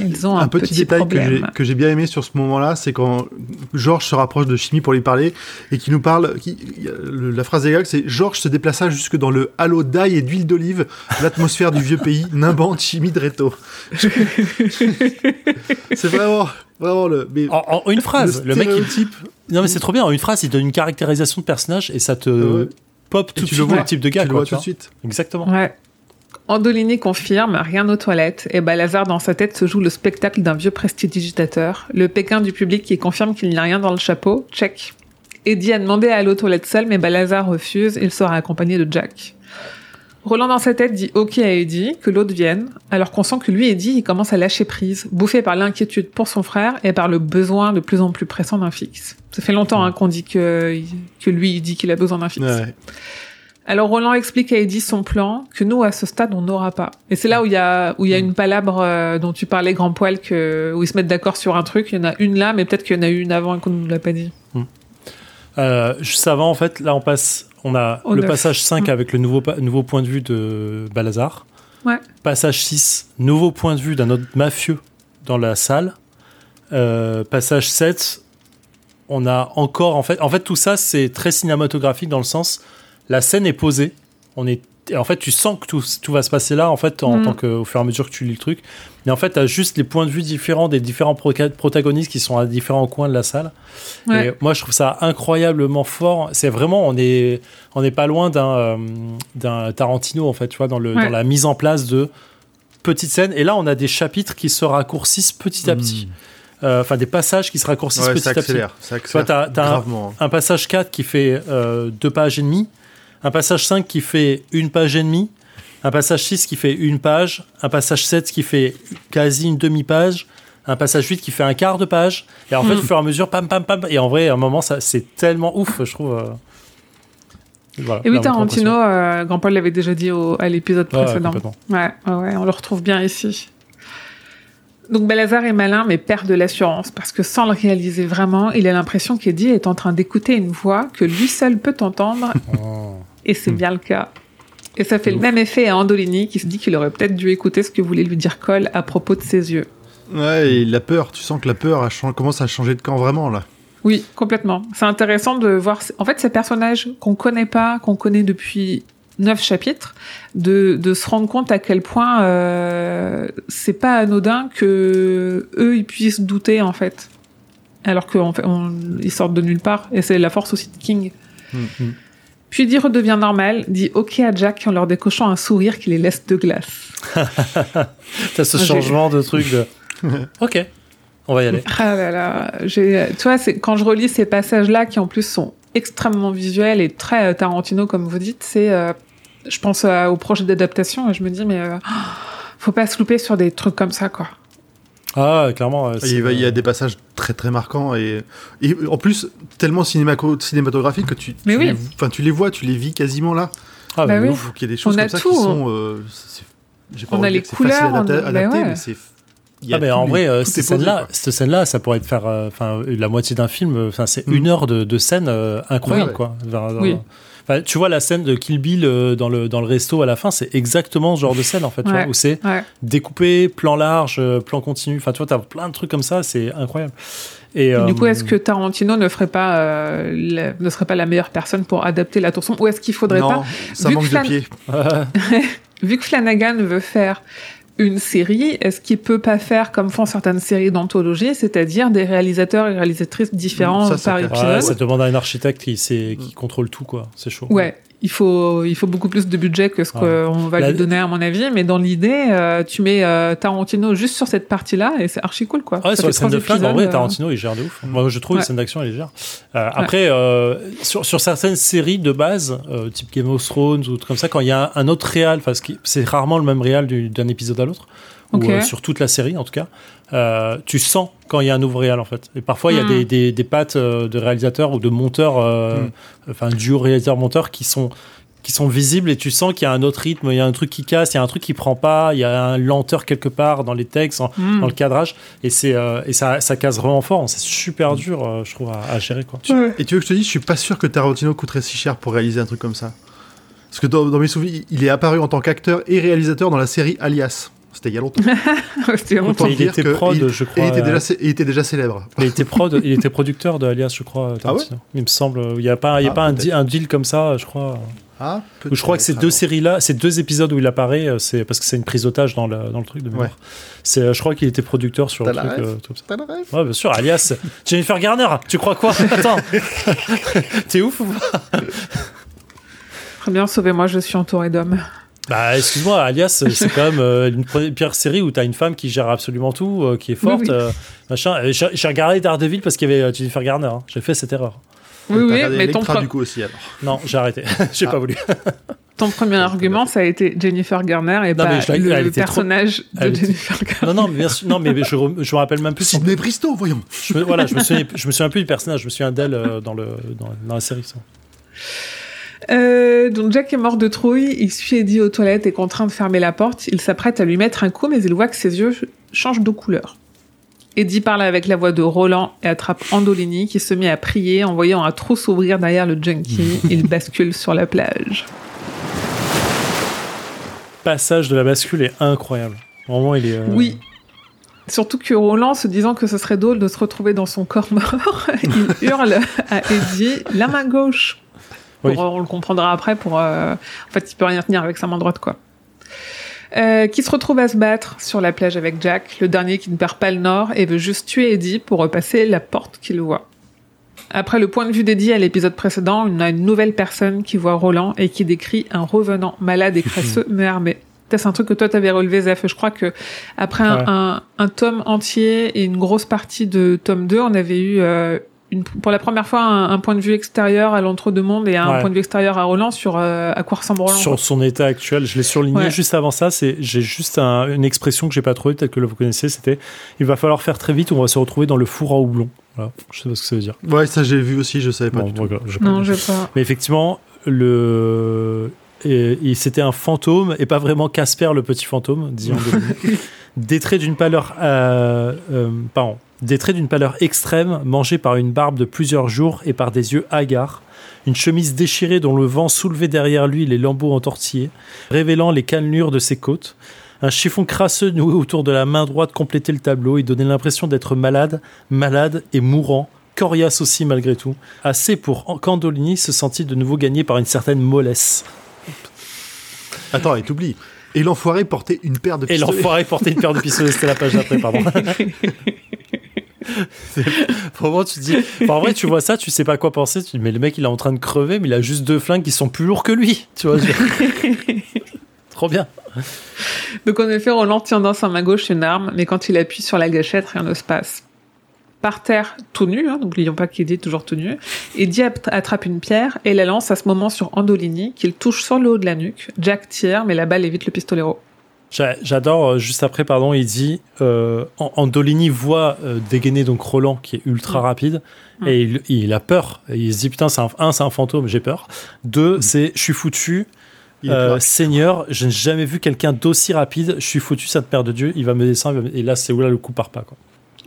Ils ont un, un petit, détail que j'ai- problème. que j'ai bien aimé sur ce moment-là, c'est quand Georges se rapproche de Chimie pour lui parler et qui nous parle. Qui, le- la phrase des gags, c'est Georges se déplaça jusque dans le halo d'ail et d'huile d'olive, l'atmosphère du vieux pays, nimbante Chimie de Reto. *laughs* c'est vraiment, vraiment le. Mais en, en une phrase, le, mec, il, stéréotype. Non, mais c'est trop bien. En une phrase, il donne une caractérisation de personnage et ça te Ouais. pop tout de tu suite le vois, le type de gars. tu le vois tu tout de suite. Exactement. Ouais. Andolini confirme, rien aux toilettes, et Balazar dans sa tête se joue le spectacle d'un vieux prestidigitateur. Le Pékin du public qui confirme qu'il n'y a rien dans le chapeau, check. Eddie a demandé à aller aux toilettes seul, mais Balazar refuse, il sera accompagné de Jack. Roland dans sa tête dit OK à Eddie, que l'autre vienne, alors qu'on sent que lui, Eddie, il commence à lâcher prise, bouffé par l'inquiétude pour son frère et par le besoin de plus en plus pressant d'un fixe. Ça fait longtemps hein, qu'on dit que, que lui, il dit qu'il a besoin d'un fixe. Ouais. Alors Roland explique à Eddie son plan que nous à ce stade on n'aura pas. Et c'est là où il y a où il y a une palabre euh, dont tu parlais grand poil que où ils se mettent d'accord sur un truc. Il y en a une là, mais peut-être qu'il y en a eu une avant et qu'on ne nous l'a pas dit. Euh, juste avant, en fait, là, on passe. On a Au le passage 5 Mm. avec le nouveau, nouveau point de vue de Balazar. Ouais. Passage 6, nouveau point de vue d'un autre mafieux dans la salle. Euh, passage 7, on a encore. En fait, en fait tout ça, c'est très cinématographique dans le sens. La scène est posée. On est et en fait, tu sens que tout, tout va se passer là, en fait, en Mm. tant que, au fur et à mesure que tu lis le truc. Mais en fait, tu as juste les points de vue différents des différents protagonistes qui sont à différents coins de la salle. Ouais. Et moi, je trouve ça incroyablement fort. C'est vraiment, on est, on n'est pas loin d'un, euh, d'un Tarantino, en fait, tu vois, dans, le, Ouais. dans la mise en place de petites scènes. Et là, on a des chapitres qui se raccourcissent petit à petit. Euh, Enfin, des passages qui se raccourcissent Ouais, petit ça à petit. accélère. Ça accélère t'as- t'as un- gravement. hein. Un passage 4 qui fait euh, deux pages et demie. Un passage 5 qui fait une page et demie. Un passage 6 qui fait une page. Un passage 7 qui fait quasi une demi-page. Un passage 8 qui fait un quart de page. Et en fait, Hmm. au fur et à mesure, pam, pam, pam. Et en vrai, à un moment, ça, c'est tellement ouf, je trouve. euh. Voilà, Et oui, Tarantino, euh, Grand Paul l'avait déjà dit au- à l'épisode précédent. ouais, ouais, on le retrouve bien ici. Donc Balazar est malin mais perd de l'assurance parce que sans le réaliser vraiment, il a l'impression qu'Eddie est en train d'écouter une voix que lui seul peut entendre *laughs* Oh. Et c'est Hmm. bien le cas. Et ça fait le ouf. même effet à Andolini qui se dit qu'il aurait peut-être dû écouter ce que voulait lui dire Cole à propos de ses yeux. Ouais, et la peur, tu sens que la peur a commence à changer de camp vraiment là. Oui, complètement. C'est intéressant de voir. En fait, ces personnages qu'on connaît pas, qu'on connaît depuis neuf chapitres, de, de se rendre compte à quel point euh, c'est pas anodin que eux ils puissent douter en fait, alors qu'en fait on- ils sortent de nulle part. Et c'est la force aussi de King. Mhm. Puis Eddie redevient normal, dit OK à Jack en leur décochant un sourire qui les laisse de glace. *laughs* T'as ce changement de truc de. *laughs* ok, on va y aller. Ah là là, j'ai, tu vois, c'est quand je relis ces passages-là qui en plus sont extrêmement visuels et très euh, Tarantino comme vous dites, c'est, euh, je pense euh, au projet d'adaptation et je me dis mais euh, *gasps* faut pas se louper sur des trucs comme ça quoi. Ah, clairement. Il c'est- y, a, il y a des passages très très marquants et, et en plus tellement cinématographiques que tu, tu, oui. les, enfin, tu les vois, tu les vis quasiment là. Ah, Bah mais oui. il y a des choses On comme ça tout, qui hein. sont. euh, c'est- j'ai pas On envie a de les dire que c'est facile couleurs, à on adapter, a- bah ouais. mais c'est. il y a Ah mais tous en les- vrai, euh, cette scène-là, quoi. cette scène-là, ça pourrait te faire, euh, enfin, la moitié d'un film. euh, Enfin, c'est Mm. une heure de, de scène euh, incroyable, Ouais, ouais. quoi. Oui. Enfin, tu vois la scène de Kill Bill euh, dans le dans le resto à la fin, c'est exactement ce genre de scène en fait, tu Ouais. vois, où c'est Ouais. découpé, plan large, euh, plan continu. Enfin, tu vois, t'as plein de trucs comme ça, c'est incroyable. Et, Et euh, du coup, est-ce que Tarantino ne ferait pas, euh, la- ne serait pas la meilleure personne pour adapter la tour sombre ou est-ce qu'il faudrait non, pas ça vu manque que de Flan- pied. *laughs* vu que Flanagan veut faire une série, est-ce qu'il peut pas faire comme font certaines séries d'anthologie, c'est-à-dire des réalisateurs et réalisatrices différents Ça, par épisode ouais, ça demande à un architecte qui, sait, qui contrôle tout, quoi. C'est chaud. Ouais, il faut, il faut beaucoup plus de budget que ce Ouais. qu'on va La- lui donner, à mon avis. Mais dans l'idée, euh, tu mets euh, Tarantino juste sur cette partie-là et c'est archi cool, quoi. Ouais, sur les scènes de flingue, en vrai, euh, Tarantino, il gère de ouf. Moi, je trouve Ouais. les scènes d'action, il gère. Euh, Après, euh, sur, sur certaines séries de base, euh, type Game of Thrones ou trucs comme ça, quand il y a un, autre réal, que c'est rarement le même réal du- d'un épisode à l'autre, Ou euh, sur toute la série en tout cas, euh, tu sens quand il y a un nouveau réal en fait. Et parfois, il y a Mm. des, des, des pattes euh, de réalisateurs ou de monteurs, euh, Mm. enfin, duo réalisateur-monteur qui sont qui sont visibles et tu sens qu'il y a un autre rythme, il y a un truc qui casse, il y a un truc qui prend pas, il y a un lenteur quelque part dans les textes, en- hmm. dans le cadrage et c'est euh, et ça, ça casse vraiment fort c'est super dur euh, je trouve à, à gérer quoi Ouais. Et tu veux que je te dise, je suis pas sûr que Tarantino coûterait si cher pour réaliser un truc comme ça. Parce que dans, dans mes souvenirs, il est apparu en tant qu'acteur et réalisateur dans la série Alias. C'était il y a longtemps. *laughs* C'était Autant il était que prod il- je crois il était, euh, déjà, cé- il était déjà célèbre. il était prod il était *laughs* producteur de Alias je crois Tarantino. il me semble il y a pas il y a Ah, pas un, deal comme ça je crois Ah, Ou je crois que ces deux séries là ces deux épisodes où il apparaît euh, c'est parce que c'est une prise d'otage dans le, dans le truc de mémoire Ouais. c'est euh, je crois qu'il était producteur sur le truc euh, tout ça Ouais, bien sûr, alias *laughs* Jennifer Garner. Tu crois quoi? Attends. T'es ouf ou pas? Très bien, sauvez-moi, je suis entouré d'hommes. Bah, excuse-moi, alias, c'est *laughs* quand même euh, une pre- pire série où t'as une femme qui gère absolument tout, euh, qui est forte, Oui, oui. euh, machin. J'ai regardé Daredevil parce qu'il y avait Jennifer Garner. hein. J'ai fait cette erreur. Oui, oui, mais ton, pre- du coup aussi alors. Non, j'ai arrêté. *laughs* j'ai Ah. pas voulu. ton premier *laughs* argument, ça a été Jennifer Garner et Non, pas mais je l'ai- le trop- personnage elle de était- Jennifer Garner. non, non, mais bien sûr, non, mais je, me rappelle même plus. si- Sidney Bristow, voyons. Je me, voilà, je me souviens, je me souviens plus du personnage. Je me souviens d'elle euh, dans le dans, dans la série. ça. Euh, donc Jack est mort de trouille, il suit Eddie aux toilettes et contraint de fermer la porte. Il s'apprête à lui mettre un coup, mais il voit que ses yeux ch- changent de couleur. Eddie parle avec la voix de Roland et attrape Andolini qui se met à prier en voyant un trou s'ouvrir derrière le junkie. *laughs* il bascule sur la plage. Passage de la bascule est incroyable. Vraiment, il est. euh, Oui. Surtout que Roland, se disant que ce serait drôle de se retrouver dans son corps mort, *laughs* il hurle à Eddie la main gauche. Oui. On le comprendra après. Pour, euh, en fait, il peut rien tenir avec sa main droite, quoi. Euh, qui se retrouve à se battre sur la plage avec Jack, le dernier qui ne perd pas le nord et veut juste tuer Eddie pour repasser la porte qu'il voit. Après le point de vue d'Eddie à l'épisode précédent, on a une nouvelle personne qui voit Roland et qui décrit un revenant malade et *laughs* crasseux mais armé. C'est un truc que toi t'avais relevé, Zef. Je crois que après un, un, un tome entier et une grosse partie de tome 2, on avait eu euh, une, pour la première fois un, un point de vue extérieur à l'entre-deux-mondes et un Ouais. point de vue extérieur à Roland sur euh, à quoi ressemble Roland. quoi. Sur son état actuel, je l'ai surligné Ouais. juste avant ça. C'est j'ai juste un- une expression que j'ai pas trouvée, peut-être que vous connaissez. C'était il va falloir faire très vite ou on va se retrouver dans le four à houblon. Voilà. Je sais pas ce que ça veut dire. Ouais, ça j'ai vu aussi, je savais pas Bon, du tout. pas Non, j'ai pas. Mais effectivement, le et, et c'était un fantôme et pas vraiment Casper le petit fantôme, dit Andelini. *laughs* des traits d'une pâleur, euh, euh, pardon, des traits d'une pâleur extrême, mangé par une barbe de plusieurs jours et par des yeux hagards. Une chemise déchirée dont le vent soulevait derrière lui les lambeaux entortillés, révélant les cannelures de ses côtes. Un chiffon crasseux noué autour de la main droite complétait le tableau. Il donnait l'impression d'être malade, malade et mourant. Coriace aussi malgré tout. Assez pour qu'Andolini se sentit de nouveau gagné par une certaine mollesse. Attends, et t'oublies. Et l'enfoiré portait une paire de Et pistolets. l'enfoiré portait une paire de pistolets, c'était la page d'après, pardon. *laughs* *laughs* Vraiment, tu te dis. Enfin, en vrai, tu vois ça, tu sais pas quoi penser. Tu dis, mais le mec, il est en train de crever, mais il a juste deux flingues qui sont plus lourds que lui. Tu vois, je- *laughs* Trop bien. Donc en effet, Roland tient dans sa main gauche une arme, mais quand il appuie sur la gâchette, rien ne se passe. Par terre, tout nu, hein, n'oublions pas qu'il est toujours tout nu, Eddie attrape une pierre et la lance à ce moment sur Andolini, qu'il touche sur le haut de la nuque. Jack tire, mais la balle évite le pistolero. J'a- J'adore, euh, juste après, pardon, il dit euh, An- Andolini voit euh, dégainer donc Roland qui est ultra Mm. rapide Mm. et il, il a peur. Et il se dit Putain, c'est un, un, c'est un fantôme, j'ai peur. Deux, c'est Je suis foutu. Euh. Seigneur, je n'ai jamais vu quelqu'un d'aussi rapide. Je suis foutu, cette paire de Dieu. Il va me descendre. Et là, c'est où là le coup part pas. Quoi.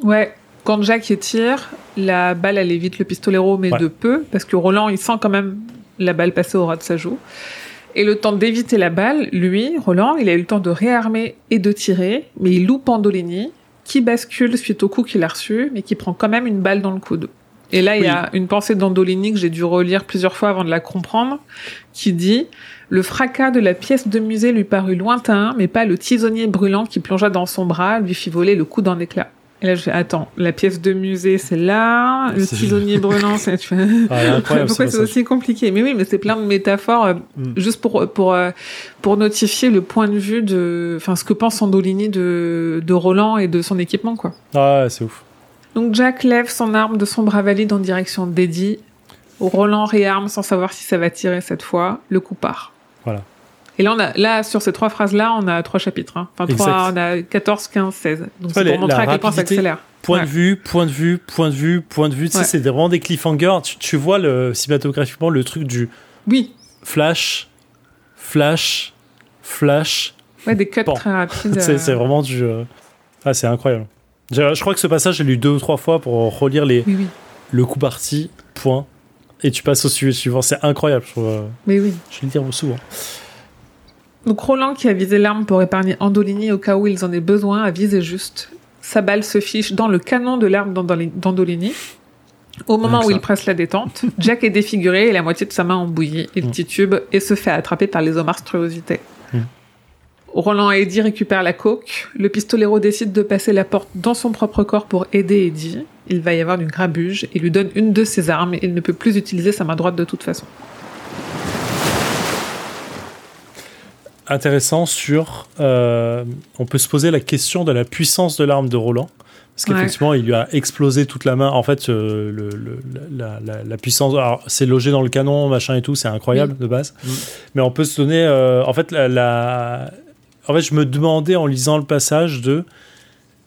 Ouais, quand Jack y tire, la balle elle évite le pistolero, mais Ouais. de peu, parce que Roland il sent quand même la balle passer au ras de sa joue. Et le temps d'éviter la balle, lui, Roland, il a eu le temps de réarmer et de tirer, mais il loupe Andolini, qui bascule suite au coup qu'il a reçu, mais qui prend quand même une balle dans le coude. Et là, il y a une pensée d'Andolini que j'ai dû relire plusieurs fois avant de la comprendre, qui dit Le fracas de la pièce de musée lui parut lointain, mais pas le tisonnier brûlant qui plongea dans son bras lui fit voler le coup d'un éclat. Et là, je fais Attends, la pièce de musée, c'est là, le C'est- tisonnier brûlant, c'est. tu fais, Ah, *laughs* Pourquoi ce c'est aussi compliqué? Mais oui, mais c'est plein de métaphores, euh, Mm. juste pour, pour, euh, pour notifier le point de vue de. Enfin, ce que pense Andolini de, de Roland et de son équipement, quoi. Ah, c'est ouf. Donc Jack lève son arme de son bras valide en direction d'Eddie. Roland réarme sans savoir si ça va tirer cette fois. Le coup part. Voilà. Et là, on a, là, sur ces trois phrases-là, on a trois chapitres. hein. Enfin, trois, on a 14, 15, 16. Donc, c'est pour montrer à quel point ça accélère. Point Ouais. de vue, point de vue, point de vue, point de vue. Tu sais, c'est vraiment des cliffhangers. Tu, tu vois le, cinématographiquement le truc du Oui. flash, flash, flash. Ouais, des cuts Bon. très rapides. *laughs* C'est euh, vraiment du. euh, Ah, c'est incroyable. Je, je crois que ce passage, j'ai lu deux ou trois fois pour relire les, Oui, oui. le coup parti, point. Et tu passes au sujet suivant. C'est incroyable. Je, trouve, euh, Mais oui. je vais le dire souvent. Donc Roland, qui a visé l'arme pour épargner Andolini au cas où ils en aient besoin, a visé juste. Sa balle se fiche dans le canon de l'arme d'Andoli- d'Andolini. Au moment où ça. il presse la détente, Jack est défiguré et la moitié de sa main embouillie. Il Mm. titube et se fait attraper par les monstruosités. Mm. Roland et Eddie récupèrent la coque. Le pistolero décide de passer la porte dans son propre corps pour aider Eddie. Il va y avoir du grabuge et lui donne une de ses armes. Il ne peut plus utiliser sa main droite de toute façon. Intéressant sur. euh, on peut se poser la question de la puissance de l'arme de Roland. Parce Ouais. qu'effectivement, il lui a explosé toute la main. En fait, euh, le, le- la, la- la puissance. Alors, c'est logé dans le canon, machin et tout, c'est incroyable de base. Mm. Mais on peut se donner. euh, en fait, la, la- en fait, je me demandais en lisant le passage de.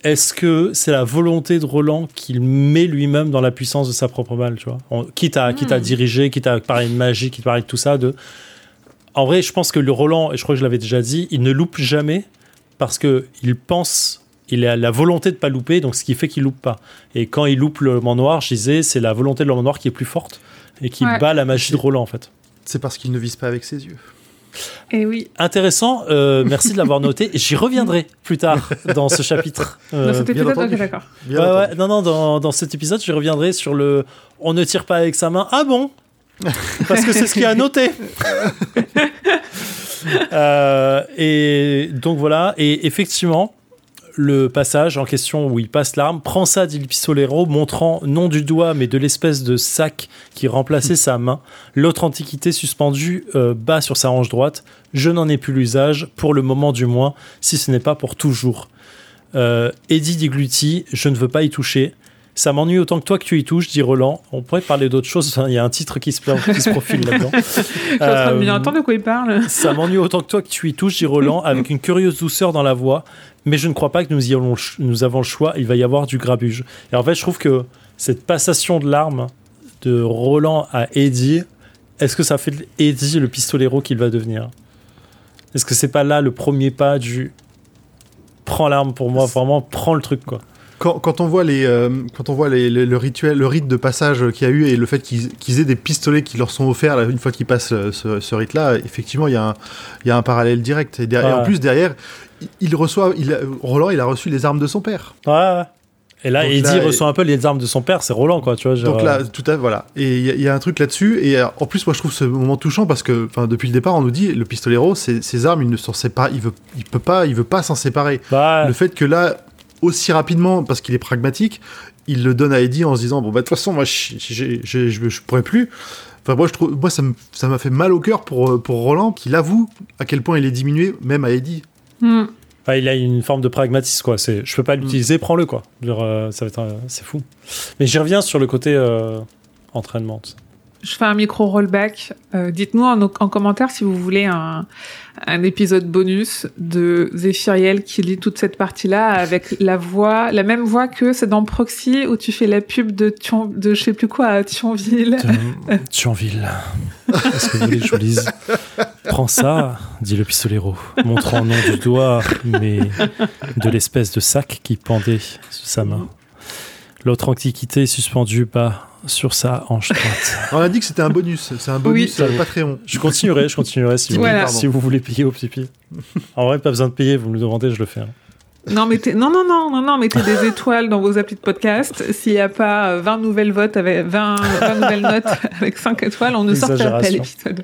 Est-ce que c'est la volonté de Roland qu'il met lui-même dans la puissance de sa propre balle, tu vois? On- quitte, à, quitte à Mm. diriger, quitte à parler de magie, quitte à parler de tout ça, de. En vrai, je pense que le Roland, et je crois que je l'avais déjà dit, il ne loupe jamais parce que il pense, il a la volonté de pas louper, donc ce qui fait qu'il loupe pas. Et quand il loupe le Noir, je disais, c'est la volonté de l'homme noir qui est plus forte et qui Ouais. bat la magie de Roland en fait. C'est parce qu'il ne vise pas avec ses yeux. Et oui, Intéressant, euh, *laughs* merci de l'avoir noté. J'y reviendrai plus tard dans ce chapitre. Euh, *laughs* dans cet bien épisode, d'accord. Ouais, ouais, non, non, dans, dans cet épisode, je reviendrai sur le on ne tire pas avec sa main. Ah bon? *laughs* Parce que c'est ce qu'il a noté. *laughs* Euh, et donc voilà. Et effectivement, le passage en question où il passe l'arme prend ça, dit le pistolero, montrant non du doigt mais de l'espèce de sac qui remplaçait sa main. L'autre antiquité suspendue euh, bas sur sa hanche droite. Je n'en ai plus l'usage, pour le moment du moins, si ce n'est pas pour toujours. Euh, Eddie dit Gluty, je ne veux pas y toucher. Ça m'ennuie autant que toi que tu y touches, dit Roland. On pourrait parler d'autre chose. Il y a un titre qui se, qui se profile là-dedans. *laughs* Je suis en train de attends de quoi il parle? ça m'ennuie autant que toi que tu y touches, dit Roland, avec une curieuse douceur dans la voix. Mais je ne crois pas que nous, y avons, nous avons le choix. Il va y avoir du grabuge. Et en fait, je trouve que cette passation de l'arme de Roland à Eddie, est-ce que ça fait Eddie le pistolero qu'il va devenir? Est-ce que c'est pas là le premier pas du prends l'arme pour moi, vraiment prends le truc quoi. Quand, quand on voit les, euh, quand on voit les, le, le rituel, le rite de passage qu'il y a eu et le fait qu'ils aient des pistolets qui leur sont offerts là, une fois qu'ils passent euh, ce, ce rite-là, effectivement, il y, a un- il y a un parallèle direct. Et, derrière, Ouais. en plus, derrière, il, il reçoit, il Roland, il a reçu les armes de son père. Ouais. Et là, Eddie là, reçoit un peu les armes de son père, c'est Roland quoi, tu vois. genre, Donc là, euh, tout à voilà. Et il y, a- il y a un truc là-dessus. Et en plus, moi, je trouve ce moment touchant parce que, depuis le départ, on nous dit le pistolero, c'est- ses armes, il ne s'en sépare, il veut, il peut pas, il veut pas s'en séparer. bah, Le fait que là, aussi rapidement, parce qu'il est pragmatique, il le donne à Eddie en se disant bon bah de toute façon moi je pourrais plus. Enfin moi je trouve moi ça me- ça m'a fait mal au cœur pour pour Roland qu'il avoue à quel point il est diminué même à Eddie. Hmm. Il a une forme de pragmatisme, quoi. C'est, je peux pas l'utiliser, prends-le, quoi. Euh, ça va être, c'est fou. Mais j'y reviens sur le côté euh, entraînement. Je fais un micro rollback. Euh, Dites-nous en, en commentaire si vous voulez un, un épisode bonus de Zéphiriel qui lit toute cette partie-là avec la voix, la même voix que c'est dans Proxy où tu fais la pub de, Thion, de je sais plus quoi à Thionville. De Thionville. Est-ce que vous voulez que je vous lise Prends ça, dit le pistolero, montrant non du doigt, mais de l'espèce de sac qui pendait sous sa main. L'autre antiquité suspendue bas sur sa hanche droite. *laughs* On a dit que c'était un bonus, c'est un bonus Oui. euh, Patreon. Je continuerai, je continuerai si vous, Voilà. si vous voulez payer au pipi. En vrai, pas besoin de payer, vous me le demandez, je le fais. hein. Non, mettez, non, non, non, non, non, mettez des étoiles dans vos applis de podcast. S'il n'y a pas euh, 20 nouvelles votes avec 20, 20 nouvelles notes *laughs* avec 5 étoiles, on ne sortira pas l'épisode.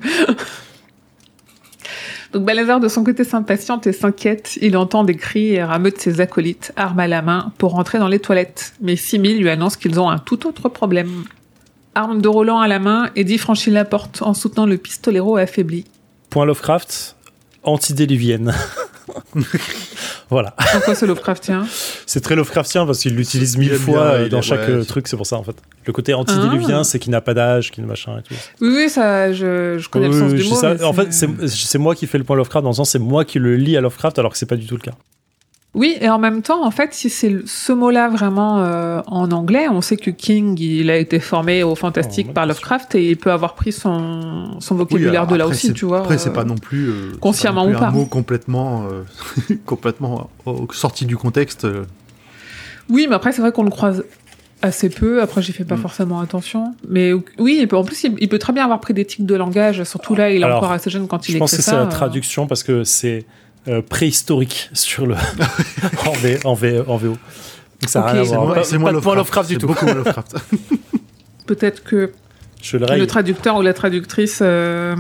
Donc Balazar de son côté s'impatiente et s'inquiète. Il entend des cris et rameute ses acolytes, armes à la main, pour rentrer dans les toilettes. Mais Simi lui annonce qu'ils ont un tout autre problème. Arme de Roland à la main, Eddie franchit la porte en soutenant le pistolero affaibli. Point Lovecraft, antidéluvienne. *laughs* *laughs* voilà. Pourquoi ce Lovecraftien? C'est très Lovecraftien parce qu'il l'utilise mille fois bien, dans chaque ouais, euh, c'est- truc, c'est pour ça en fait. Le côté antidéluvien, Ah. c'est qu'il n'a pas d'âge, qu'il machin et tout. Oui, oui, ça, je, je connais Oui, le sens oui, du mot. ça. En fait, c'est c'est moi qui fais le point Lovecraft dans le sens c'est moi qui le lis à Lovecraft alors que c'est pas du tout le cas. Oui, et en même temps, en fait, si c'est ce mot-là vraiment euh, en anglais, on sait que King, il a été formé au fantastique Oh, par Lovecraft et il peut avoir pris son, son vocabulaire alors de là aussi, c'est- tu vois. Après c'est euh. pas non plus euh, c'est consciemment pas non plus ou pas. un mot complètement euh, *laughs* complètement euh, sorti du contexte. euh. Oui, mais après, c'est vrai qu'on le croise assez peu. Après, j'y fais pas Mm. forcément attention. Mais oui, il peut, en plus, il, il peut très bien avoir pris des tics de langage. Surtout là, il est Alors, encore assez jeune quand il Je pense écrit que c'est ça. la traduction parce que c'est euh, préhistorique sur le *laughs* en, V, en, V, en VO. Donc ça Ok. n'a rien à C'est voir. moins- Pas- pas moins de point Lovecraft du tout. beaucoup moins *laughs* Lovecraft. Peut-être que Je le traducteur ou la traductrice. euh,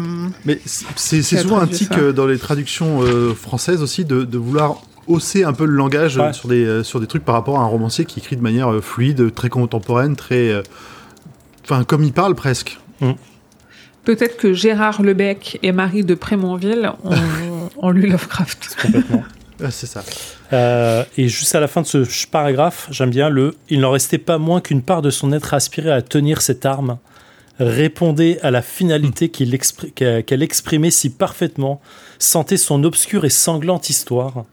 Mais c'est- souvent un tic ça euh, dans les traductions euh, françaises aussi de, de vouloir hausser un peu le langage Ouais. sur, des, euh, sur des trucs par rapport à un romancier qui écrit de manière euh, fluide, très contemporaine, très. euh, Enfin, comme il parle presque. Peut-être que Gérard Lebec et Marie de Prémonville ont, *laughs* ont lu Lovecraft. Complètement. *laughs* C'est ça. Euh, et juste à la fin de ce paragraphe, j'aime bien le Il n'en restait pas moins qu'une part de son être aspirée à tenir cette arme répondait à la finalité expri- qu'elle exprimait si parfaitement, sentait son obscure et sanglante histoire,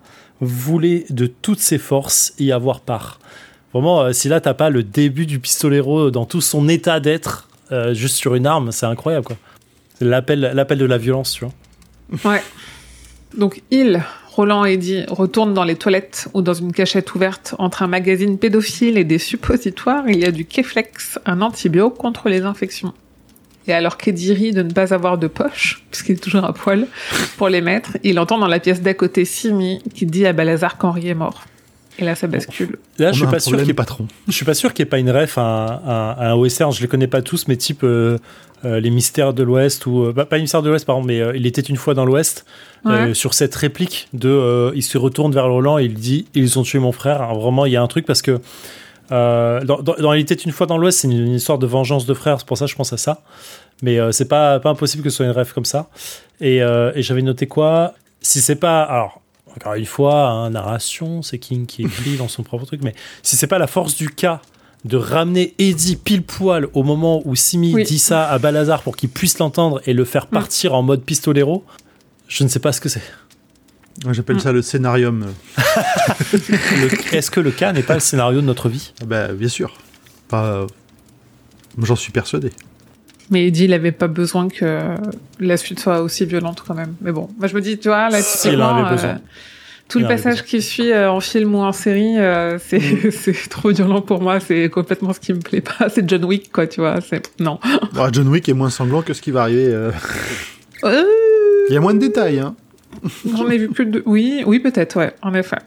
voulait de toutes ses forces y avoir part. Vraiment, euh, si là t'as pas le début du pistolero dans tout son état d'être, euh, juste sur une arme, c'est incroyable quoi. L'appel de la violence, tu vois. Ouais. Donc il, Roland et Eddie, retournent dans les toilettes ou dans une cachette ouverte entre un magazine pédophile et des suppositoires. Il y a du Keflex, un antibio contre les infections. Et alors qu'Eddie rit de ne pas avoir de poche, puisqu'il est toujours à poil, pour les mettre, il entend dans la pièce d'à côté Simi qui dit à Balazar qu'Henri est mort. Et là, ça bascule. Là, On je suis pas sûr qu'il y ait patron. Je suis pas sûr qu'il n'y ait pas une ref à un, à- à un western. Je les connais pas tous, mais type euh, euh, les mystères de l'Ouest ou euh, bah, pas les mystères de l'Ouest, pardon, mais euh, il était une fois dans l'Ouest euh, sur cette réplique de il se retourne vers Roland et il dit ils ont tué mon frère. Alors, vraiment, il y a un truc parce que dans, dans, dans Il était une fois dans l'Ouest, c'est une, une histoire de vengeance de frères. C'est pour ça que je pense à ça. Mais c'est pas pas impossible que ce soit une ref comme ça. Et, et j'avais noté quoi? Si c'est pas alors. Encore une fois, hein, narration, c'est King qui écrit dans son propre truc, mais si c'est pas la force du cas de ramener Eddie pile poil au moment où Simi Oui. dit ça à Balazar pour qu'il puisse l'entendre et le faire partir en mode pistolero, je ne sais pas ce que c'est. J'appelle Mm. ça le scénarium. *laughs* Est-ce que le cas n'est pas le scénario de notre vie? Ah Bah, bien sûr. Pas, euh, J'en suis persuadé. Mais Eddie, il avait pas besoin que la suite soit aussi violente quand même. Mais bon, moi je me dis, tu vois, là, S'il en typiquement, avait euh, besoin. Tout le passage qui suit euh, en film ou en série, euh, c'est Mm. *laughs* c'est trop violent pour moi. C'est complètement ce qui me plaît pas. C'est John Wick, quoi, tu vois. C'est non. *laughs* Ah, John Wick est moins sanglant que ce qui va arriver. Euh, Il y a moins de détails. Hein. *laughs* J'en ai vu plus de. Oui, oui, peut-être, ouais, en effet.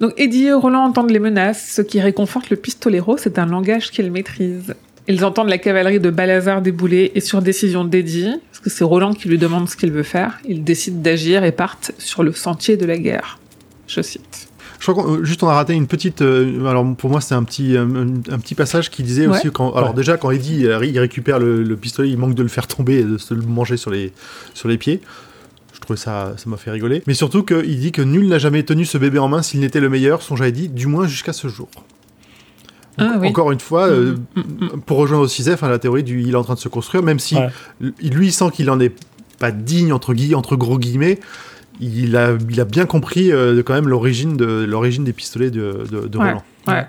Donc Eddie et Roland entendent les menaces, ce qui réconforte le pistolero, c'est un langage qu'ils maîtrisent. Ils entendent la cavalerie de Balazar débouler et sur décision d'Eddie, parce que c'est Roland qui lui demande ce qu'il veut faire, ils décident d'agir et partent sur le sentier de la guerre. Je cite. Je crois qu'on euh, juste on a raté une petite. euh, alors pour moi c'était un petit un, un petit passage qui disait Ouais. aussi quand. Alors Ouais. déjà quand Eddie euh, il récupère le, le pistolet, il manque de le faire tomber et de se le manger sur les sur les pieds. Je trouvais ça ça m'a fait rigoler. Mais surtout qu'il dit que nul n'a jamais tenu ce bébé en main s'il n'était le meilleur. Songe à Eddie, du moins jusqu'à ce jour. Ah oui. Encore une fois, euh, Mm, mm, mm. pour rejoindre aussi Zef, hein, la théorie du il est en train de se construire, même si Ouais. lui il sent qu'il en est pas digne entre gros guillemets, il a, il a bien compris euh, quand même l'origine de l'origine des pistolets de, de, de Ouais. Roland. Ouais.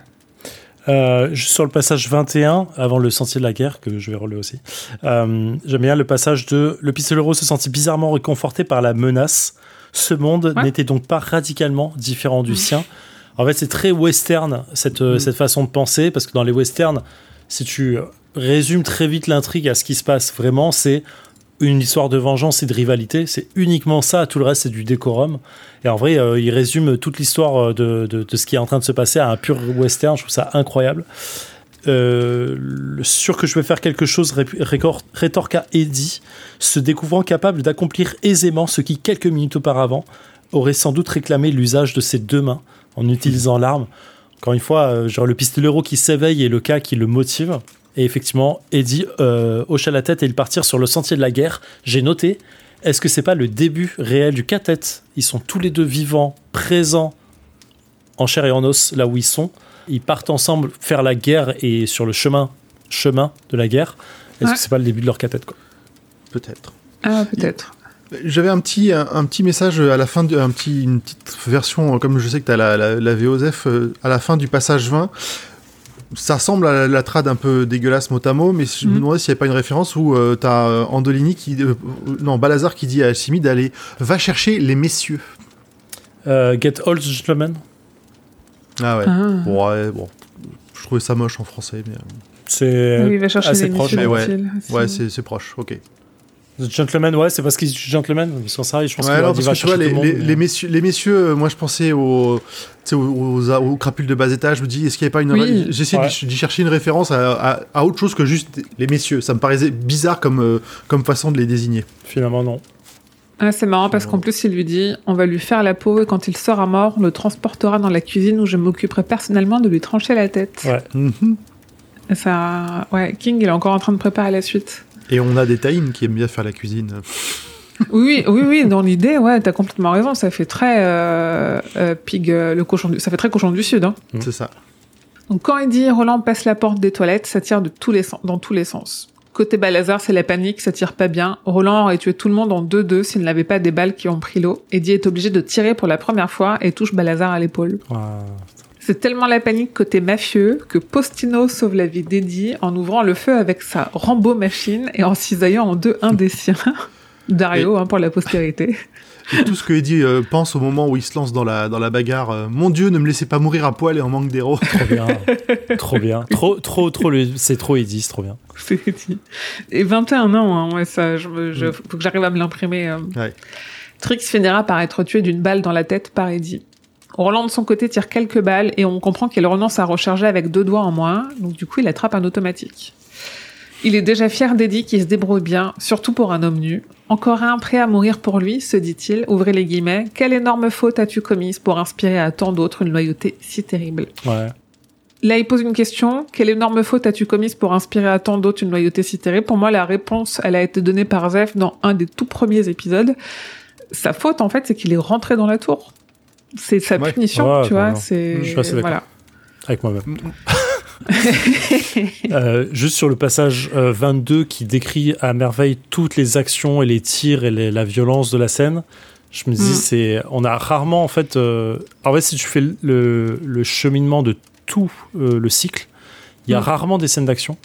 Euh, juste sur le passage 21, avant le sentier de la guerre, que je vais relever aussi, euh, j'aime bien le passage de Le pistolero se sentit bizarrement réconforté par la menace. Ce monde Ouais. n'était donc pas radicalement différent du Mm. sien. En fait, c'est très western, cette, euh, Mm. cette façon de penser, parce que dans les westerns, si tu résumes très vite l'intrigue à ce qui se passe vraiment, c'est une histoire de vengeance et de rivalité. C'est uniquement ça, tout le reste, c'est du décorum. Et en vrai, euh, il résume toute l'histoire euh, de, de- de ce qui est en train de se passer à un pur western. Je trouve ça incroyable. Euh, sûr que je vais faire quelque chose, ré- rétorqua Eddie, se découvrant capable d'accomplir aisément ce qui, quelques minutes auparavant, aurait sans doute réclamé l'usage de ses deux mains en utilisant l'arme. Encore une fois, euh, genre le pistolero qui s'éveille et le cas qui le motive. Et effectivement, Eddie euh, hocha la tête et ils partirent sur le sentier de la guerre. J'ai noté, est-ce que c'est pas le début réel du quintet Ils sont tous les deux vivants, présents en chair et en os, là où ils sont. Ils partent ensemble faire la guerre et sur le chemin, chemin de la guerre. Est-ce Ouais. que c'est pas le début de leur quoi? Peut-être. Ah, peut-être. J'avais un petit, un, un petit message à la fin, de, un petit, une petite version, comme je sais que tu as la, la, la VOZF, euh, à la fin du passage 20. Ça ressemble à la, la trad un peu dégueulasse mot à mot, mais je me Mhm. demandais s'il n'y avait pas une référence où tu as Andolini qui. euh, non, Balazar qui dit à Simi d'aller. Va chercher les messieurs. Euh, Get Old Gentlemen Ah ouais. Ah. Bon, ouais, bon. Je trouvais ça moche en français, mais. euh, C'est Oui, il va chercher assez les proche, messieurs mais ouais. Ouais, c'est c'est proche, ok. The Gentleman, ouais, c'est parce qu'ils disent Gentleman. Qu'en ça, je pense Ouais, qu'il non, parce va que tu vois, chercher les, tout le les- monde, mais- les messieurs, les messieurs, euh, moi je pensais aux, tu sais, aux, aux, aux crapules de bas étage. Je me dis, est-ce qu'il n'y a pas une. Oui. J'essaie Ouais. d'y chercher une référence à, à- à autre chose que juste les messieurs. Ça me paraissait bizarre comme, euh, comme façon de les désigner. Finalement, non. Ah, c'est marrant parce qu'en plus, il lui dit on va lui faire la peau et quand il sera mort, on le transportera dans la cuisine où je m'occuperai personnellement de lui trancher la tête. Ouais. Mhm. Ça, ouais, King, il est encore en train de préparer la suite. Et on a des taïns qui aiment bien faire la cuisine. Oui, oui, oui, dans l'idée, ouais, t'as complètement raison. Ça fait très euh, euh, pig, euh, le cochon du, ça fait très cochon du sud. Hein. Mm. C'est ça. Donc quand Eddie et Roland passent la porte des toilettes, ça tire de tous les sens, dans tous les sens. Côté Balazar, c'est la panique, ça tire pas bien. Roland aurait tué tout le monde en 2-2 s'il n'avait pas des balles qui ont pris l'eau. Eddie est obligé de tirer pour la première fois et touche Balazar à l'épaule. Ouais. C'est tellement la panique côté mafieux que Postino sauve la vie d'Eddie en ouvrant le feu avec sa Rambo machine et en cisaillant en deux un des siens. *laughs* Dario, hein, pour la postérité. Et tout ce que Eddie euh, pense au moment où il se lance dans la, dans la bagarre. euh, Mon Dieu, ne me laissez pas mourir à poil et en manque d'héros. Trop bien. *laughs* trop bien. Trop, trop, trop. le- C'est trop Eddie, c'est trop bien. C'est Eddie. Et 21 ans, hein, ouais, ça, je, je- faut que j'arrive à me l'imprimer. euh. Ouais. Trix finira par être tué d'une balle dans la tête par Eddie. Roland de son côté tire quelques balles et on comprend qu'il renonce à recharger avec deux doigts en moins, donc du coup il attrape un automatique. Il est déjà fier d'Eddie qui se débrouille bien, surtout pour un homme nu. Encore un prêt à mourir pour lui, se dit-il, ouvrez les guillemets. Quelle énorme faute as-tu commise pour inspirer à tant d'autres une loyauté si terrible? Ouais. Là, il pose une question. Quelle énorme faute as-tu commise pour inspirer à tant d'autres une loyauté si terrible? Pour moi, la réponse, elle a été donnée par Zef dans un des tout premiers épisodes. Sa faute, en fait, c'est qu'il est rentré dans la tour. C'est sa Ouais. punition, Ouais, tu vois. C'est Je suis assez d'accord. voilà. Avec moi-même. *laughs* Euh, juste sur le passage euh, 22 qui décrit à merveille toutes les actions et les tirs et les- la violence de la scène, je me dis, Mm. c'est, on a rarement en fait. euh, en fait, si tu fais le, le cheminement de tout euh, le cycle, il y a Mm. rarement des scènes d'action.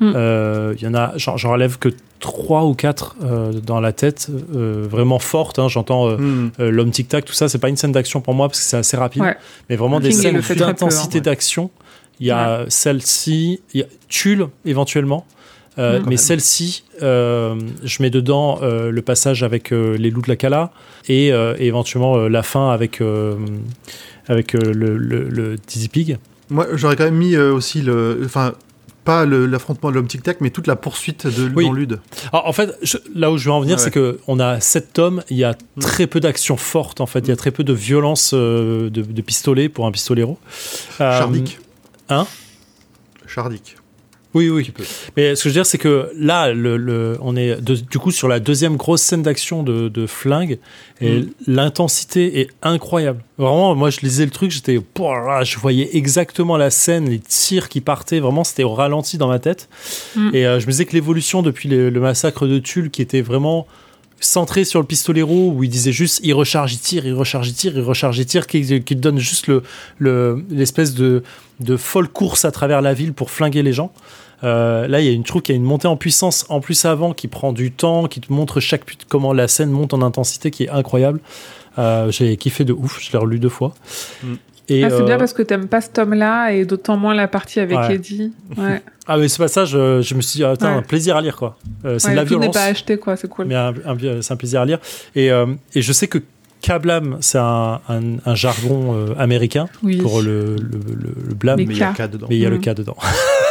Mm. Euh, Il y en a, j'en relève que trois ou quatre euh, dans la tête, euh, vraiment fortes. hein, J'entends euh, Hmm. euh, l'homme tic tac, tout ça, c'est pas une scène d'action pour moi parce que c'est assez rapide, Ouais. mais vraiment des scènes d'intensité hein, d'action. Il y a celle-ci, il y a Tulle éventuellement, euh, Mm. mais celle-ci, euh, je mets dedans euh, le passage avec euh, les loups de la Cala et, euh, et éventuellement euh, la fin avec, euh, avec euh, le, le, le Dizzy Pig. Moi, j'aurais quand même mis euh, aussi le. Enfin, pas l'affrontement de l'homme tic-tac, mais toute la poursuite de Oui. dans Lude. Alors, en fait, je- là où je veux en venir, Ouais. c'est que on a sept tomes, il y a très peu d'action forte en fait, il y a très peu de violence euh, de, de pistolet pour un pistolero. Euh, Chardic. hein? Chardic. Oui, oui. Mais ce que je veux dire, c'est que là, le, le- on est de- du coup sur la deuxième grosse scène d'action de, de flingue et Mm. l'intensité est incroyable. Vraiment, moi, je lisais le truc, j'étais, je voyais exactement la scène, les tirs qui partaient. Vraiment, c'était au ralenti dans ma tête. Mm. Et euh, je me disais que l'évolution depuis le, le massacre de Tulle, qui était vraiment centré sur le pistolero où il disait juste il recharge, il tire, il recharge, il tire, il recharge, il tire, qui, te donne juste le le- l'espèce de, de folle course à travers la ville pour flinguer les gens. Euh, là, il y a une troupe qui a une montée en puissance en plus avant qui prend du temps, qui te montre chaque comment la scène monte en intensité qui est incroyable. Euh, J'ai kiffé de ouf, je l'ai relu deux fois. Mm. Et, Ah, c'est euh, bien parce que t'aimes pas ce tome-là et d'autant moins la partie avec Ouais. Eddie. Ouais. *laughs* ah mais ce passage, euh, je me suis dit ah, Ouais. un plaisir à lire quoi. Euh, c'est Ouais, de la tout n'est violence. pas acheté, quoi. C'est cool. mais c'est un plaisir à lire. Et, euh, et je sais que Kablam, c'est un, un- un jargon euh, américain Oui. pour le, le, le- le blâme, Mais il y a K. K dedans. il y a le Mhm. cas dedans.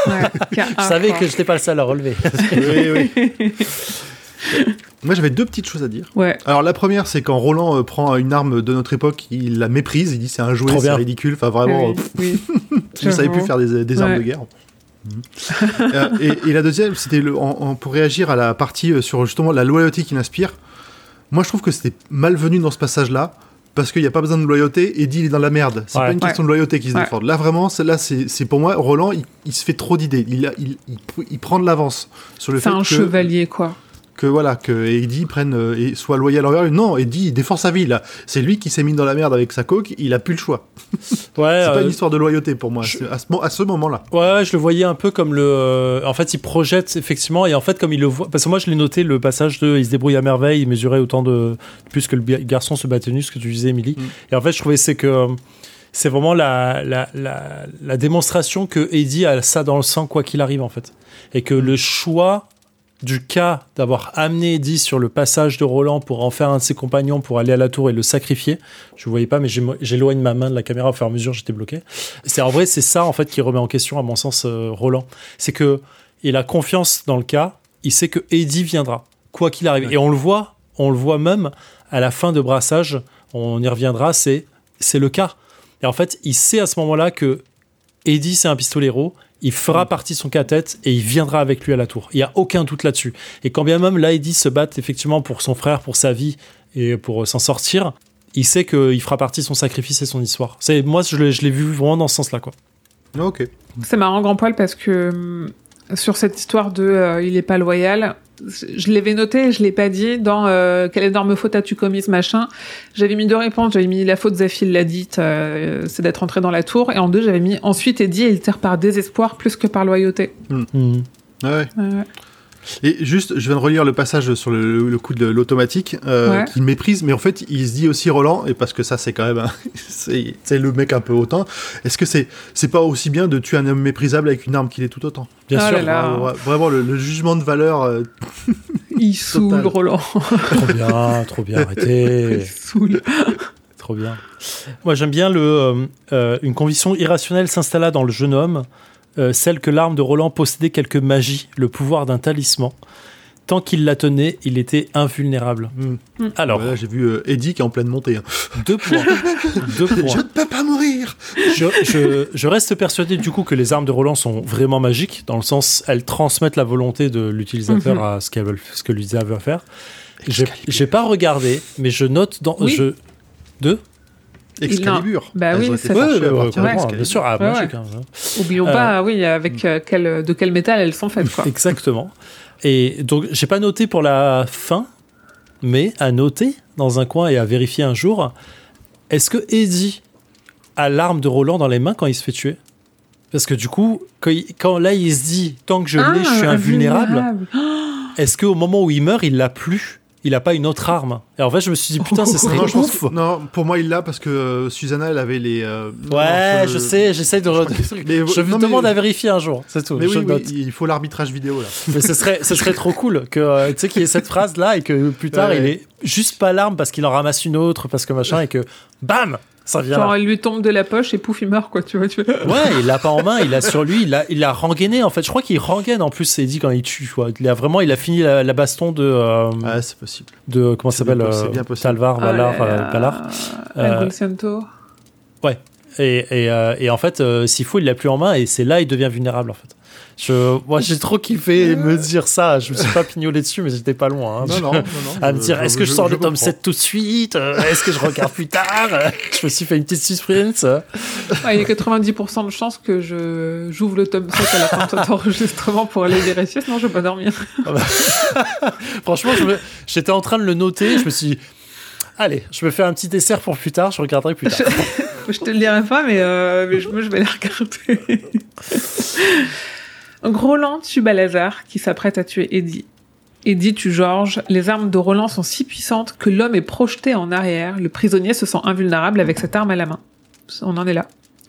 Ouais. *laughs* je savais que je n'étais pas le seul à relever. oui, oui. *laughs* *laughs* Moi, j'avais deux petites choses à dire. Ouais. Alors, la première, c'est quand Roland euh, prend une arme de notre époque, il la méprise, il dit c'est un jouet, c'est ridicule. Enfin, vraiment, Oui, oui. *laughs* il savait plus J'avoue. faire des, des armes Ouais. de guerre. Euh, et, et la deuxième, c'était pour réagir à la partie euh, sur justement la loyauté qu'il inspire. Moi, je trouve que c'était malvenu dans ce passage-là. Parce qu'il n'y a pas besoin de loyauté, Eddie il est dans la merde. C'est Ouais. pas une question de loyauté qui se Ouais. défend. Là vraiment, c'est- là c'est c'est pour moi, Roland il, il se fait trop d'idées. Il, a- il, il, il prend de l'avance sur le C'est fait un que, chevalier, quoi. Que voilà que Eddie prenne euh, et soit loyal envers lui. Non, Eddie il défend sa vie là. C'est lui qui s'est mis dans la merde avec sa coke. Il a plus le choix. *laughs* Ouais, C'est pas euh, une histoire de loyauté pour moi. je- À ce, mo- à ce moment-là. Ouais, je le voyais un peu comme le. euh, en fait, il projette effectivement, et en fait, comme il le voit. Parce que moi, je l'ai noté le passage de. Il se débrouille à merveille, il mesurait autant de. Plus que le garçon se battait nu, ce que tu disais, Émilie. Mm. Et en fait, je trouvais c'est que. C'est vraiment la, la, la, la démonstration que Eddie a ça dans le sang, quoi qu'il arrive, en fait. Et que le choix du cas d'avoir amené Eddie sur le passage de Roland pour en faire un de ses compagnons pour aller à la tour et le sacrifier. Je ne voyais pas, mais j'éloigne ma main de la caméra au fur et à mesure, j'étais bloqué. C'est en vrai, c'est ça en fait qui remet en question, à mon sens, euh, Roland. C'est que il a confiance dans le cas. Il sait que Eddie viendra, quoi qu'il arrive. Ouais. Et on le voit, on le voit même à la fin de Brassage. On y reviendra. C'est c'est le cas. Et en fait, il sait à ce moment-là que Eddie c'est un pistolero. Il fera partie de son cas-tête et il viendra avec lui à la tour. Il n'y a aucun doute là-dessus. Et quand bien même là, Eddie se bat effectivement pour son frère, pour sa vie et pour euh, s'en sortir, il sait qu'il fera partie de son sacrifice et son histoire. C'est moi, je l'ai vu vraiment dans ce sens-là, quoi. Ok. C'est marrant, grand poil, parce que hum, sur cette histoire de euh, il est pas loyal, je l'avais noté et je l'ai pas dit dans euh, quelle énorme faute as-tu commise, machin. J'avais mis deux réponses. J'avais mis la faute Zafil l'a dite, euh, c'est d'être entré dans la tour. Et en deux, j'avais mis ensuite Eddie, il tire par désespoir plus que par loyauté. Mhm. Ah ouais. Et juste, je viens de relire le passage sur le, le coup de l'automatique, euh, Ouais. qu'il méprise, mais en fait, il se dit aussi Roland, et parce que ça, c'est quand même, un- *laughs* c'est c'est le mec un peu hautain. Est-ce que c'est, c'est pas aussi bien de tuer un homme méprisable avec une arme qu'il est tout autant? Bien Oh sûr. là là. Vraiment, Vraiment, le, le jugement de valeur. euh, *laughs* Il saoule. Roland. Trop bien, trop bien, *laughs* il arrêtez. saoule. Trop trop bien. Moi, j'aime bien le. euh, euh, une conviction irrationnelle s'installa dans le jeune homme, euh, celle que l'arme de Roland possédait quelque magie, le pouvoir d'un talisman. Tant qu'il la tenait, il était invulnérable. Hmm. Alors, Voilà, j'ai vu euh, Eddie qui est en pleine montée. hein. *laughs* deux points. deux points. Je ne peux pas mourir je, je- je reste persuadé du coup que les armes de Roland sont vraiment magiques, dans le sens elles transmettent la volonté de l'utilisateur Mhm. à ce, qu'elles veulent- ce que l'utilisateur veut faire. J'ai j'ai pas regardé, mais je note dans. Oui. Je, deux? Excalibur. Bah oui, ça- Ouais, à ouais, ouais, bien sûr, ah, Ouais, magique, hein. Oublions Euh, pas, oui, avec euh, quel, de quel métal elles sont faites, quoi. Exactement. Et donc, j'ai pas noté pour la fin, mais à noter dans un coin et à vérifier un jour, est-ce que Eddie a l'arme de Roland dans les mains quand il se fait tuer? Parce que du coup, quand, il- quand là, il se dit, tant que je l'ai, je suis Ah, invulnérable, est-ce qu'au moment où il meurt, il l'a plus? Il a pas une autre arme Et en fait, je me suis dit, putain, ce serait Non, je pense ouf que- non, pour moi, il l'a parce que euh, Susanna, elle avait les. euh, Ouais, non, je sais, j'essaie de... je vous mais- demande à vérifier un jour, c'est tout. Mais je oui, note. oui, il faut l'arbitrage vidéo là. *laughs* Mais ce serait, ce serait trop cool que euh, tu sais qu'il y ait cette phrase là et que plus tard Ouais. il ait juste pas l'arme parce qu'il en ramasse une autre parce que machin et que bam ça vient Genre, là. elle lui tombe de la poche et pouf, il meurt, quoi, tu vois. Tu vois. Ouais, il l'a pas en main, il l'a *laughs* sur lui, il l'a, il l'a rengainé en fait. Je crois qu'il rengaine en plus, c'est dit quand il tue. Quoi. Il a vraiment, il a fini la, la baston de, euh, Ouais, c'est possible. de comment ça s'appelle, euh. Talvar, Valar, là. Valar. El Euh. Et, et, euh, et en fait, euh, s'il faut, il l'a plus en main et c'est là il devient vulnérable en fait. Je, moi, j'ai trop kiffé me dire ça. Je me suis pas pignolé dessus, mais j'étais pas loin. hein. Non, non, non, *laughs* non. à me dire est-ce que je, sors le tome comprends. 7 tout de suite? Euh, Est-ce que je regarde plus tard? *laughs* Je me suis fait une petite suspense. Ouais, il y a 90% de chances que je j'ouvre le tome 7 à la fin de cet enregistrement pour aller vérifier, sinon je vais pas dormir. *laughs* Franchement, je me- j'étais en train de le noter. Je me suis dit, allez, je me fais un petit dessert pour plus tard. Je regarderai plus tard. je te le dirai pas, mais, euh, mais je, moi, je vais les regarder. *laughs* Donc, Roland tue Balazar, qui s'apprête à tuer Eddie. Eddie tue Georges. Les armes de Roland sont si puissantes que l'homme est projeté en arrière. Le prisonnier se sent invulnérable avec cette arme à la main. On en est là.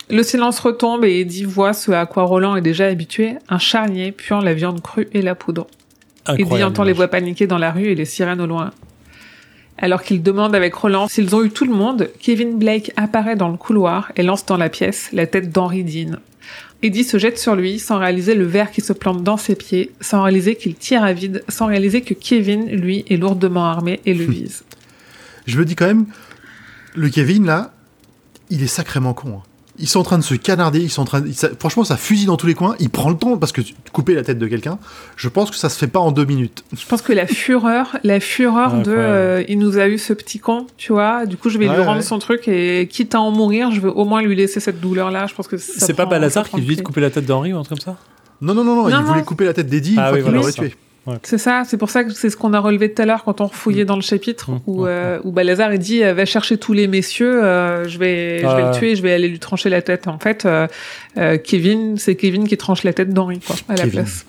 Le silence retombe et Eddie voit ce à quoi Roland est déjà habitué, un charnier puant la viande crue et la poudre. Eddie entend les voix paniquer dans la rue et les sirènes au loin. Alors qu'il demande avec Roland s'ils ont eu tout le monde, Kevin Blake apparaît dans le couloir et lance dans la pièce la tête d'Henry Dean. Eddie se jette sur lui sans réaliser le verre qui se plante dans ses pieds, sans réaliser qu'il tire à vide, sans réaliser que Kevin, lui, est lourdement armé et le *laughs* vise. Je me dis quand même, le Kevin là, il est sacrément con. hein. Ils sont en train de se canarder, ils sont en train de- ça- franchement, ça fusille dans tous les coins. Il prend le temps parce que couper la tête de quelqu'un, je pense que ça se fait pas en deux minutes. Je pense que la fureur, la fureur de euh, il nous a eu ce petit con, tu vois, du coup je vais Ouais, lui rendre ouais. son truc et quitte à en mourir, je veux au moins lui laisser cette douleur là, je pense que C'est pas Balazar qui lui dit de couper la tête d'Henri ou un truc comme ça? Non, non, non, non, Non, il non. voulait couper la tête d'Eddie Ah une oui, fois qu'il voilà, l'aurait C'est ça, c'est pour ça que c'est ce qu'on a relevé tout à l'heure quand on fouillait dans le chapitre Mmh, où, euh, où Balazar il dit euh, va chercher tous les messieurs, euh, je vais, je vais Ah. le tuer, je vais aller lui trancher la tête. En fait, euh, Kevin, c'est Kevin qui tranche la tête d'Henri quoi à la Kevin. place.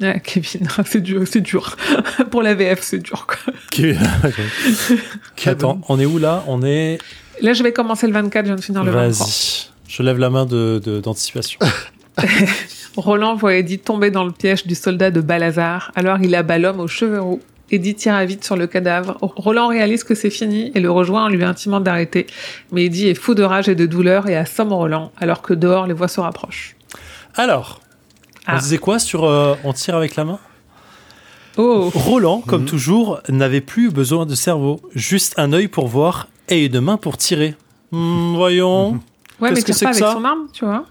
Ouais, Kevin, *laughs* c'est dur, c'est dur. *laughs* pour la VF, c'est dur quoi. Qui- *laughs* Attends, on est où là? On est. Là, je vais commencer le 24, je viens de finir le 23. Vas-y. Je lève la main de- d'anticipation. Roland voit Eddie tomber dans le piège du soldat de Balazar, alors il abat l'homme aux cheveux roux. Eddie tire à vite sur le cadavre. Roland réalise que c'est fini et le rejoint en lui intimant d'arrêter. Mais Eddie est fou de rage et de douleur et assomme Roland, alors que dehors les voix se rapprochent. Alors, on Ah. disait quoi sur euh, on tire avec la main? Oh Roland, comme Mhm. toujours, n'avait plus besoin de cerveau, juste un œil pour voir et une main pour tirer. Hmm, voyons. Mhm. Ouais, mais Qu'est-ce que tire c'est pas que avec ça? son arme, tu vois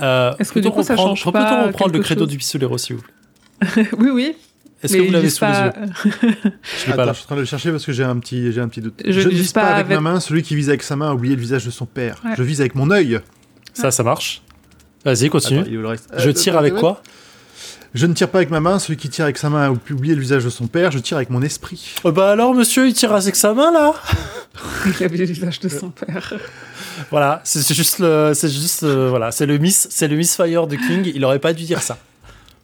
Euh, Est-ce que peut-on du coup, ça change Peut-on pas reprendre le credo du pistolero, s'il vous plaît? *laughs* Oui, oui. Est-ce que vous l'avez sous les yeux? Je l'ai pas Attends, là. je suis en train de le chercher parce que j'ai un petit, j'ai un petit doute. Je Je, ne vise pas pas avec avec- ma main, celui qui vise avec sa main a oublié le visage de son père. Ouais. Je vise avec mon œil. Ça, ça marche. Vas-y, continue. Attends. Je Euh, tire attends, avec attends, quoi? Je ne tire pas avec ma main, celui qui tire avec sa main a oublié le visage de son père, je tire avec mon esprit. Oh Bah alors, monsieur, il tire avec sa main, là *laughs* Il a vu le visage de son père. Voilà, c'est juste le, c'est juste, euh, voilà, c'est le miss, c'est le misfire de King. Il aurait pas dû dire ça.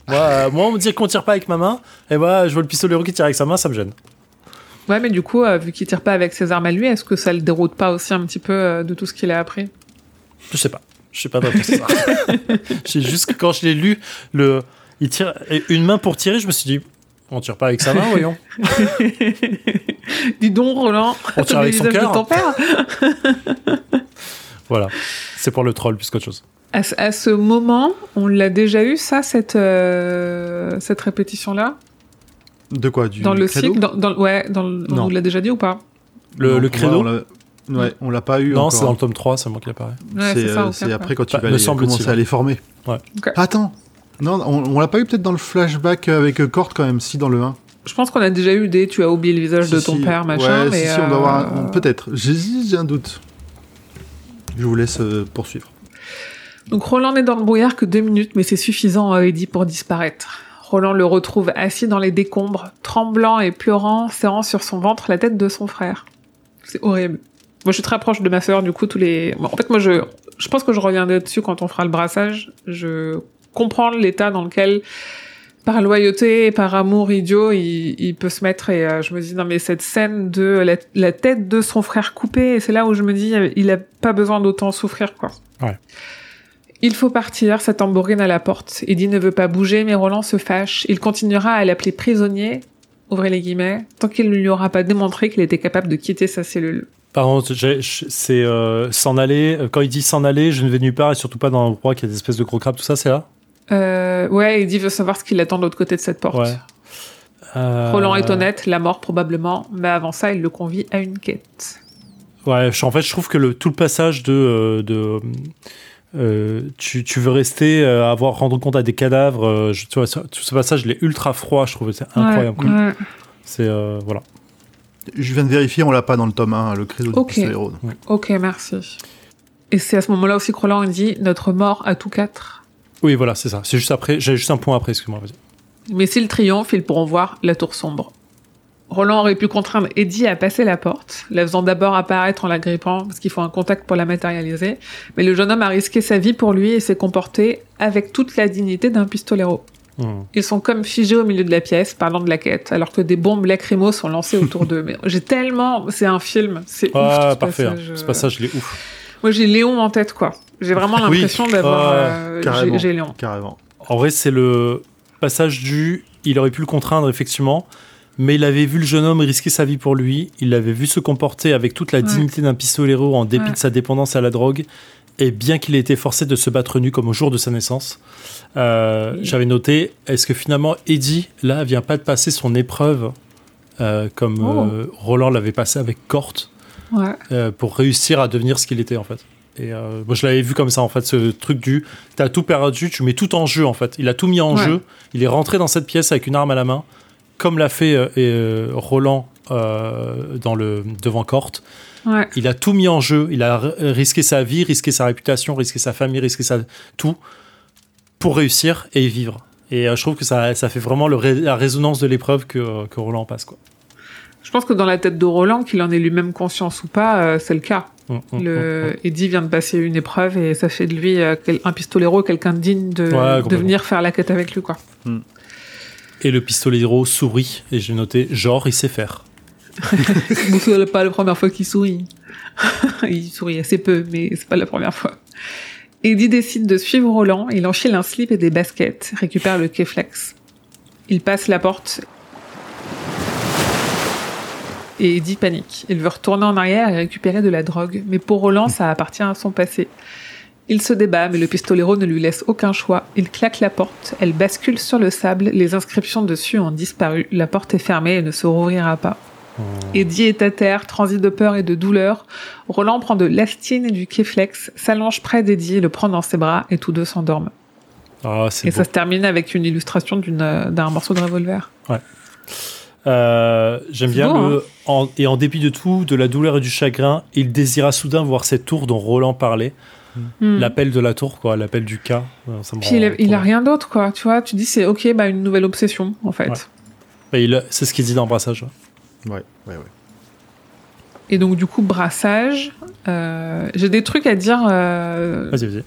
Moi, euh, moi on me dit qu'on tire pas avec ma main, et moi, je vois le pistolero qui tire avec sa main, ça me gêne. Ouais, mais du coup, euh, vu qu'il tire pas avec ses armes à lui, est-ce que ça le déroute pas aussi un petit peu euh, de tout ce qu'il a appris? Je sais pas, je sais pas de ça. C'est *laughs* juste que quand je l'ai lu, le, il tire et une main pour tirer, je me suis dit, On tire pas avec sa main, voyons. *laughs* Dis donc, Roland. On tire avec son cœur. ton père. *laughs* Voilà. C'est pour le troll plus qu'autre chose. À, ce- à ce moment, on l'a déjà eu, ça, cette, euh, cette répétition-là? De quoi du Dans le credo cycle dans, dans- Ouais, dans le- on l'a déjà dit ou pas? Le, Non, le ouais, credo on l'a- Ouais, on l'a pas eu Non, c'est dans le tome 3, c'est moi qui apparaît. Ouais, c'est euh, après quand tu Bah, vas semble-t-il. commencer à les former. Ouais. Attends Non, on, on l'a pas eu peut-être dans le flashback avec euh, Kort quand même, si dans le 1. Je pense qu'on a déjà eu des tu as oublié le visage Si, de ton si. père, machin. Ouais, mais si, si, on doit avoir euh, Peut-être. J'ai un doute. Je vous laisse euh, poursuivre. Donc Roland n'est dans le brouillard que deux minutes, mais c'est suffisant à Eddie pour disparaître. Roland le retrouve assis dans les décombres, tremblant et pleurant, serrant sur son ventre la tête de son frère. C'est horrible. Moi, je suis très proche de ma sœur, du coup, tous les... Bon, en fait, moi, je, je pense que je reviendrai dessus quand on fera le brassage. Je comprends l'état dans lequel, par loyauté et par amour idiot, il, il peut se mettre et euh, je me dis, non, mais cette scène de la, la tête de son frère coupée, et c'est là où je me dis, il a pas besoin d'autant souffrir, quoi. Il faut partir, sa tambourine à la porte. Eddie ne veut pas bouger, mais Roland se fâche. Il continuera à l'appeler prisonnier, ouvrez les guillemets, tant qu'il ne lui aura pas démontré qu'il était capable de quitter sa cellule. Par contre, c'est euh, s'en aller. euh, Quand il dit s'en aller, je ne vais nulle part et surtout pas dans l'endroit qui a des espèces de gros crabes, tout ça, c'est là? Euh, ouais, Eddie veut savoir ce qu'il attend de l'autre côté de cette porte. Ouais. Euh, Roland est honnête, la mort probablement, mais avant ça, il le convie à une quête. Ouais, je- en fait, je trouve que le, tout le passage de. euh, de euh, tu, tu veux rester, euh, avoir rendre compte à des cadavres, euh, je- tu vois, ça- tout ce passage, il est ultra froid, je trouve, c'est incroyable. Ouais, ouais. C'est euh, voilà. Je viens de vérifier, on l'a pas dans le tome 1, le credo Ok. du. Ok, merci. Et c'est à ce moment-là aussi que Roland dit notre mort à tous quatre. Oui, voilà, c'est ça. C'est juste après. J'ai juste un point après, excuse-moi. Mais s'ils triomphent, ils pourront voir la tour sombre. Roland aurait pu contraindre Eddie à passer la porte, la faisant d'abord apparaître en la grippant, parce qu'il faut un contact pour la matérialiser. Mais le jeune homme a risqué sa vie pour lui et s'est comporté avec toute la dignité d'un pistolero. Hmm. Ils sont comme figés au milieu de la pièce, parlant de la quête, alors que des bombes lacrymaux sont lancées autour d'eux. *laughs* Mais j'ai tellement... C'est un film, c'est ouf, Ah, tout ce parfait. hein. Ce passage, il est ouf. Moi, j'ai Léon en tête, quoi. J'ai vraiment Oui. l'impression d'avoir... Ah, euh, carrément. En vrai, c'est le passage du. Il aurait pu le contraindre, effectivement, mais il avait vu le jeune homme risquer sa vie pour lui. Il l'avait vu se comporter avec toute la Ouais. dignité d'un pistolero en dépit Ouais. de sa dépendance à la drogue. Et bien qu'il ait été forcé de se battre nu comme au jour de sa naissance, euh, Oui. j'avais noté est-ce que finalement Eddie, là, vient pas de passer son épreuve euh, comme Oh. euh, Roland l'avait passé avec Cort Ouais. euh, pour réussir à devenir ce qu'il était en fait? Et euh, moi je l'avais vu comme ça en fait, ce truc du t'as tout perdu, tu mets tout en jeu en fait. Il a tout mis en Ouais. jeu, il est rentré dans cette pièce avec une arme à la main, comme l'a fait euh, euh, Roland euh, dans le devant Corte. Ouais. Il a tout mis en jeu, il a risqué sa vie, risqué sa réputation, risqué sa famille, risqué sa tout pour réussir et vivre. Et je trouve que ça, ça fait vraiment le ré- la résonance de l'épreuve que, que Roland passe quoi. Je pense que dans la tête de Roland, qu'il en ait lui-même conscience ou pas, c'est le cas. Mm, mm, mm, Le Eddie vient de passer une épreuve et ça fait de lui euh, un pistolero, quelqu'un digne de, Ouais, de complètement. venir faire la quête avec lui, quoi. Et le pistolero sourit et j'ai noté genre il sait faire. *laughs* C'est pas la première fois qu'il sourit. *laughs* il sourit assez peu, mais c'est pas la première fois. Eddie décide de suivre Roland, il enfile un slip et des baskets, récupère le Keflex. Il passe la porte et Eddie panique. Il veut retourner en arrière et récupérer de la drogue, mais pour Roland, ça appartient à son passé. Il se débat, mais le pistolero ne lui laisse aucun choix. Il claque la porte, elle bascule sur le sable, les inscriptions dessus ont disparu, la porte est fermée et ne se rouvrira pas. Eddie est à terre, transi de peur et de douleur. Roland prend de l'astine et du Keflex, s'allonge près d'Eddie, le prend dans ses bras et tous deux s'endorment. Ah, c'est Et beau. ça se termine avec une illustration d'un morceau de revolver. Euh, J'aime bien beau, le. en- et en dépit de tout, de la douleur et du chagrin, il désira soudain voir cette tour dont Roland parlait. Hmm. L'appel de la tour, quoi, l'appel du cas. Ça me Puis il a, il rien d'autre, quoi. Tu vois, tu dis c'est ok, bah une nouvelle obsession, en fait. Ouais. C'est ce qu'il dit dans Brassage. ouais. Ouais, ouais. Et donc du coup, brassage. euh, j'ai des trucs à dire. euh, Vas-y, vas-y.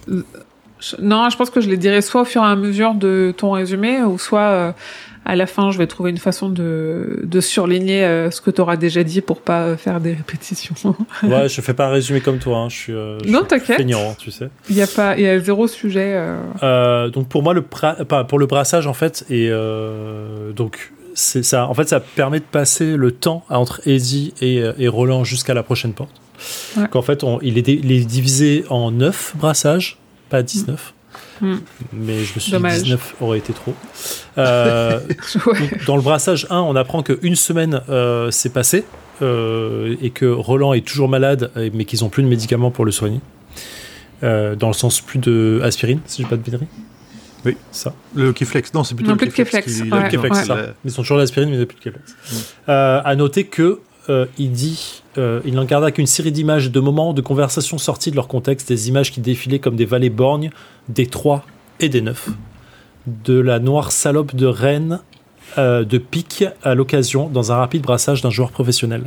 non, je pense que je les dirai soit au fur et à mesure de ton résumé, ou soit euh, à la fin, je vais trouver une façon de, de surligner euh, ce que tu auras déjà dit pour pas euh, faire des répétitions. *laughs* Ouais, je fais pas un résumé comme toi. hein, Je suis. euh, je Non, t'inquiète. feignant, tu sais. Il y a pas, il y a zéro sujet. euh, donc pour moi, le pas, pour le brassage en fait, et donc c'est ça. En fait, ça permet de passer le temps entre Eddie et, et Roland jusqu'à la prochaine porte. Ouais. Qu'en fait, on- il, est il est divisé en 9 brassages, pas 19. Mm. Mais je me suis Dommage. dit 19 aurait été trop. Euh, *laughs* Ouais. donc, dans le brassage 1, on apprend qu'une semaine euh, s'est passée euh, et que Roland est toujours malade, mais qu'ils n'ont plus de médicaments pour le soigner. Euh, dans le sens plus de aspirine, si j'ai pas de bêtises. Oui. Ça. Le Keflex, non, c'est plutôt Non, le Keflex. Keflex, qui- ouais. il a- Keflex, ouais. ça. il a- Ils ont toujours l'aspirine, mais ils n'ont plus de Keflex. Euh, à noter que euh, il dit, euh, il n'en garda qu'une série d'images, de moments, de conversations sorties de leur contexte, des images qui défilaient comme des vallées borgnes, des trois et des neufs, de la noire salope de Rennes, euh, de pique à l'occasion dans un rapide brassage d'un joueur professionnel.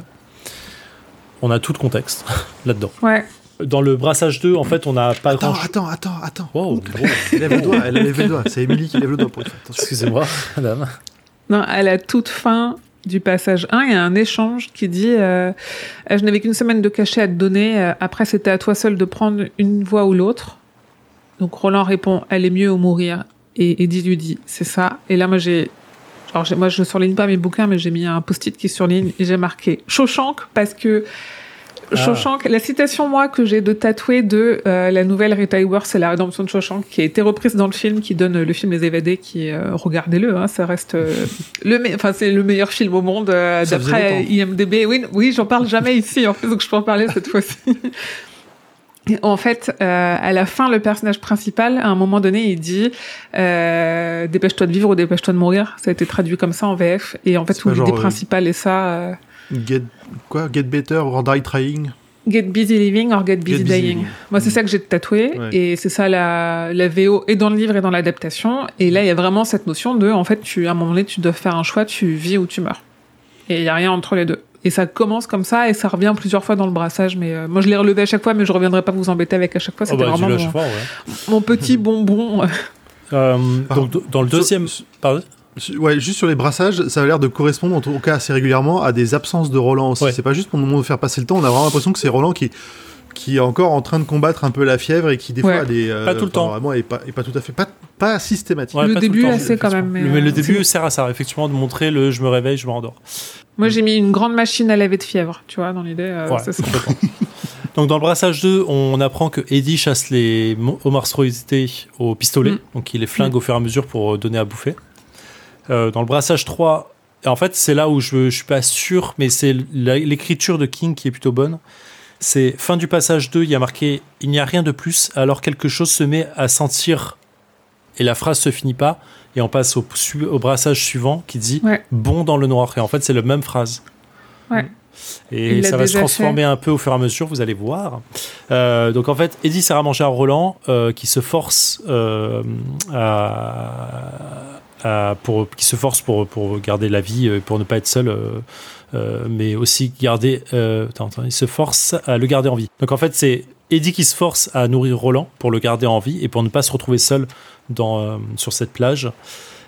On a tout le contexte *laughs* là-dedans. Ouais. Dans le brassage 2, en fait, on n'a pas Attends, grand. attends, attends, attends. Wow, Oh, Elle *laughs* lève le doigt, elle a levé le doigt. C'est Émilie qui lève le doigt pour. Excusez-moi, madame. Non, à la toute fin du passage 1, il y a un échange qui dit euh, Je n'avais qu'une semaine de cachet à te donner. euh, Après, c'était à toi seul de prendre une voie ou l'autre. Donc Roland répond Elle est mieux ou mourir. Et Eddie lui dit C'est ça. Et là, moi, j'ai. J'ai- moi, je ne surligne pas mes bouquins, mais j'ai mis un post-it qui surligne et j'ai marqué Shawshank parce que. Ah. Shawshank, la citation, moi, que j'ai de tatouer de euh, la nouvelle Rita Hayworth, c'est la rédemption de Shawshank, qui a été reprise dans le film, qui donne le film Les Évadés, qui, euh, regardez-le, hein, ça reste euh, le, enfin, c'est le meilleur film au monde, euh, d'après. IMDB. Oui, oui, j'en parle jamais *laughs* ici, en plus, donc je peux en parler cette fois-ci. En fait, euh, à la fin, le personnage principal, à un moment donné, il dit euh, "Dépêche-toi de vivre ou dépêche-toi de mourir". Ça a été traduit comme ça en VF. Et en fait, pas l'idée euh, principale est ça euh, Get, quoi Get better or die trying? "Get busy living or get busy Get busy dying". living. Moi, c'est ça que j'ai tatoué, Ouais. et c'est ça la, la VO et dans le livre et dans l'adaptation. Et là, il y a vraiment cette notion de, en fait, tu à un moment donné, tu dois faire un choix, tu vis ou tu meurs. Et il y a rien entre les deux. Et ça commence comme ça, et ça revient plusieurs fois dans le brassage. Mais euh, moi, je l'ai relevé à chaque fois, mais je reviendrai pas vous embêter avec à chaque fois. Oh bah, vraiment mon, ouais. petit bonbon. Euh, Par- donc, dans le deuxième. Pardon? Ouais, juste sur les brassages, ça a l'air de correspondre en tout cas assez régulièrement à des absences de Roland aussi. Ouais. C'est pas juste pour le moment de faire passer le temps, on a vraiment l'impression que c'est Roland qui qui est encore en train de combattre un peu la fièvre et qui des Ouais. fois a des euh, Pas tout le temps. vraiment est pas tout à fait pas pas systématique. Ouais, le pas début, temps, assez quand même. Mais, Le, mais le euh, début sert à ça, effectivement, de montrer le je me réveille, je me rendors. Moi, j'ai mis une grande machine à laver de fièvre, tu vois, dans l'idée. euh, Ouais. *laughs* Donc dans le brassage 2, on apprend que Eddie chasse les homarstrosités au pistolet, Mm. donc il les flingue au fur et à mesure pour donner à bouffer. Euh, dans le brassage 3, et en fait c'est là où je, je suis pas sûr, mais c'est l'écriture de King qui est plutôt bonne. C'est fin du passage 2, il y a marqué il n'y a rien de plus, alors quelque chose se met à sentir et la phrase se finit pas et on passe au, brassage suivant qui dit Ouais. bon dans le noir et en fait c'est la même phrase. Ouais. Et Il ça va se transformer un peu au fur et à mesure, vous allez voir. Euh, donc en fait, Eddie sert à manger à Roland, euh, qui se force euh, à, à- pour, qui se force pour, pour garder la vie, euh, pour ne pas être seul, euh, euh, mais aussi garder. euh, attends, attends, il se force à le garder en vie. Donc en fait, c'est Eddie qui se force à nourrir Roland pour le garder en vie et pour ne pas se retrouver seul dans, euh, sur cette plage.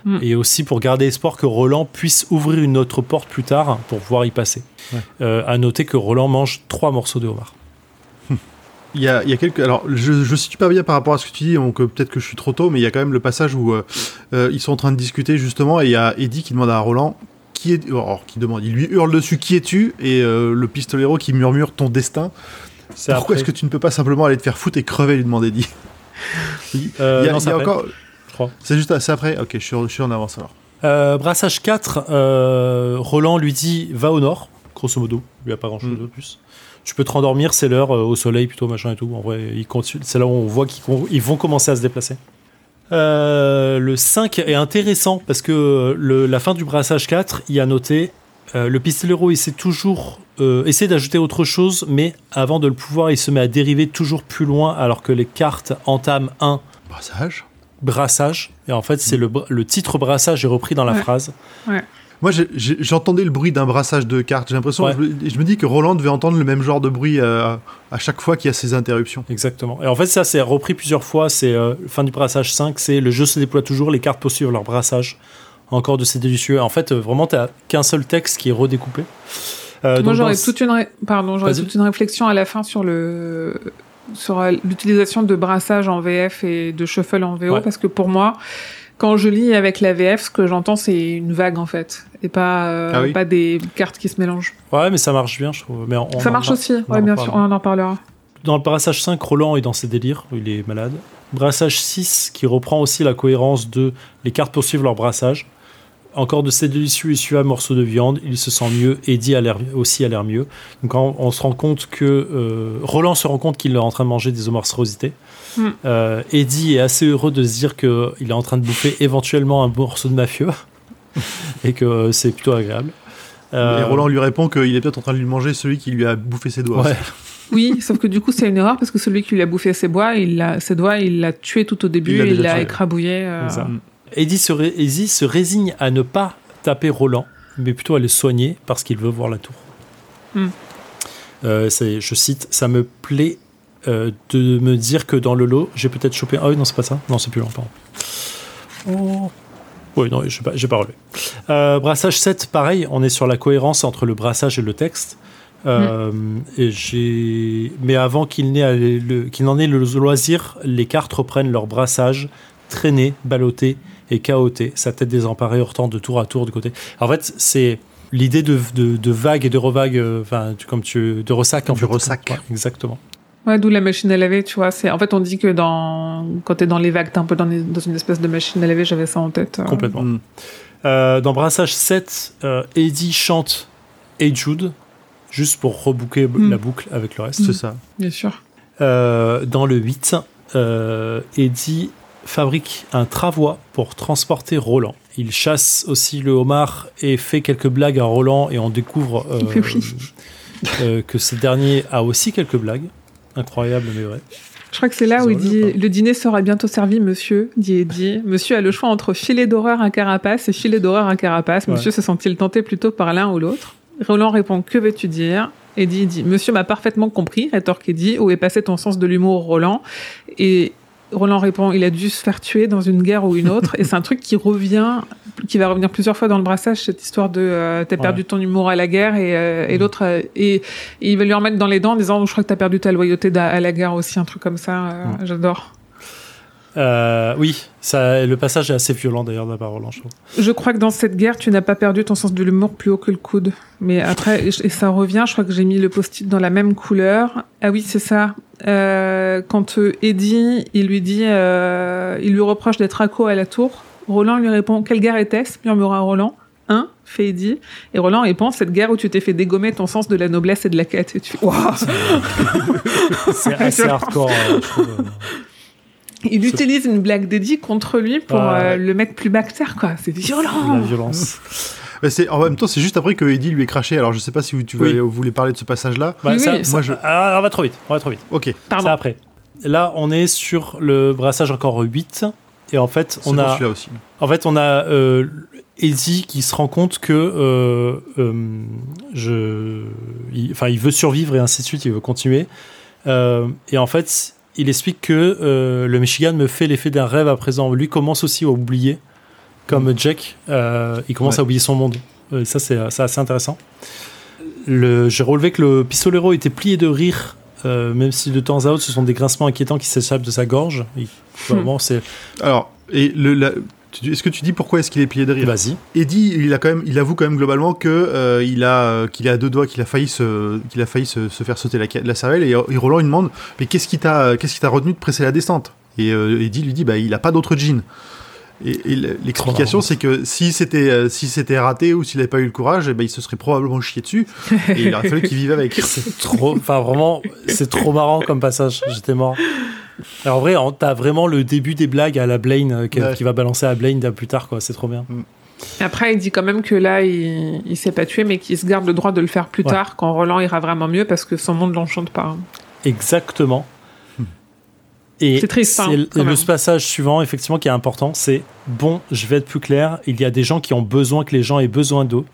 Mm. Et aussi pour garder espoir que Roland puisse ouvrir une autre porte plus tard pour pouvoir y passer. Ouais. À noter que Roland mange trois morceaux de homard. Il y a, y a quelques. Alors, je, je situe pas bien par rapport à ce que tu dis, donc peut-être que je suis trop tôt, mais il y a quand même le passage où euh, euh, ils sont en train de discuter justement, et il y a Eddie qui demande à Roland qui est. Alors, qui demande, il lui hurle dessus qui es-tu, et euh, le pistolero qui murmure ton destin. Pourquoi est-ce que tu ne peux pas simplement aller te faire foutre et crever lui demande Eddie? *laughs* Il Euh, y a, non, y encore. C'est juste c'est après Ok, je suis, je suis en avance alors. Brassage 4, euh, Roland lui dit va au nord, grosso modo. Il n'y a pas grand chose Mm. de plus. Tu peux te rendormir, c'est l'heure euh, au soleil plutôt, machin et tout. En vrai, c'est là où on voit qu'ils vont commencer à se déplacer. Euh, le 5 est intéressant parce que euh, le- la fin du brassage 4, il y a noté euh, le pistolero essaie toujours euh, essaie d'ajouter autre chose, mais avant de le pouvoir, il se met à dériver toujours plus loin alors que les cartes entament un Brassage? brassage. Et en fait, c'est le, br- le titre brassage est repris dans la Ouais. phrase. Moi, j'entendais le bruit d'un brassage de cartes. J'ai l'impression, Ouais. je, me- je me dis que Roland devait entendre le même genre de bruit euh, à chaque fois qu'il y a ces interruptions. Exactement. Et en fait, ça, c'est repris plusieurs fois. C'est euh, fin du brassage 5, c'est le jeu se déploie toujours, les cartes poursuivent leur brassage. Encore de ces délicieux. En fait, euh, vraiment, t'as qu'un seul texte qui est redécoupé. Euh, Moi, j'aurais dans- toute une, ré- pardon, j'aurais Vas-y. toute une réflexion à la fin sur le sur l'utilisation de brassage en VF et de shuffle en VO Ouais. parce que pour moi, Quand je lis avec la VF, ce que j'entends, c'est une vague en fait, et pas, euh, Ah oui. pas des cartes qui se mélangent. Ouais, mais ça marche bien, je trouve. Mais on- on ça marche aussi, on ouais, bien sûr, on en parlera. Dans le brassage 5, Roland est dans ses délires, il est malade. Brassage 6, qui reprend aussi la cohérence de les cartes poursuivent leur brassage. Encore de ces délicieux et suaves morceaux de viande, il se sent mieux, Eddie a l'air aussi a l'air mieux. Donc on, on se rend compte que euh, Roland se rend compte qu'il est en train de manger des monstruosités. Mm. Euh, Eddie est assez heureux de se dire qu'il est en train de bouffer éventuellement un morceau de mafieux *laughs* et que euh, c'est plutôt agréable. Euh, Et Roland lui répond qu'il est peut-être en train de lui manger celui qui lui a bouffé ses doigts. ouais. *laughs* Oui, sauf que du coup, c'est une erreur parce que celui qui lui a bouffé ses, bois, il l'a- ses doigts, il l'a tué tout au début, Il l'a écrabouillé. euh, ça. Eddie se, ré- Eddie se résigne à ne pas taper Roland, mais plutôt à le soigner parce qu'il veut voir la tour. Euh, c'est- je cite, ça me plaît euh, de me dire que dans le lot, j'ai peut-être chopé. Ah oui, non, c'est pas ça. Non, c'est plus long, pardon. Oh. Oui, non, j'ai pas, j'ai pas relevé. Euh, brassage 7, pareil, on est sur la cohérence entre le brassage et le texte. Euh, et j'ai... Mais avant qu'il n'ait qu'il n'en ait le loisir, les cartes reprennent leur brassage, traîné, ballotté et chaoté, sa tête désemparée heurtant de tour à tour du côté. En fait, c'est l'idée de, de, de vague et de revague, enfin, comme tu, de ressac en Du fait. ressac. Ouais, exactement. Ouais, d'où la machine à laver, tu vois. C'est en fait, on dit que dans quand t'es dans les vagues, t'es un peu dans, les- dans une espèce de machine à laver. J'avais ça en tête. euh. Complètement. Mm. Euh, dans Brassage 7, euh, Eddie chante Hey Jude, juste pour reboucler Mm. la boucle avec le reste. C'est ça. Bien sûr. Euh, dans le 8, euh, Eddie fabrique un travois pour transporter Roland. Il chasse aussi le homard et fait quelques blagues à Roland et on découvre euh, *laughs* oui. euh, que ce dernier a aussi quelques blagues. Incroyable mais vrai. Je crois que c'est là où il dit le dîner sera bientôt servi, monsieur. Dit Eddie. *laughs* Monsieur a le choix entre filet d'horreur à carapace et filet d'horreur à carapace. Ouais. Monsieur se sent-il tenté plutôt par l'un ou l'autre? Roland répond que veux-tu dire? Eddie dit Monsieur m'a parfaitement compris. Rétorque Eddie. Où est passé ton sens de l'humour, Roland? Et Roland répond il a dû se faire tuer dans une guerre ou une autre. et c'est un truc qui revient, qui va revenir plusieurs fois dans le brassage, cette histoire de euh, t'as perdu Ouais. ton humour à la guerre et, euh, et Mhm. l'autre euh, et, et il va lui remettre dans les dents en disant je crois que t'as perdu ta loyauté à la guerre aussi, un truc comme ça. euh, Mhm. J'adore. Oui, ça, le passage est assez violent d'ailleurs de la de Roland, je trouve. Je crois que dans cette guerre, tu n'as pas perdu ton sens de l'humour plus haut que le coude. Mais après, *laughs* et ça revient, je crois que j'ai mis le post-it dans la même couleur. Ah oui, c'est ça. Quand Eddie, il lui dit, il lui reproche d'être accro à la tour, Roland lui répond Quelle guerre était-ce? murmura Roland. Hein fait Eddie. Et Roland répond Cette guerre où tu t'es fait dégommer ton sens de la noblesse et de la quête. Et tu fais Waouh *laughs* C'est *laughs* assez hardcore, euh, je trouve. Il utilise une blague d'Eddie contre lui pour Ouais. euh, le mettre plus bactère, quoi. C'est La violent. violence. *laughs* Mais c'est, en même temps, c'est juste après que Eddie lui est craché. Alors, je sais pas si vous, tu Oui. vas- vous voulez parler de ce passage-là. Bah, Oui, ça- oui. ça- Moi, je- ah, on va trop vite. On va trop vite. Ok. Pardon. Ça après. Là, on est sur le brassage encore 8. Et en fait, on a, aussi. en fait, on a euh, Eddie qui se rend compte que euh, euh, je, enfin, il veut survivre et ainsi de suite. Il veut continuer. Euh, et en fait, il explique que le Michigan me fait l'effet d'un rêve à présent. Lui commence aussi à oublier, comme Jack. euh, il commence Ouais. à oublier son monde. Ça, c'est assez intéressant. J'ai relevé que le pistolero était plié de rire, euh, même si de temps à autre, ce sont des grincements inquiétants qui s'échappent de sa gorge. Il- Vraiment, c'est. Alors, et le, la- tu- est-ce que tu dis pourquoi est-ce qu'il est plié de rire Vas-y. Eddie, il a quand même, il avoue quand même globalement que euh, il a, euh, qu'il a deux doigts, qu'il a failli se, qu'il a failli se, se faire sauter la, la cervelle. Et, et Roland lui demande, mais qu'est-ce qui t'a, qu'est-ce qui t'a retenu de presser la descente? Et euh, Eddie lui dit, bah, il a pas d'autre jean. Et, et l'explication, c'est que si c'était, euh, si c'était raté ou s'il n'avait pas eu le courage, eh ben, il se serait probablement chié dessus. et il aurait fallu qu'il vive avec. C'est trop. Enfin, vraiment, c'est trop marrant comme passage. J'étais mort. Alors, en vrai, t'as vraiment le début des blagues à la Blaine euh, qui, Ouais. qui va balancer à Blaine plus tard, quoi. C'est trop bien. Après, il dit quand même que là, il, il s'est pas tué, mais qu'il se garde le droit de le faire plus Ouais. tard, quand Roland ira vraiment mieux, parce que son monde l'enchante pas. Exactement. Et C'est triste, hein, quand le passage suivant, effectivement, qui est important. C'est bon, je vais être plus clair. Il y a des gens qui ont besoin que les gens aient besoin d'eux.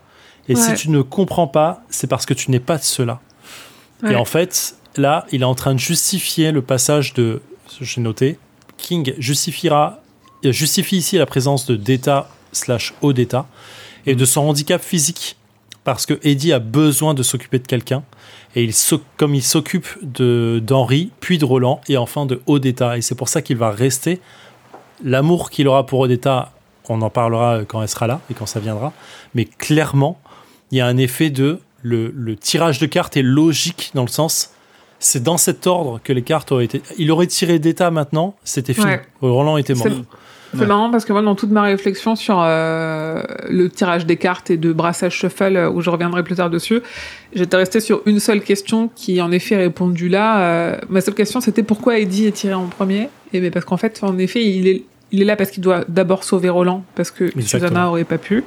Et si tu ne comprends pas, c'est parce que tu n'es pas de cela. Ouais. Et en fait, là, il est en train de justifier le passage de. J'ai noté. King justifiera, euh, justifie ici la présence de d'État slash haut d'État et de son handicap physique parce que Eddie a besoin de s'occuper de quelqu'un et il comme il s'occupe de d'Henri puis de Roland et enfin de Odetta et c'est pour ça qu'il va rester l'amour qu'il aura pour Odetta on en parlera quand elle sera là et quand ça viendra. Mais clairement, il y a un effet de le, le tirage de cartes est logique dans le sens c'est dans cet ordre que les cartes auraient été. Il aurait tiré d'état maintenant, c'était fini. Ouais. Roland était mort. C'est- Ouais. marrant parce que moi, dans toute ma réflexion sur euh, le tirage des cartes et de brassage shuffle, euh, où je reviendrai plus tard dessus, j'étais restée sur une seule question qui, en effet, est répondue là. Euh, ma seule question, c'était pourquoi Eddie est tiré en premier? Et bien parce qu'en fait, en effet, il est, il est là parce qu'il doit d'abord sauver Roland, parce que Exactement. Susanna aurait pas pu.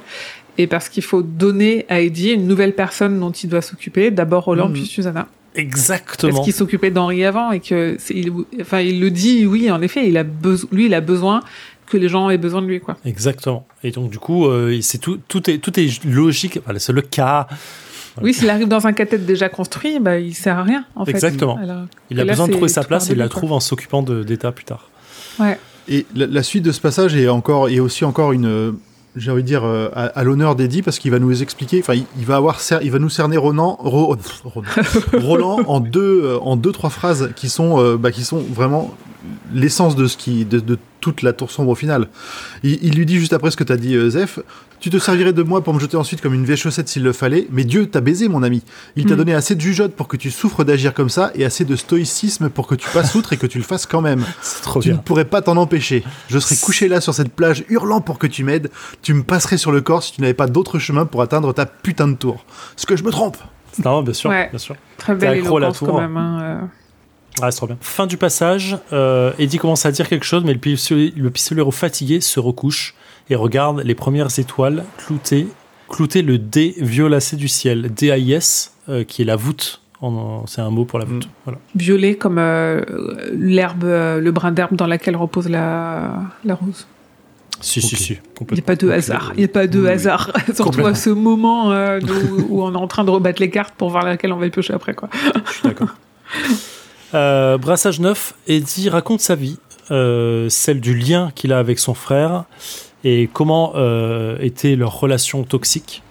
Et parce qu'il faut donner à Eddie une nouvelle personne dont il doit s'occuper, d'abord Roland Mhm. puis Susanna. Exactement. Parce qu'il s'occupait d'Henri avant et que il, enfin, il le dit, oui, en effet, il a besoin, lui, il a besoin que les gens aient besoin de lui, quoi. Exactement. Et donc du coup, euh, c'est tout, tout est tout est logique. Voilà, c'est le cas. Oui, s'il arrive dans un cathète déjà construit, bah, il sert à rien, en fait. Exactement. Alors, Il a Et là, besoin de trouver sa place et il la trouve en s'occupant de- d'état plus tard. ouais. Et la, la suite de ce passage est encore est aussi encore une euh, j'ai envie de dire euh, à, à l'honneur d'Eddie parce qu'il va nous expliquer enfin il, il va avoir il va nous cerner Ronan Ro- Ronan- *laughs* Roland en deux euh, en deux trois phrases qui sont euh, bah, qui sont vraiment l'essence de ce qui de, de toute la tour sombre au final. Il, il lui dit juste après ce que t'as dit Zef, tu te servirais de moi pour me jeter ensuite comme une vieille chaussette s'il le fallait, mais Dieu t'a baisé mon ami. Il t'a Mm. donné assez de jugeote pour que tu souffres d'agir comme ça et assez de stoïcisme pour que tu passes outre et que tu le fasses quand même. *laughs* C'est trop Tu ne pourrais pas t'en empêcher. Je serais couché là sur cette plage hurlant pour que tu m'aides. Tu me passerais sur le corps si tu n'avais pas d'autre chemin pour atteindre ta putain de tour. Est-ce que je me trompe? Non, bien sûr, Ouais. bien sûr. Très belle accro à la éloquence, tour. quand même. hein, euh. Ah, c'est trop bien. Fin du passage, euh, Eddie commence à dire quelque chose, mais le pistolero fatigué se recouche et regarde les premières étoiles cloutées, clouter le dé violacé du ciel, D-A-I-S, euh, qui est la voûte. C'est un mot pour la voûte. Mm. Voilà. Violet comme euh, l'herbe, euh, le brin d'herbe dans laquelle repose la, la rose. Si, si, si, Il n'y a pas de hasard. Il n'y a pas de Oui, oui. hasard. *laughs* Surtout à ce moment euh, où on est en train de rebattre les cartes pour voir laquelle on va piocher après. Quoi. Je suis d'accord. *laughs* Euh, brassage 9, Eddie raconte sa vie, euh, celle du lien qu'il a avec son frère et comment euh, était leur relation toxique.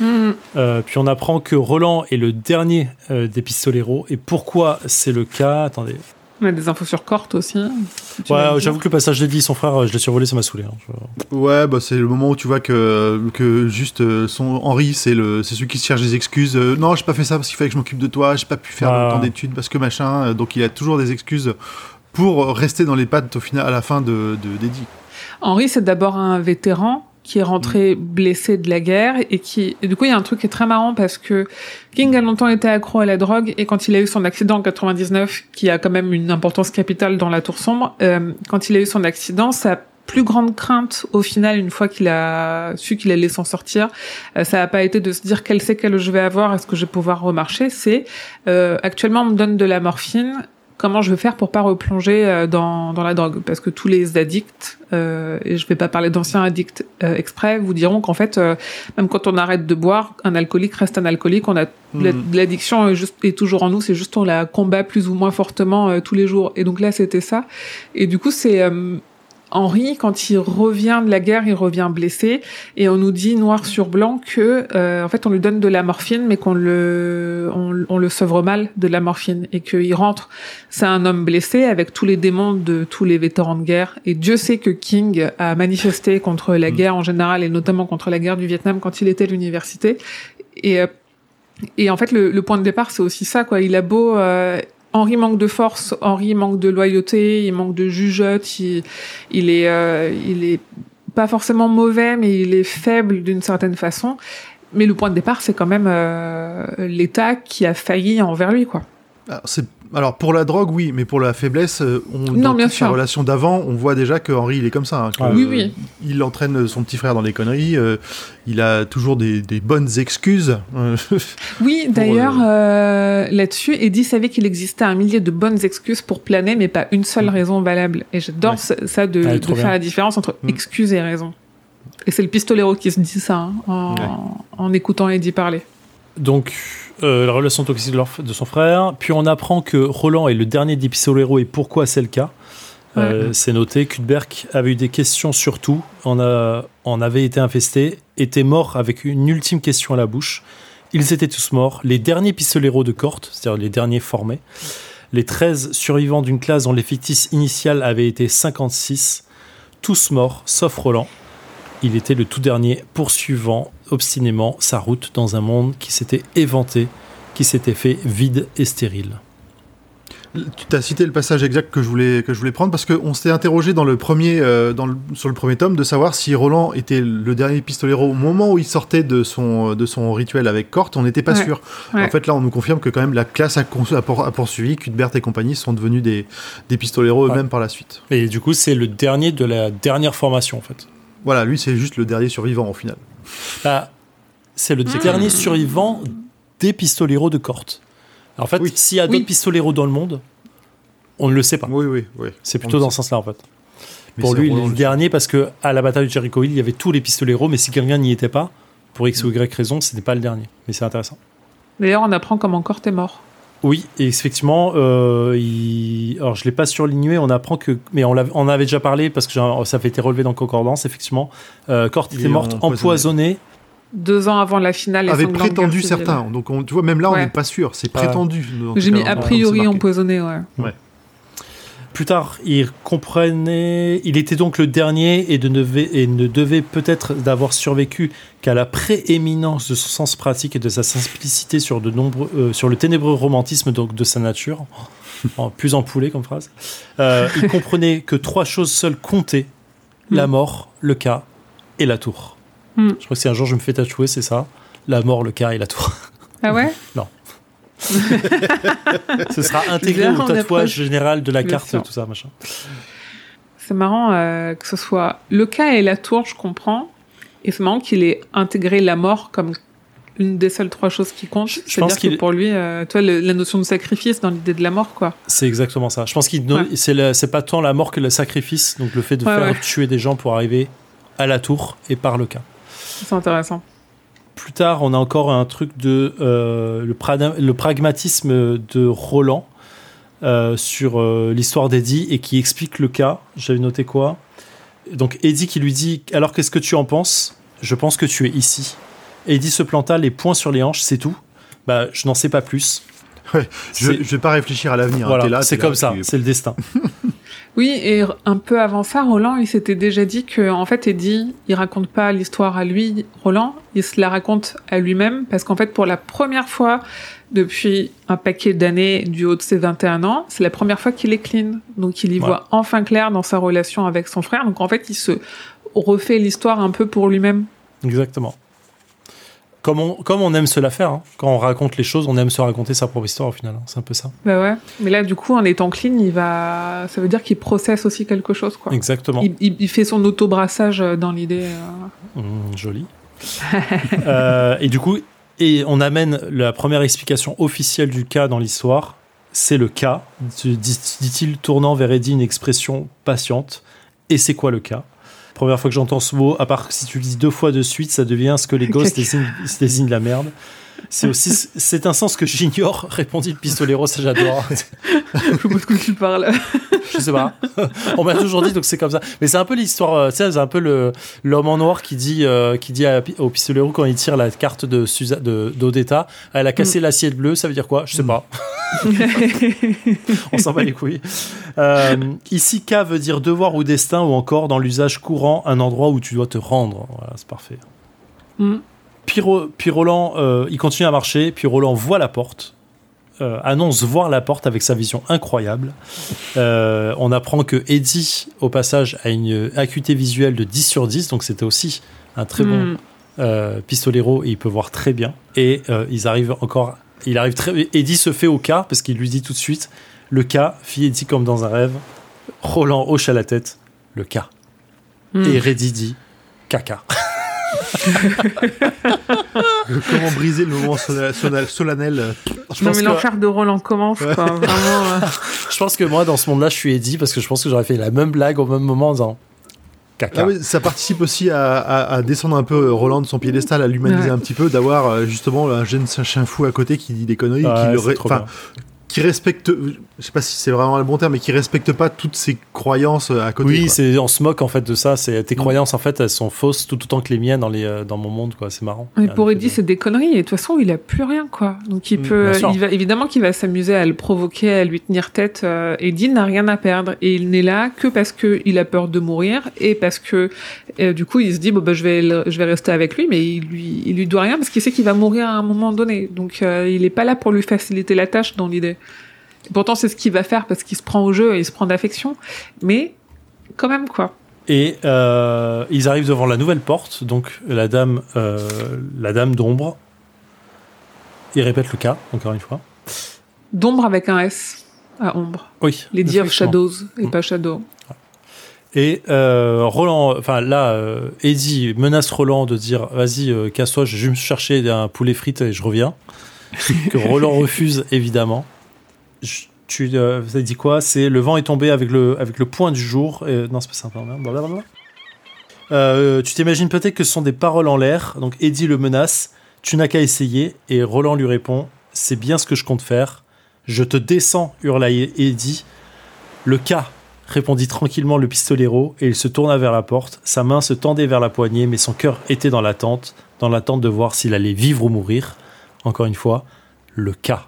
Mhm. Euh, puis on apprend que Roland est le dernier euh, des pistoleros. Et pourquoi c'est le cas? Attendez. On a des infos sur Corte aussi. si Ouais, j'avoue que le passage d'Eddie, son frère, je l'ai survolé, ça m'a saoulé. hein. Je- Ouais, bah c'est le moment où tu vois que, que juste euh, son Henri, c'est le c'est celui qui se cherche des excuses. Euh, non, j'ai pas fait ça parce qu'il fallait que je m'occupe de toi. J'ai pas pu faire Ah. autant d'études parce que machin. Euh, Donc il a toujours des excuses pour rester dans les pattes au final à la fin de de- d'Eddie. Henri, c'est d'abord un vétéran qui est rentré blessé de la guerre et qui et du coup il y a un truc qui est très marrant parce que King a longtemps été accro à la drogue et quand il a eu son accident en 99 qui a quand même une importance capitale dans la tour sombre euh, quand il a eu son accident sa plus grande crainte au final une fois qu'il a su qu'il allait s'en sortir euh, ça n'a pas été de se dire quel séquelles je vais avoir est-ce que je vais pouvoir remarcher c'est euh, actuellement on me donne de la morphine comment je vais faire pour pas replonger euh, dans, dans la drogue. Parce que tous les addicts euh, et je vais pas parler d'anciens addicts euh, exprès vous diront qu'en fait euh, même quand on arrête de boire un alcoolique reste un alcoolique. On a Mhm. l'addiction est juste est toujours en nous. C'est juste on la combat plus ou moins fortement euh, tous les jours. Et donc là c'était ça. Et du coup c'est euh, Henri, quand il revient de la guerre, il revient blessé, et on nous dit noir sur blanc que, euh, en fait, on lui donne de la morphine, mais qu'on le, on, on le sevre mal de la morphine, et qu'il rentre, c'est un homme blessé avec tous les démons de tous les vétérans de guerre. Et Dieu sait que King a manifesté contre la Mm. guerre en général, et notamment contre la guerre du Vietnam quand il était à l'université. Et, euh, et en fait, le, le point de départ, c'est aussi ça, quoi. Il a beau, euh, Henri manque de force, Henri manque de loyauté, il manque de jugeote, il, il est, euh, il est pas forcément mauvais, mais il est faible d'une certaine façon. Mais le point de départ, c'est quand même euh, l'État qui a failli envers lui, quoi. Alors, c'est- alors, pour la drogue, oui, mais pour la faiblesse, euh, on, Non, dans bien toute sa sûr. relation d'avant, on voit déjà que Henri, il est comme ça. hein, que, Ah, oui, euh, oui. Il entraîne son petit frère dans les conneries. euh, il a toujours des, des bonnes excuses. *laughs* euh, Oui, d'ailleurs, euh, là-dessus, Eddie savait qu'il existait un millier de bonnes excuses pour planer, mais pas une seule raison valable. Et j'adore Ouais. ça de, Ah, faire bien. la différence entre Mm. excuses et raison. Et c'est le pistolero qui se dit ça hein, en, Ouais. en écoutant Eddie parler. Donc, euh, la relation toxique de, son frère. Puis on apprend que Roland est le dernier des pistoleros et pourquoi c'est le cas. Euh, C'est noté, Kudberg avait eu des questions sur tout, en, a, en avait été infesté, était mort avec une ultime question à la bouche. Ils étaient tous morts, les derniers pistoleros de Corte, c'est-à-dire les derniers formés. Les 13 survivants d'une classe dont l'effectif initial avait été 56, tous morts, sauf Roland. Il était le tout dernier poursuivant obstinément sa route dans un monde qui s'était éventé, qui s'était fait vide et stérile. Tu t'as cité le passage exact que je voulais que je voulais prendre parce qu'on s'était interrogé dans le premier euh, dans le- sur le premier tome de savoir si Roland était le dernier pistolero au moment où il sortait de son de son rituel avec Cort. On n'était pas Ouais. sûr. Ouais. En fait, là, on nous confirme que quand même la classe a, cons- a pour- a poursuivi, Cuthbert et compagnie sont devenus des des pistoleros Ouais. eux-mêmes par la suite. Et du coup, c'est le dernier de la dernière formation, en fait. Voilà, lui, c'est juste le dernier survivant au final. Bah, c'est le dernier survivant des pistoleros de Corte. En fait, Oui. s'il y a d'autres Oui. pistoleros dans le monde, on ne le sait pas. Oui, oui, oui. C'est plutôt dans ce sens-là, en fait. Mais Pour lui, il est le dernier parce que à la bataille de Jericho Hill, il y avait tous les pistoleros, mais si quelqu'un n'y était pas, pour X ou Y raison, ce n'est pas le dernier. Mais c'est intéressant. D'ailleurs, on apprend comment Cort est mort. Oui, et effectivement, euh, il... alors je l'ai pas surligné, on apprend que, mais on, l'avait- on en avait déjà parlé parce que ça avait été relevé dans Concordance, effectivement. Euh, Cort Il était est morte empoisonné. empoisonnée. Deux ans avant la finale. avait prétendu certains. Donc, on- tu vois, même là, on Ouais. n'est pas sûr. C'est Ouais. prétendu. J'ai mis a priori c'est marqué. empoisonné, ouais. Plus tard, il comprenait, il était donc le dernier et, de ne, devait- et ne devait peut-être d'avoir survécu qu'à la prééminence de son sens pratique et de sa simplicité sur, de nombreux, euh, sur le ténébreux romantisme donc, de sa nature. En- plus empoulé comme phrase. Euh, il comprenait que trois choses seules comptaient la Mm. mort, le cas et la tour. Mm. Je crois que si un jour je me fais tatouer, c'est ça la mort, le cas et la tour. Ah ouais? *laughs* Ce sera intégré au tatouage général de la Bien carte, sûr. tout ça, machin. C'est marrant euh, que ce soit le cas et la tour, je comprends. Et c'est marrant qu'il ait intégré la mort comme une des seules trois choses qui comptent. Je- pense que pour lui, euh, toi, le- la notion de sacrifice dans l'idée de la mort, quoi. C'est exactement ça. Je pense qu'il Ouais. c'est pas tant la mort que le sacrifice, donc le fait de Ouais, faire ouais. tuer des gens pour arriver à la tour et par le cas. C'est intéressant. Plus tard, on a encore un truc de euh, le, pragmatisme de Roland euh, sur euh, l'histoire d'Eddie et qui explique le cas. J'avais noté quoi? Donc Eddie qui lui dit alors qu'est-ce que tu en penses? Je pense que tu es ici. Eddie se planta les poings sur les hanches, c'est tout. Bah, je n'en sais pas plus. Ouais, Je, je vais pas réfléchir à l'avenir. hein. voilà, c'est comme là, ça, c'est le destin. *laughs* Oui, et un peu avant ça, Roland, il s'était déjà dit que, en fait, Eddie, il raconte pas l'histoire à lui, Roland, il se la raconte à lui-même, parce qu'en fait, pour la première fois depuis un paquet d'années du haut de ses 21 ans, c'est la première fois qu'il est clean. Donc, il y Ouais. voit enfin clair dans sa relation avec son frère. Donc, en fait, il se refait l'histoire un peu pour lui-même. Exactement. Comme on, comme on aime se la faire, hein. quand on raconte les choses, on aime se raconter sa propre histoire au final. hein. C'est un peu ça. Bah ouais. Mais là, du coup, en étant clean, il va, ça veut dire qu'il processe aussi quelque chose, quoi. Exactement. Il, il- il fait son auto-brassage euh, dans l'idée. euh, Mmh, joli. *laughs* Euh, et du coup, et on amène la première explication officielle du cas dans l'histoire. C'est le cas, dit- dit-il, tournant vers Eddie une expression patiente? Et c'est quoi le cas? Première fois que j'entends ce mot, à part que si tu le dis deux fois de suite, ça devient ce que les gosses *laughs* désignent, désignent la merde. C'est aussi, c'est un sens que j'ignore, *laughs* répondit le pistolero, ça j'adore. Je sais pas de quoi tu parles? Je sais pas. On m'a toujours dit donc c'est comme ça. Mais c'est un peu l'histoire. euh, Tu sais, c'est un peu le l'homme en noir qui dit euh, qui dit à- au pistolero quand il tire la carte de Susa, de d'Odetta, elle a cassé l'assiette bleue. Ça veut dire quoi? Je sais pas. *laughs* On s'en bat les couilles. Euh, ici, K veut dire devoir ou destin ou encore dans l'usage courant un endroit où tu dois te rendre. Voilà, c'est parfait. Mm. Puis, puis Roland, euh, il continue à marcher. Puis Roland voit la porte. euh, annonce voir la porte avec sa vision incroyable. Euh, on apprend que Eddie, au passage, a une acuité visuelle de 10 sur 10, donc c'était aussi un très bon Hmm. pistolero et il peut voir très bien. Et ils arrivent encore. Il arrive très. Eddie se fait au cas parce qu'il lui dit tout de suite le cas. Fit Eddie comme dans un rêve. Roland hoche à la tête le cas. Hmm. Et Reddy dit caca. *laughs* *laughs* Comment briser le moment solennel, solennel- solennel euh, Je Non pense, mais que, l'enfer de Roland commence, quoi. Vraiment. euh. *laughs* je pense que moi, dans ce monde-là, je suis Eddie parce que je pense que j'aurais fait la même blague au même moment en disant caca. Ah oui, ça participe aussi à, à- à descendre un peu Roland de son piédestal, à l'humaniser Ouais. un petit peu, d'avoir euh, justement un jeune chien fou à côté qui dit des conneries, Ouais, qui, le ré- enfin. Qui respecte, je sais pas si c'est vraiment le bon terme, mais qui respecte pas toutes ces croyances à côté. Oui, c'est on se moque en fait de ça. C'est tes Mm. croyances en fait elles sont fausses tout autant que les miennes dans les euh, dans mon monde quoi. C'est marrant. Mais pour Eddie, c'est des conneries. Et de toute façon, il a plus rien, quoi. Donc, il Mm, peut, il va, évidemment qu'il va s'amuser à le provoquer, à lui tenir tête. Euh, Eddie n'a rien à perdre. Et il n'est là que parce que il a peur de mourir et parce que, euh, du coup, il se dit, bon, bah, je vais, le- je vais rester avec lui, mais il lui, il lui doit rien parce qu'il sait qu'il va mourir à un moment donné. Donc, euh, il est pas là pour lui faciliter la tâche dans l'idée. Pourtant, c'est ce qu'il va faire parce qu'il se prend au jeu et il se prend d'affection. Mais, quand même, quoi. Et euh, ils arrivent devant la nouvelle porte, donc la dame, euh, la dame d'ombre. Ils répètent le cas, encore une fois. D'ombre avec un S à ombre. Oui. Of effectivement. Shadows et Mm. pas Shadow. Et euh, Roland, enfin là, Eddie menace Roland de dire Vas-y, casse-toi, je vais juste me chercher un poulet frites et je reviens. *laughs* que Roland refuse évidemment. Tu euh, avez dit quoi? C'est le vent est tombé avec le, avec le point du jour. Non, c'est pas blablabla. Euh, tu t'imagines peut-être que ce sont des paroles en l'air. Donc Eddie le menace. Tu n'as qu'à essayer. Et Roland lui répond C'est bien ce que je compte faire. Je te descends, hurla Eddie. Le cas, répondit tranquillement le pistolero, et il se tourna vers la porte. Sa main se tendait vers la poignée, mais son cœur était dans l'attente, dans l'attente de voir s'il allait vivre ou mourir. Encore une fois, le cas.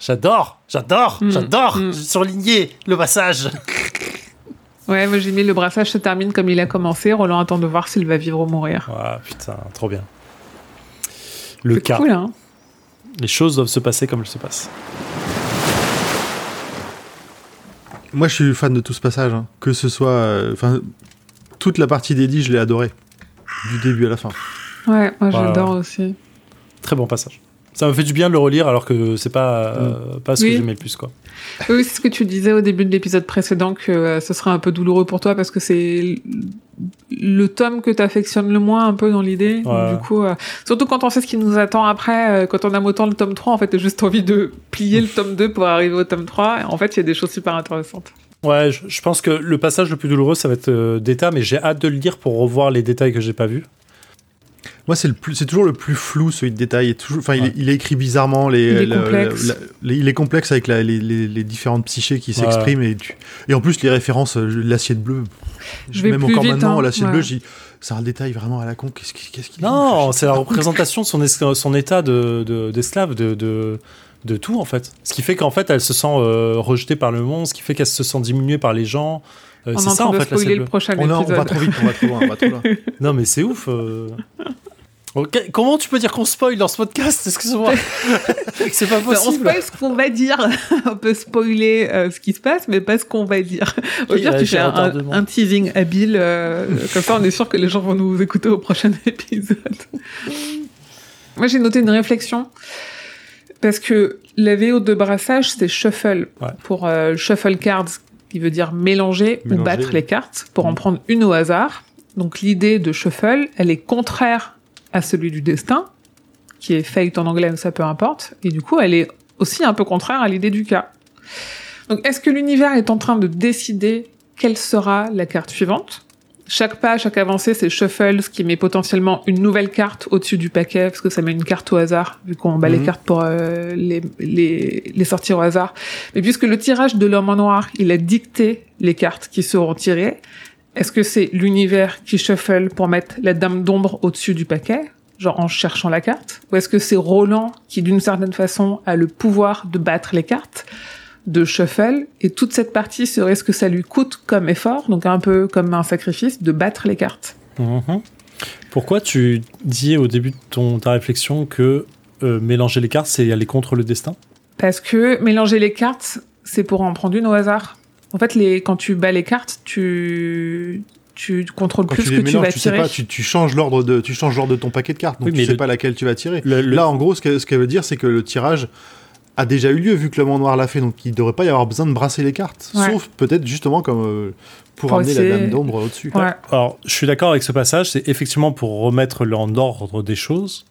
J'adore, j'adore, Mm, j'adore. mm. J'ai surligné le passage. Ouais, moi j'ai mis le brassage se termine comme il a commencé. Roland attend de voir s'il va vivre ou mourir. Ah putain, trop bien. Le C'est cas. cool, hein Les choses doivent se passer comme elles se passent. Moi, je suis fan de tout ce passage. hein. Que ce soit. euh, Enfin, toute la partie d'Eddie, je l'ai adoré. Du début à la fin. Ouais, moi j'adore aussi. Très bon passage. Ça me fait du bien de le relire alors que c'est pas, euh, pas ce Oui. que j'aimais le plus quoi. Oui, c'est ce que tu disais au début de l'épisode précédent que euh, ce serait un peu douloureux pour toi parce que c'est le tome que t'affectionnes le moins un peu dans l'idée. Ouais. Du coup, euh, surtout quand on sait ce qui nous attend après, quand on aime autant le tome 3, en fait, t'as juste envie de plier le tome 2 pour arriver au tome 3. Et en fait, il y a des choses super intéressantes. Ouais, je, je pense que le passage le plus douloureux, ça va être euh, d'état, mais j'ai hâte de le lire pour revoir les détails que j'ai pas vus. Moi, c'est le plus, c'est toujours le plus flou, celui de détail. Il est toujours, enfin, il, Ouais. est, il est écrit bizarrement. Les, Il est la- complexe. la- la- il est complexe avec la- les, les- les différentes psychés qui Ouais. s'expriment et, tu- et en plus les références, euh, l'assiette bleue. Je vais Même plus encore vite, maintenant, hein, l'assiette ouais. bleue, j'y- c'est un détail vraiment à la con. Qu'est-ce qui- qu'est-ce qu'il Non, c'est la représentation de son, es- son état de- de- d'esclave, de, de, de tout en fait. Ce qui fait qu'en fait, elle se sent euh, rejetée par le monde, ce qui fait qu'elle se sent diminuée par les gens. Euh, c'est ça en fait la le prochain on, a- on va trop vite, on va trop loin, on va trop loin. *laughs* Non mais c'est ouf. euh. *laughs* Ok, Comment tu peux dire qu'on spoil dans ce podcast Excuse-moi. *laughs* c'est pas on possible. spoil ce qu'on va dire. *laughs* on peut spoiler euh, ce qui se passe, mais pas ce qu'on va dire. Au pire, tu fais un, un teasing habile. euh, comme ça, on est sûr que les gens vont nous écouter au prochain *laughs* épisode. Moi, j'ai noté une réflexion. Parce que la VO de brassage, c'est shuffle. Ouais. Pour euh, shuffle cards, qui veut dire mélanger, ou battre oui. les cartes, pour en Mhm. prendre une au hasard. Donc l'idée de shuffle, elle est contraire à celui du destin, qui est fate en anglais, mais ça peu importe. Et du coup, elle est aussi un peu contraire à l'idée du cas. Donc est-ce que l'univers est en train de décider quelle sera la carte suivante? Chaque pas, chaque avancée, c'est shuffle, ce qui met potentiellement une nouvelle carte au-dessus du paquet, parce que ça met une carte au hasard, vu qu'on bat les Mhm. cartes pour euh, les, les, les sortir au hasard. Mais puisque le tirage de l'homme en noir, il a dicté les cartes qui seront tirées, est-ce que c'est l'univers qui shuffle pour mettre la dame d'ombre au-dessus du paquet, genre en cherchant la carte? Ou est-ce que c'est Roland qui, d'une certaine façon, a le pouvoir de battre les cartes de shuffle et toute cette partie serait ce que ça lui coûte comme effort, donc un peu comme un sacrifice, de battre les cartes? Mhm. Pourquoi tu dis au début de ton, ta réflexion que euh, mélanger les cartes, c'est aller contre le destin? Parce que mélanger les cartes, c'est pour en prendre une au hasard. En fait, les, quand tu bats les cartes, tu, tu contrôles Quand plus tu que tu mélanges, vas tu sais tirer. pas, tu, tu changes l'ordre de, tu changes l'ordre de ton paquet de cartes, donc Oui, tu mais sais le- pas laquelle tu vas tirer. Le- le- Là, en gros, ce que- ce qu'elle veut dire, c'est que le tirage a déjà eu lieu vu que le Mont Noir l'a fait, donc il devrait pas y avoir besoin de brasser les cartes, Ouais. sauf peut-être justement comme euh, pour Pour amener la dame d'ombre au-dessus. Ouais. Alors, je suis d'accord avec ce passage, c'est effectivement pour remettre en ordre des choses,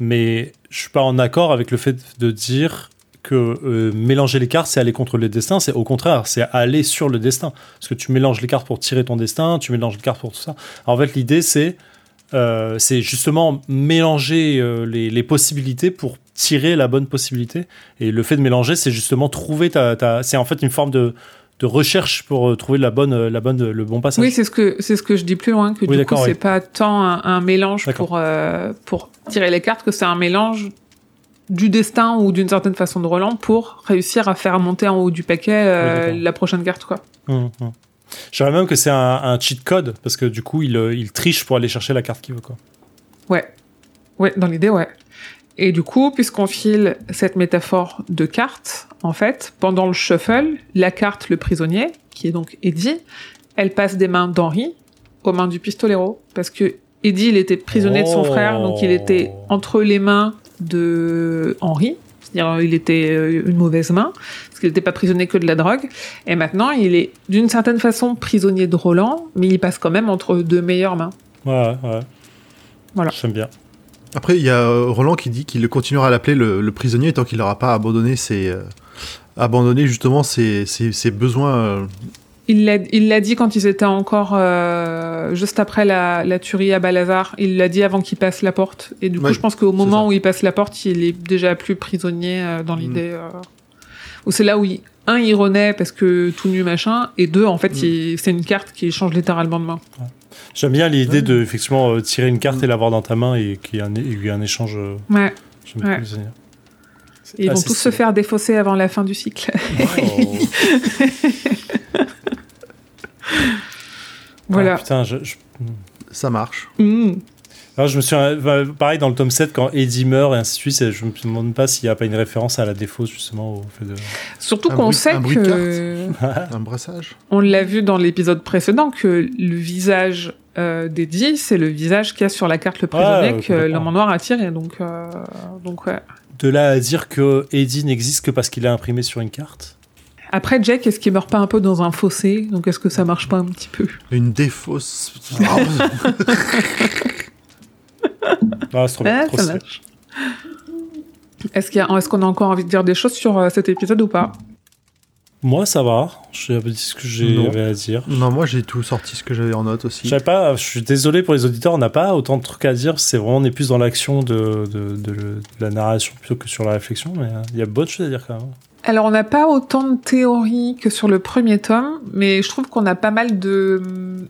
mais je suis pas en accord avec le fait de dire que euh, mélanger les cartes, c'est aller contre le destin. C'est au contraire, c'est aller sur le destin. Parce que tu mélanges les cartes pour tirer ton destin, tu mélanges les cartes pour tout ça. Alors, en fait, l'idée, c'est euh, c'est justement mélanger euh, les, les possibilités pour tirer la bonne possibilité. Et le fait de mélanger, c'est justement trouver ta. ta- c'est en fait une forme de, de recherche pour trouver la bonne, la bonne, le bon passage. Oui, c'est ce que c'est ce que je dis plus loin que Oui, du coup d'accord, c'est oui. pas tant un, un mélange pour euh, pour tirer les cartes que c'est un mélange du destin ou d'une certaine façon de Roland pour réussir à faire monter en haut du paquet euh, Oui, la prochaine carte quoi. Je dirais même que c'est un, un cheat code parce que du coup, il, euh, il triche pour aller chercher la carte qu'il veut. Quoi. Ouais. Ouais, dans l'idée, ouais. Et du coup, puisqu'on file cette métaphore de carte, en fait, pendant le shuffle, la carte le prisonnier, qui est donc Eddie, elle passe des mains d'Henri aux mains du pistolero. Parce que Eddie, il était prisonnier de son Oh. frère, donc il était entre les mains de Henri. C'est-à-dire, il était euh, une mauvaise main, parce qu'il n'était pas prisonnier que de la drogue. Et maintenant, il est d'une certaine façon prisonnier de Roland, mais il passe quand même entre deux meilleures mains. Ouais, ouais. Voilà. J'aime bien. Après, il y a euh, Roland qui dit qu'il continuera à l'appeler le, le prisonnier tant qu'il n'aura pas abandonné ses, euh, abandonné justement ses, ses- ses besoins. euh, Il l'a, il l'a dit quand ils étaient encore euh, juste après la, la tuerie à Balazar. Il l'a dit avant qu'il passe la porte. Et du coup, Ouais, je pense qu'au moment où il passe la porte, il est déjà plus prisonnier euh, dans l'idée. euh, où c'est là où il, un, il renaît parce que tout nu machin, et deux, en fait, Mm. il- c'est une carte qui change littéralement de main. J'aime bien l'idée Ouais. de effectivement euh, tirer une carte et l'avoir dans ta main et qu'il y ait un, y ait un échange. euh, Ouais. J'aime Ouais. ils vont assez tous se faire défausser avant la fin du cycle. Oh. *laughs* *laughs* voilà. Ah, putain, je, je- Ça marche. Mm. Alors, je me suis bah, pareil dans le tome 7 quand Eddie meurt et ainsi de suite, je me demande pas s'il n'y a pas une référence à la défausse justement au fait de. Surtout qu'on sait un que... *laughs* Un brassage. On l'a vu dans l'épisode précédent que le visage euh, d'Eddie, c'est le visage qu'il y a sur la carte le prisonnier Ouais, que l'homme en noir a tiré. Donc, euh, donc ouais. De là à dire que Eddie n'existe que parce qu'il est imprimé sur une carte? Après, Jack, est-ce qu'il meurt pas un peu dans un fossé? Donc, est-ce que ça marche pas un petit peu? Une défausse. Ah, *laughs* c'est trop bien. Ah, trop ça marche. Est-ce qu'il y a- est-ce qu'on a encore envie de dire des choses sur euh, cet épisode ou pas? Moi, ça va. J'ai dit ce que Non. j'avais à dire. non, moi j'ai tout sorti ce que j'avais en note aussi. Je savais pas, je suis désolé pour les auditeurs, on n'a pas autant de trucs à dire. C'est vraiment, on est plus dans l'action de, de, de- de la narration plutôt que sur la réflexion. Mais euh, il y a beaucoup de choses à dire quand même. Alors, on n'a pas autant de théories que sur le premier tome, mais je trouve qu'on a pas mal de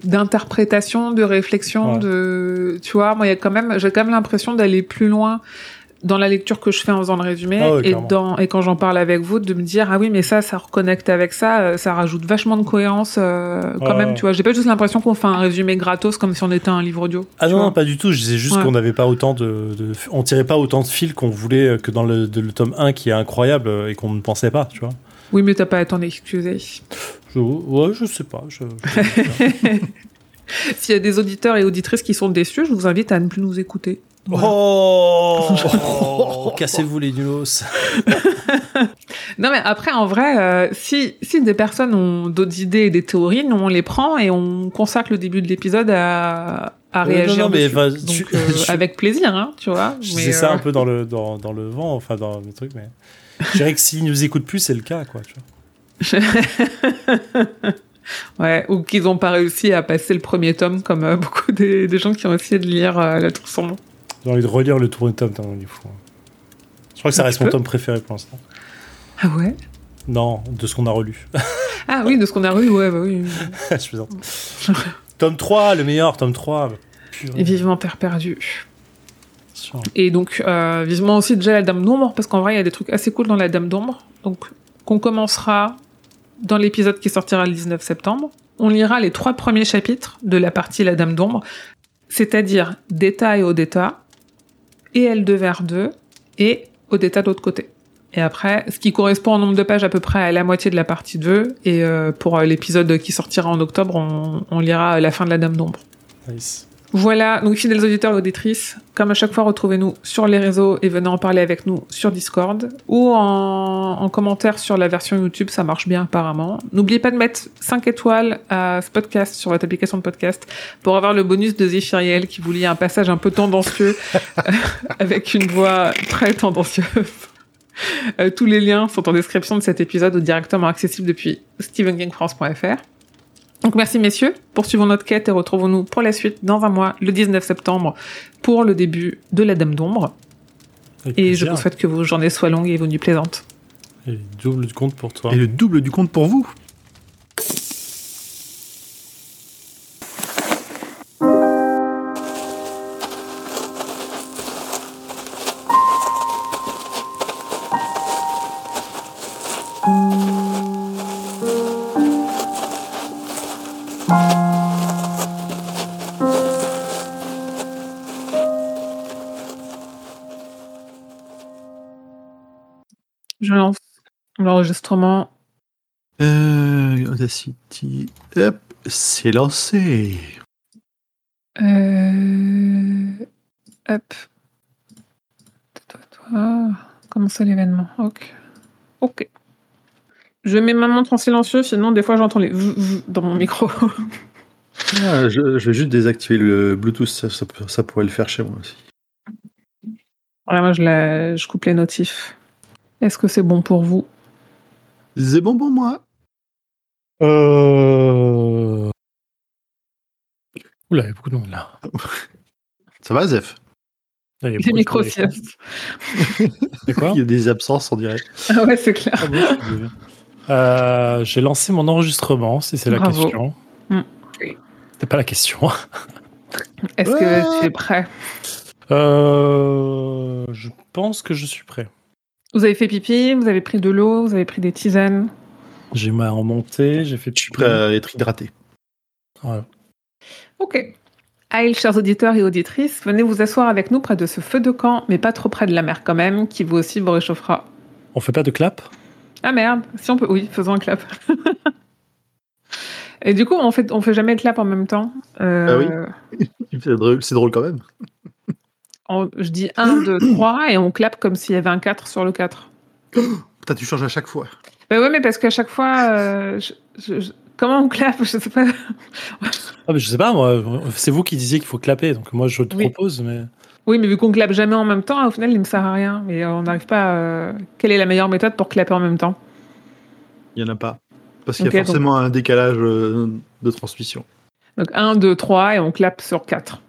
d'interprétations, de réflexions, Ouais. de tu vois, moi il y a quand même j'ai quand même l'impression d'aller plus loin dans la lecture que je fais en faisant le résumé Ah ouais, et clairement. dans et quand j'en parle avec vous de me dire ah oui mais ça ça reconnecte avec ça euh, ça rajoute vachement de cohérence euh, quand même ouais. tu vois j'ai pas juste l'impression qu'on fait un résumé gratos comme si on était un livre audio Ah non, non, pas du tout. Je disais juste Ouais. qu'on n'avait pas autant de, de- On tirait pas autant de fils qu'on voulait euh, que dans le, de- le tome 1 qui est incroyable et qu'on ne pensait pas, tu vois. oui mais t'as pas à t'en excuser Je, ouais, je sais pas. je- je- *laughs* s'il y a des auditeurs et auditrices qui sont déçus je vous invite à ne plus nous écouter Voilà. Oh, *laughs* Cassez-vous les nulos. *laughs* Non, mais après, en vrai, euh, si, si des personnes ont d'autres idées et des théories, nous, on les prend et on consacre le début de l'épisode à, à Euh, réagir non, non, mais dessus. va- Donc, tu- euh, *laughs* avec plaisir, hein, tu vois. Je ça un peu dans le, dans, dans le vent, enfin dans le truc, mais. Je dirais que s'ils nous écoutent plus, c'est le cas, quoi. Tu vois. Ouais, ou qu'ils n'ont pas réussi à passer le premier tome, comme euh, beaucoup des, des gens qui ont essayé de lire euh, La Tour Sombre. J'ai envie de relire le tour de tome, tellement il est fou. hein. Je crois que ça reste mon tome préféré pour l'instant. Ah ouais? Non, de ce qu'on a relu. *laughs* Ah oui, de ce qu'on a relu, ouais, bah oui. *laughs* Je plaisante. tome 3, le meilleur, tome 3. Purée. Et vivement Terre perdue. Et donc, euh, vivement aussi déjà la Dame d'Ombre, parce qu'en vrai, il y a des trucs assez cool dans la Dame d'Ombre. Donc, qu'on commencera dans l'épisode qui sortira le 19 septembre. On lira les trois premiers chapitres de la partie La Dame d'Ombre, c'est-à-dire d'État et Odetta, et L2 vers 2, et Odetta de l'autre côté. Et après, ce qui correspond en nombre de pages à peu près à la moitié de la partie 2, et euh, pour euh, l'épisode qui sortira en octobre, on, on lira la fin de La Dame d'Ombre. Nice. Voilà, donc fidèles auditeurs et auditrices, comme à chaque fois, retrouvez-nous sur les réseaux et venez en parler avec nous sur Discord ou en, en commentaire sur la version YouTube, ça marche bien apparemment. N'oubliez pas de mettre 5 étoiles à ce podcast sur votre application de podcast pour avoir le bonus de Zéphiriel qui vous lit un passage un peu tendancieux *laughs* avec une voix très tendancieuse. Euh, tous les liens sont en description de cet épisode ou directement accessibles depuis stephenkingfrance.fr. Donc merci messieurs, poursuivons notre quête et retrouvons-nous pour la suite dans un mois, le 19 septembre, pour le début de la Dame d'Ombre. Avec Et je vous souhaite que vos journées soient longues et vos nuits plaisantes. Et double de compte pour toi. Et le double du compte pour vous. L'enregistrement. Euh, Audacity. Hop, c'est lancé. Euh... Hop. Toi, toi. Comment ça l'événement? Ok. Ok. Je mets ma montre en silencieux, sinon des fois j'entends les dans mon micro. *laughs* Ah, je, je vais juste désactiver le Bluetooth, ça, ça, peut- ça pourrait le faire chez moi aussi. voilà, moi je, la... je coupe les notifs. Est-ce que c'est bon pour vous? C'est bon pour moi. Euh... Oula, il y a beaucoup de monde là. Ça va, Zef Là, il y a Les beaucoup de micros téléphone. siestes. C'est quoi? Il y a des absences, on dirait. Ah ouais, c'est clair. Ah. Euh, J'ai lancé mon enregistrement, si c'est la question. Mm. C'était pas la question. Est-ce Ouais. que tu es prêt? Euh, je pense que je suis prêt. Vous avez fait pipi, vous avez pris de l'eau, vous avez pris des tisanes. J'ai ma remontée, j'ai fait Je suis prêt à être hydraté. Voilà. Ok. Aïe, chers auditeurs et auditrices, venez vous asseoir avec nous près de ce feu de camp, mais pas trop près de la mer quand même, qui vous aussi vous réchauffera. On fait pas de clap? Ah merde, si on peut, oui, faisons un clap. *laughs* et du coup, on fait, on fait jamais de clap en même temps. Euh, *laughs* C'est drôle, c'est drôle quand même. On- je dis 1, 2, 3, et on clap comme s'il y avait un 4 sur le 4. *gasps* Putain, tu changes à chaque fois. Bah ouais, mais parce qu'à chaque fois, euh, je- je- je- comment on clap Je sais pas. ah, mais Je sais pas, moi. C'est vous qui disiez qu'il faut clapper, donc moi je te Oui. propose, mais. Oui, mais vu qu'on clappe jamais en même temps, au final, il me sert à rien. Mais on n'arrive pas. à- Quelle est la meilleure méthode pour clapper en même temps? Il n'y en a pas. Parce qu'il Ok, y a donc- forcément un décalage euh, de transmission. Donc 1, 2, 3 et on clappe sur 4.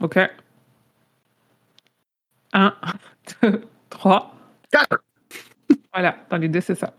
Ok 1, 2, 3. Quatre. Voilà, dans l'idée c'est ça.